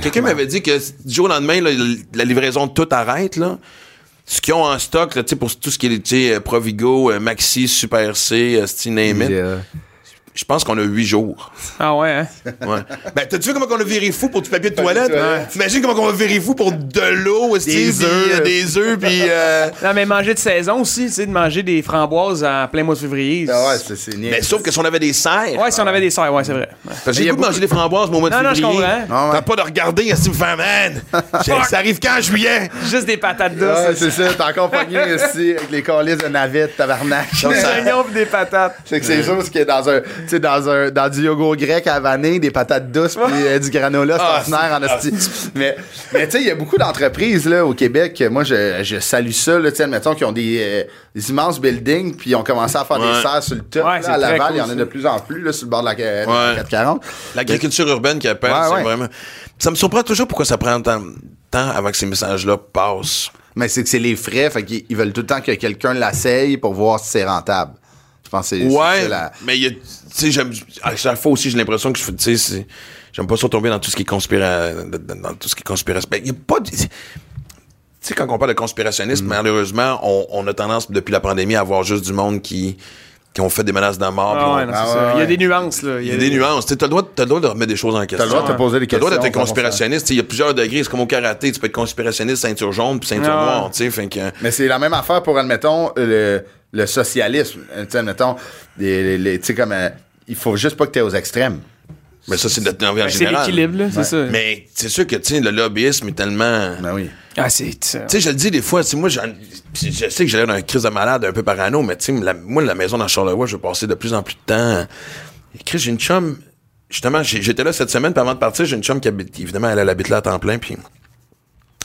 Quelqu'un m'avait dit que du jour au lendemain, là, la livraison de tout arrête, là. Ce qu'ils ont en stock, là, tu sais, pour tout ce qui est, Provigo, euh, Maxi, Super C, Yeah. Je pense qu'on a huit jours. Ah ouais, hein? Ouais. ben, t'as-tu vu comment on a viré fou pour du papier de toilette? T'imagines comment on va virer fou pour de l'eau, Des œufs. euh, des œufs, puis... euh, Non, mais manger de saison aussi, tu sais, de manger des framboises en plein mois de février. Ah ouais, c'est c'est Mais niais. sauf que si on avait des serres... Ouais, si on avait des serres, ouais, c'est vrai. Ouais. Parce que Mais j'ai a goût de manger des framboises au mois de Non, non, je février. comprends. Ah. T'as pas de regarder, esti, me faire, man! (laughs) ça arrive quand, en juillet? Juste des patates douces. Ouais, c'est ça, t'es encore pogné ici avec les calices de navette, tabarnak. des oignons pis des patates. C'est que c'est sûr ce qui est dans un, sais, dans un, dans du yogourt grec à vanille, des patates douces puis euh, du granola, c'est Ah, ordinaire en esti. Mais, mais tu sais, il y a beaucoup d'entreprises, là, au Québec, moi, je, je salue ça, là, tu sais, admettons, qui ont des, euh, des immenses buildings puis ils ont commencé à faire Ouais. des serres sur le top, Ouais, là, c'est à Laval, cool, il y en a de plus en plus, là, sur le bord de la, de la Ouais. 440. L'agriculture urbaine qui appelle, Ouais, c'est ouais. vraiment... Ça me surprend toujours pourquoi ça prend tant de temps avant que ces messages-là passent. Mais c'est que c'est les frais, fait qu'ils ils veulent tout le temps que quelqu'un l'essaye pour voir si c'est rentable. Je pense que c'est Ouais, la... mais tu sais, j'aime, à chaque fois aussi, j'ai l'impression que je tu sais, j'aime pas ça tomber dans tout ce qui est conspira, dans, dans tout ce qui est conspiration. Ben, il y a pas de, tu sais, quand on parle de conspirationnisme, malheureusement, on, on a tendance, depuis la pandémie, à avoir juste du monde qui, qui ont fait des menaces de mort. Ah ouais, non, Ah ouais, Il y a des nuances, là. il y a des nuances. Tu T'as le droit, t'as le droit de remettre des choses en question. T'as le droit de te poser des T'as le questions. droit d'être conspirationniste. Tu Il y a plusieurs degrés. C'est comme au karaté. Tu peux être conspirationniste, ceinture jaune, puis ceinture Ah ouais. noire. Tu que. Mais c'est la même affaire pour, admettons, le, le socialisme. Euh, Tu sais, admettons, les- les- les- tu sais, comme, euh, il faut juste pas que tu aux extrêmes. Mais ça, c'est de l'envie en Ben, C'est général. l'équilibre, là, c'est ça. Mais c'est sûr que, tu sais, le lobbyisme est tellement. Ben oui. Ah, c'est ça. Tu sais, je le dis des fois, tu sais, moi, je sais que j'ai l'air d'un crise de malade un peu parano, mais tu sais, moi, la maison dans Charlevoix, je vais passer de plus en plus de temps. Et Chris, j'ai une chum, justement, j'étais là cette semaine, puis avant de partir, j'ai une chum qui habite, évidemment, elle, elle habite là à temps plein, puis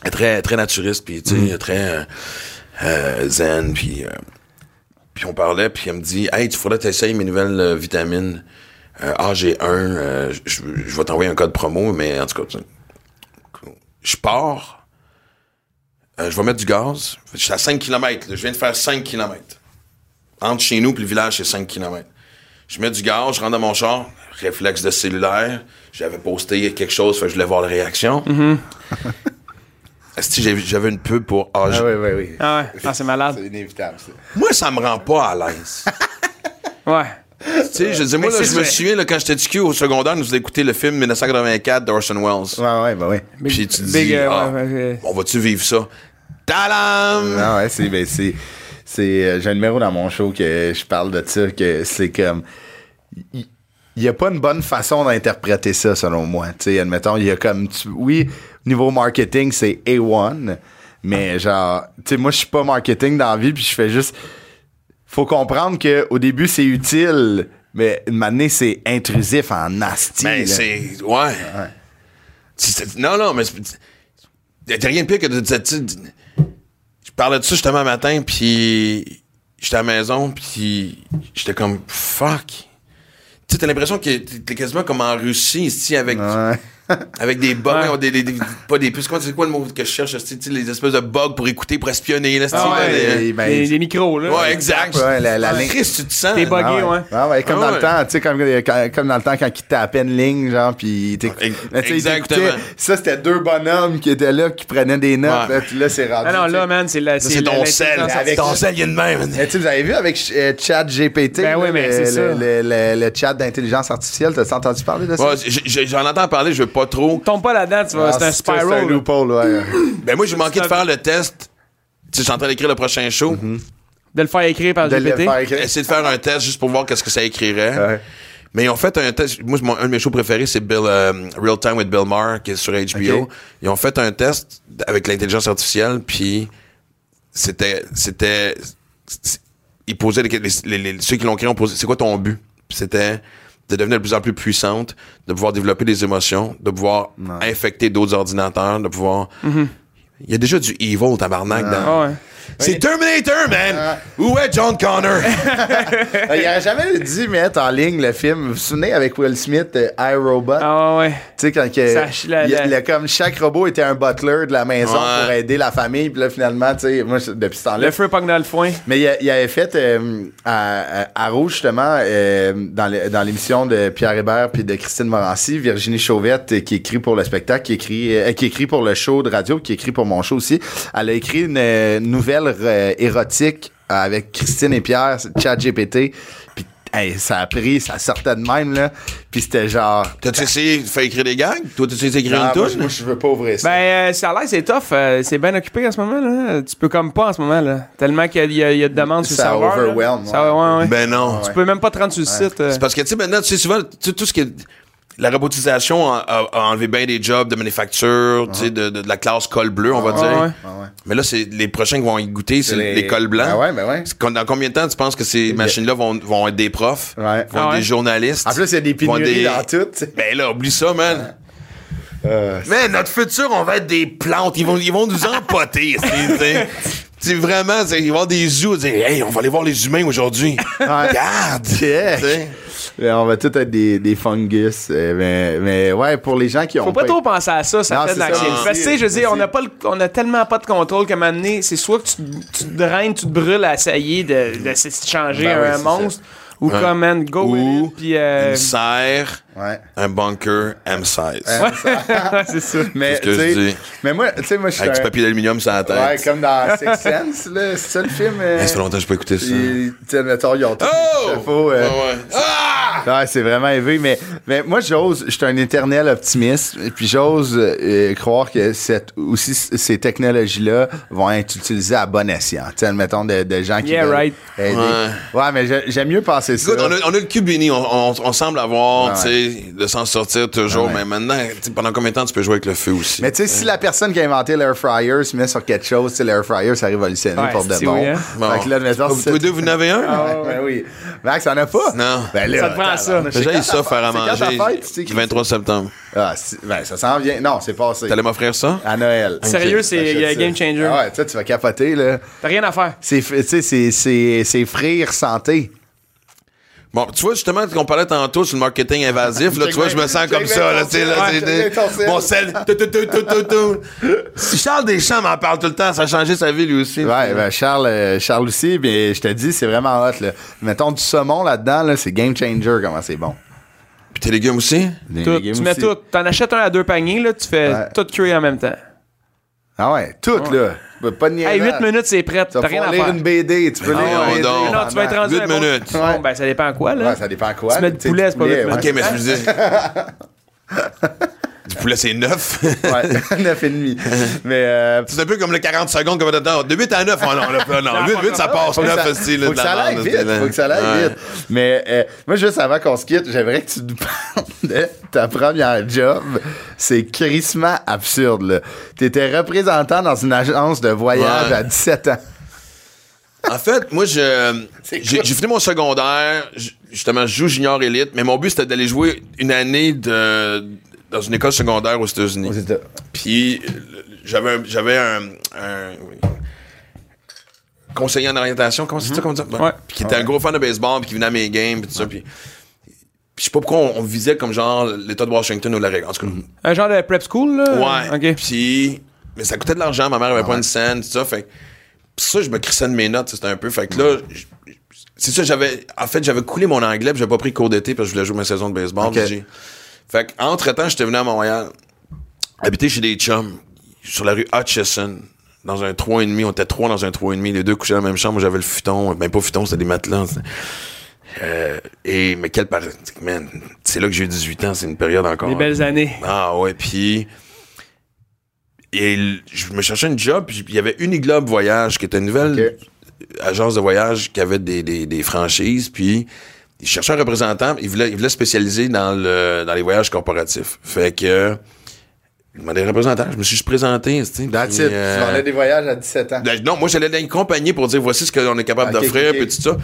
elle est très, très naturiste, puis tu sais, très euh, euh, zen, puis... euh, Puis on parlait, puis elle me dit Hey, tu faudrait t'essayer mes nouvelles euh, vitamines AG1. euh, je je vais t'envoyer un code promo, mais en tout cas, tu- je pars. euh, je vais mettre du gaz. Je suis à 5 km. Je viens de faire 5 km. Entre chez nous et le village, c'est 5 km. Je mets du gaz, je rentre dans mon char, réflexe de cellulaire. J'avais posté quelque chose, fait que je voulais voir la réaction. (laughs) Esti, j'ai- J'avais une pub pour AG. Ah oui, oui, oui. Ah ouais, ah, c'est malade. C'est inévitable, ça. Moi, ça me rend pas à l'aise. Ouais. Sais, je dis, moi, là, je me souviens, là, quand j'étais du cul au secondaire, nous écouté le film 1984 d'Orson Welles. Ouais, ouais, bah oui. Puis tu te dis, euh, ah, ouais, ouais, on va-tu vivre ça? Tadam! Non, ouais, c'est. Ben, c'est, c'est euh, j'ai un numéro dans mon show que je parle de ça, que c'est comme. Il n'y a pas une bonne façon d'interpréter ça, selon moi. Tu sais, admettons, il y a comme. tu- oui, niveau marketing, c'est A1, mais genre, tu sais, moi, je suis pas marketing dans la vie, puis je fais juste. Faut comprendre qu'au début, c'est utile, mais une année, c'est intrusif en nasty. Mais là. c'est. Ouais. Non, non, mais. c'est- T'as rien de pire que de dire. tu sais, Je parlais de ça justement un matin, puis. J'étais à la maison, puis. J'étais comme. Fuck. Tu sais, t'as l'impression que t'es t'es quasiment comme en Russie, ici, avec. Ouais. Avec des bugs, Ouais. des, des- des- pas des puces. C'est quoi le mot que je cherche? les espèces de bugs pour écouter, pour espionner. Là, Ah ouais, c'est- les- ben, Des, des micros, là. ouais, exact. Ouais, la- la Ah, ligne- tu te sens. T'es bugué, Ah ouais. Ah ouais, comme Ah dans le temps, tu sais, comme, quand- comme dans le temps quand il tapait une ligne, genre, puis exactement. Ça, c'était deux bonhommes qui étaient là, qui prenaient des notes. Ouais. Là, puis là, c'est rendu. Ah non, là, man, c'est la. C'est ton sel. avec- Ton sel, il y a de même. Vous avez vu avec euh, Chat GPT, Ben oui, mais le, c'est ça. chat d'intelligence artificielle, t'as entendu parler de ça? J'en entends parler, je veux pas trop. Tombe pas là-dedans, tu vois. Ah, c'est un C'est un spiral. loophole, ouais. (laughs) (clears throat) Ben moi, j'ai manqué de faire le test. Tu sais, je suis en train d'écrire le prochain show. De le faire écrire par De le GPT. Essayer de faire un test juste pour voir qu'est-ce que ça écrirait. Ouais. Mais ils ont fait un test. Moi, mon- un de mes shows préférés, c'est Bill, euh, Real Time with Bill Maher, qui est sur HBO. Ils ont fait un test avec l'intelligence artificielle, puis c'était, c'était, ils posaient les, les- les- ceux qui l'ont créé ont posé, c'est quoi ton but? C'était de devenir de plus en plus puissante, de pouvoir développer des émotions, de pouvoir infecter d'autres ordinateurs, de pouvoir. Il y a déjà du evil tabarnak dans. Ah ouais. C'est Terminator, man! Ah. Où est John Connor? (laughs) Euh, il aurait jamais dû mettre en ligne le film. Vous vous souvenez avec Will Smith, euh, iRobot? Ah ouais. Tu sais, quand que, la- il y a- la- le- comme chaque robot était un butler de la maison Ouais. pour aider la famille, puis là, finalement, tu sais, moi, depuis ce temps-là. Le feu pogne dans le foin. Mais il, a- il avait fait euh, à, à, à Rouge, justement, euh, dans l'émission de Pierre Hébert puis de Christine Morancy, Virginie Chauvette, euh, qui écrit pour le spectacle, qui écrit, euh, qui écrit pour le show de radio, qui écrit pour mon show aussi. Elle a écrit une euh, nouvelle euh, érotique avec Christine et Pierre, Chat GPT. Puis hey, ça a pris, ça sortait de même, là. Puis c'était genre. T'as-tu essayé de faire écrire des gags? Toi, t'as essayé d'écrire Ah, une moi, tune? je- moi, je veux pas ouvrir ça. Ben, euh, ça a l'air, c'est tough. euh, c'est bien occupé en ce moment, là. Tu peux comme pas en ce moment, là. Tellement qu'il y, a- il y a- de demandes sur le Ça là. overwhelm, Ça, ouais, ouais. Ben non. Tu peux même pas te rendre sur le site. euh. C'est parce que, tu sais, maintenant, tu sais, souvent, tu sais, tout ce qui est. La robotisation a, a- a enlevé bien des jobs de manufacture, tu sais, de, de- de la classe col bleu, on va Ah, dire. ouais. Ah ouais. Mais là, c'est les prochains qui vont y goûter, c'est les- les... cols blancs. Ah ouais, ben ouais. Con- Dans combien de temps tu penses que ces machines-là vont, vont être des profs, Ouais. vont Ah être ouais. des journalistes? En plus, il y a des pénuries des- dans tout. tu sais. Ben là, oublie ça, man. Euh, Mais notre futur, on va être des plantes. Ils vont, ils vont nous empoter. (laughs) c'est- vraiment, ils vont avoir des zoos. Dire, hey, on va aller voir les humains aujourd'hui. Regarde. Yeah. Euh, On va tous être des, des fungus. euh, mais, mais ouais, pour les gens qui ont. Faut pas trop penser à ça, ça Non, fait de l'anxiété. Parce que, tu sais, je veux dire, on a, pas le- on a tellement pas de contrôle qu'à un moment donné, c'est soit que tu, tu te draines, tu te brûles à essayer de, de, se changer Ben un monstre, ou Ouais. comme, man, go Ou with it, puis... euh, Une serre, Ouais. un bunker M16. ouais, (laughs) c'est ça. Mais, C'est ce que tu sais, je dis. mais moi, tu sais, moi, je suis. Avec du un- papier d'aluminium sur la tête. Ouais, comme dans Six Sense, là. C'est ça le film? (laughs) euh, ça fait longtemps que je peux écouter ça. Tu sais, mettons, ils ont Oh! euh, Ouais, ouais. Ah! Ouais, c'est vraiment élevé, mais, mais moi, j'ose, je suis un éternel optimiste, et puis j'ose euh, croire que cette, aussi ces technologies-là vont être utilisées à bon escient. Tu sais, admettons, de, de gens qui Yeah, right. aider. Ouais. Ouais, mais j'ai- j'aime mieux penser ça. Écoute, on a, on a le cube béni, on, on- on semble avoir, Ouais. tu sais, de s'en sortir toujours, Ouais. mais maintenant, pendant combien de temps tu peux jouer avec le feu aussi? Mais tu sais, si la personne qui a inventé l'air fryer se met sur quelque chose, l'air fryer, ça a révolutionné Ouais, pour de bon. oui, hein? Bon. Fait que là, admettons, Vous deux, vous en avez un? Ouais, ben oui. Max, ça en a pas? Non. Ben là, Ça te prend vraiment ça. J'ai ça faire à manger. fête, tu sais, le 23 septembre. Ah, ben, ça s'en vient. Non, c'est passé. T'allais m'offrir ça? À Noël. Sérieux, c'est ça. game changer. Ah ouais, tu sais, tu vas capoter, là. T'as rien à faire. C'est, tu sais, c'est, c'est, c'est frire santé. Bon, tu vois, justement, qu'on parlait tantôt sur le marketing invasif, là, tu vois, je me sens comme ça, là, tu sais, là, c'est- check bien ton sel. Mon sel, tout, tout, tout, tout, tout, tout. Si Charles Deschamps m'en parle tout le temps, ça a changé sa vie, lui aussi. Ouais, ben Charles, euh, Charles aussi, mais je te dis, c'est vraiment hot, là. Mettons du saumon là-dedans, là, c'est game changer, comment c'est bon. Puis tes légumes aussi? Tout. Tu mets tout. T'en achètes un à deux paniers, là, tu fais tout cuire en même temps. Ah ouais, tout, là. Ben, Pas de niaisage. Hey, 8 minutes, c'est prêt. Tu vas rien à lire faire. une BD, tu peux Ah, lire ouais, une BD. donc. Non, tu vas être rendu Huit un bon- minutes. Bon, ben, ça dépend quoi, là. Ouais, ça dépend quoi. Tu mets du poulet, c'est pas huit ouais. Ok, mais je me disais. (laughs) du poulet, c'est 9. Ouais, (laughs) 9 et demi. (laughs) Mais euh, c'est un peu comme le 40 secondes qu'on va t'attendre. De 8 à 9, oh non, là, non. 8, 8, ça passe. faut que 9, ça, style. faut que ça aille vite, faut que ça aille vite. Mais euh, moi, juste avant qu'on se quitte, j'aimerais que tu nous parles de ta première job. C'est crissement absurde, là. T'étais représentant dans une agence de voyage Ouais. à 17 ans. En fait, moi, je, (laughs) j'ai, j'ai fini mon secondaire. Justement, je joue junior élite, mais mon but, c'était d'aller jouer une année de, dans une école secondaire aux États-Unis. Puis, j'avais un, j'avais un, un conseiller en orientation, comment c'est ça qu'on dit? Ouais. Puis qui était un gros fan de baseball, puis qui venait à mes games, puis tout ça. Puis, je sais pas pourquoi on, on visait comme genre l'État de Washington ou. En tout cas, Un genre de prep school, là? Ouais. Puis, mais ça coûtait de l'argent. Ma mère avait pas une scène, tout ça. Fait ça, je me crissais de mes notes, c'était un peu. Fait que là, c'est ça, j'avais. En fait, j'avais coulé mon anglais, puis j'avais pas pris cours d'été parce que je voulais jouer ma saison de baseball. Fait qu'entre-temps, j'étais venu à Montréal, habiter chez des chums, sur la rue Hutchison, dans un 3,5. On était trois dans un 3,5. Les deux couchaient dans la même chambre. Moi, j'avais le futon. Ben, pas futon, c'était des matelas. Euh, et, mais quelle par... Man, c'est là que j'ai eu 18 ans, c'est une période encore. Des belles années. Ah ouais, puis et je me cherchais une job, puis il y avait Uniglobe Voyage, qui était une nouvelle agence de voyage qui avait des, des, des franchises, puis il cherchait un représentant, il voulait, il voulait spécialiser dans, le, dans les voyages corporatifs. Fait que il demandait un représentant, je me suis juste présenté. tu euh, Tu vendais des voyages à 17 ans. ben, non, moi, j'allais dans une compagnie pour dire voici ce qu'on est capable d'offrir, ok. puis tout ça.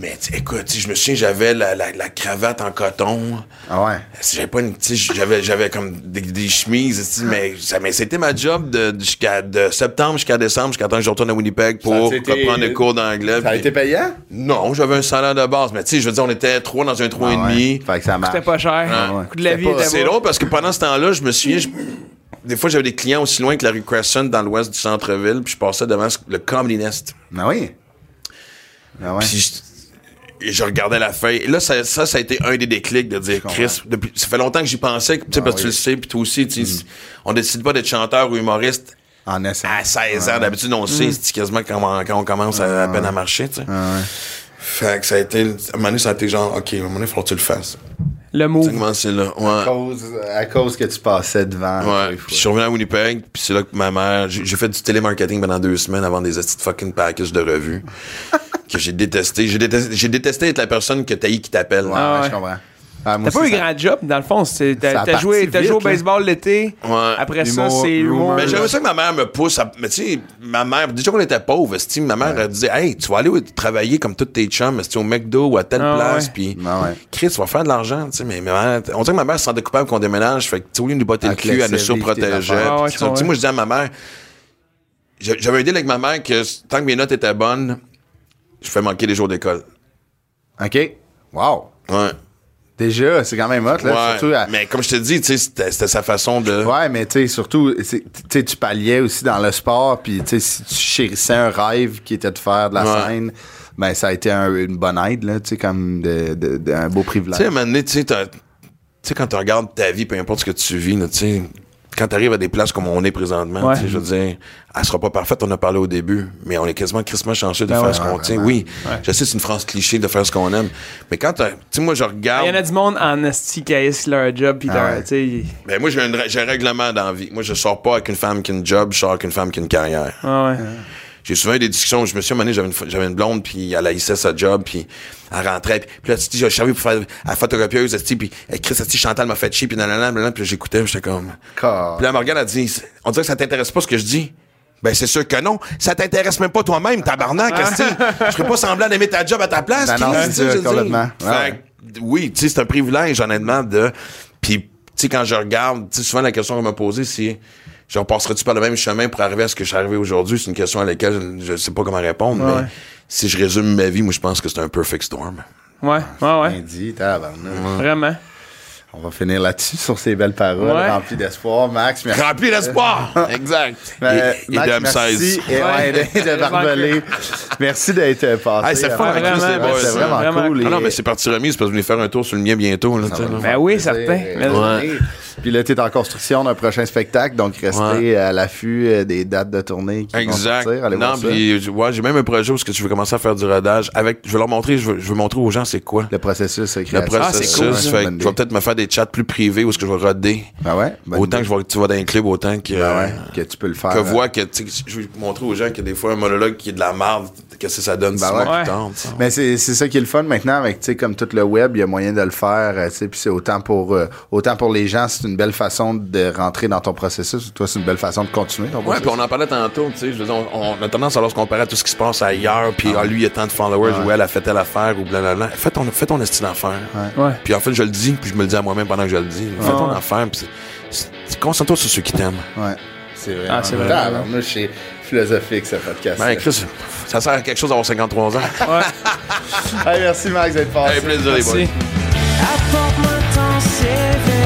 Mais écoute, je me souviens, j'avais la, la, la cravate en coton. Ah ouais. J'avais pas une. tu sais, J'avais, j'avais comme des, des chemises, mais, ça- mais c'était ma job de, jusqu'à de septembre jusqu'à décembre, jusqu'à temps que je retourne à Winnipeg pour reprendre des cours d'anglais. Ça a été payant? Non, j'avais un salaire de base, mais tu sais, je veux dire, on était trois dans un trois et Ah ouais. demi. Fait que ça marche. C'était pas cher. Ah Le coût de la C'était vie pas- C'est drôle parce que pendant ce temps-là, je me souviens, je- des fois, j'avais des clients aussi loin que la rue Crescent dans l'ouest du centre-ville, puis je passais devant le Comedy Nest. Ah oui. Ah ouais. Puis et je regardais la feuille. Et là, ça, ça, ça a été un des déclics de dire, Chris, depuis, ça fait longtemps que j'y pensais, tu sais, parce que tu le sais, puis toi aussi, tu sais, on décide pas d'être chanteur ou humoriste En à 16 ans. D'habitude, on le sait, c'est quasiment quand on, quand on commence à, à peine à marcher, tu sais. Fait que ça a été, à un moment donné, ça a été genre, OK, à un moment donné, il faut que tu le fasses. Le comment c'est là? À cause, à cause que tu passais devant. Ouais, puis je suis revenu à Winnipeg, puis c'est là que ma mère, j'ai fait du télémarketing pendant deux semaines avant des de fucking packages de revues (laughs) que j'ai détesté. J'ai détesté, être la personne que t'as qui t'appelle. Ouais, Ah ouais, ouais. je comprends. Ah, T'as pas eu ça- grand job, dans le fond. T'as joué, joué au baseball l'été. Ouais. Après ça, c'est l'humour. Mais j'aimerais ça que ma mère me pousse à. Mais tu sais, ma mère, déjà qu'on était pauvres, ma mère, elle disait, hey, tu vas aller travailler comme tous tes chums, au McDo ou à telle Ah place, puis Ah ouais. Chris, tu vas faire de l'argent, tu sais. Mais ma mère- on dirait que ma mère se sentait coupable qu'on déménage, fait que, tu sais, au lieu de nous botter le cul, le elle nous surprotégeait. moi, je disais à ma mère, j'a- j'avais un deal avec ma mère que tant que mes notes étaient bonnes, je fais manquer les jours d'école. OK. Wow. Ouais. Déjà, c'est quand même hot, là. Ouais. Surtout à- Mais comme je te dis, tu c'était sa façon de. Ouais, mais tu sais, surtout, tu tu palliais aussi dans le sport, puis tu si tu chérissais un rêve qui était de faire de la Ouais. scène, ben ça a été un- une bonne aide, là, tu sais, comme de, de- de- un beau Tu privilège. sais, à un moment donné, tu sais, tu quand tu regardes ta vie, peu importe ce que tu vis, tu sais, quand tu arrives à des places comme on est présentement, Ouais. tu sais, je veux dire, elle sera pas parfaite, on a parlé au début, mais on est quasiment crissement chanceux de Ben faire ouais. ce qu'on tient. Oui, je sais, c'est une phrase cliché de faire ce qu'on aime, mais quand tu sais, moi, je regarde. Il y en a du monde en esti qui leur job. Puis Ah tu sais, Ben, moi, j'ai un, j'ai un règlement dans la vie. Moi, je sors pas avec une femme qui a une job, je sors avec une femme qui a une carrière. ah ouais. J'ai souvent eu des discussions. Je me suis amené, j'avais une, j'avais une blonde, puis elle haïssait sa job, puis elle rentrait. Puis, puis là, tu dis, j'ai servi pour faire la photocopieuse, puis Chris, esti, Chantal m'a fait chier, puis nanana, puis là, j'écoutais, j'étais comme. Car- Puis là, regarde, elle dit, on dirait que ça t'intéresse pas ce que je dis. Ben, c'est sûr que non. Ça t'intéresse même pas toi-même, tabarnak, esti. Je ferais pas semblant d'aimer ta job à ta place. Ben non, c'est dire. complètement. Fait Ouais. que oui, tu sais, c'est un privilège, honnêtement, de. Puis, tu sais, quand je regarde, tu sais, souvent la question qu'on m'a posée, c'est. Genre, passerais-tu par le même chemin pour arriver à ce que je suis arrivé aujourd'hui? C'est une question à laquelle je, je sais pas comment répondre, Ouais. mais si je résume ma vie, moi, je pense que c'est un perfect storm. Ouais, ouais, ouais. Dit, tabarnak. Vraiment. On va finir là-dessus sur ces belles paroles Ouais. remplies d'espoir. Max, merci. Rempli d'espoir! (laughs) exact. Ben, et, et Max, de merci. M16. Et ouais, de, (laughs) de barbelé. Merci d'être euh, passé. Hey, c'est fun Vraiment, vraiment, Vraiment cool. Ah non, mais c'est parti remise parce que vous venez faire un tour sur le mien bientôt. Tu là. Ben oui, certain. Puis là, tu es en construction d'un prochain spectacle, donc restez Ouais. à l'affût euh, des dates de tournée qui Exact. vont sortir. Allez non, puis ouais, j'ai même un projet où est-ce que tu veux commencer à faire du rodage avec. Je vais leur montrer. Je veux, je veux montrer aux gens c'est quoi. Le processus euh, Le processus. Ah, c'est cool, fait je vais peut-être me faire des chats plus privés où est-ce que je vais roder. Ben ouais? autant idée. que je vais, tu vas dans un club, autant que. Ben ouais, que tu peux le faire. que voit que, je veux montrer aux gens que des fois un monologue qui est de la merde, qu'est-ce que ça donne Ben ouais. plus tard. Mais c'est c'est ça qui est le fun maintenant avec comme tout le web, il y a moyen de le faire, euh, puis c'est autant pour euh, autant pour les gens, c'est une belle façon de rentrer dans ton processus, toi c'est une belle façon de continuer ton Ouais, processus? puis on en parlait tantôt, tu sais, je veux dire, on, on a tendance à leur se comparer à tout ce qui se passe ailleurs, puis ah, lui, il a tant de followers, ou elle a fait telle affaire, ou blablabla. Fais ton, fais ton estime d'affaire. Ouais. Puis en fait, je le dis, puis je me le dis à moi-même pendant que je le dis. Fais ton Ouais. affaire, puis concentre-toi sur ceux qui t'aiment. Ouais. C'est vrai. Ah, c'est vrai. Tabarnouche, c'est philosophique ce podcast. Ben, Chris, ça sert à quelque chose d'avoir 53 ans. Ouais. Hey, merci Max d'être passé. Hey, plaisir, les boys. Merci. À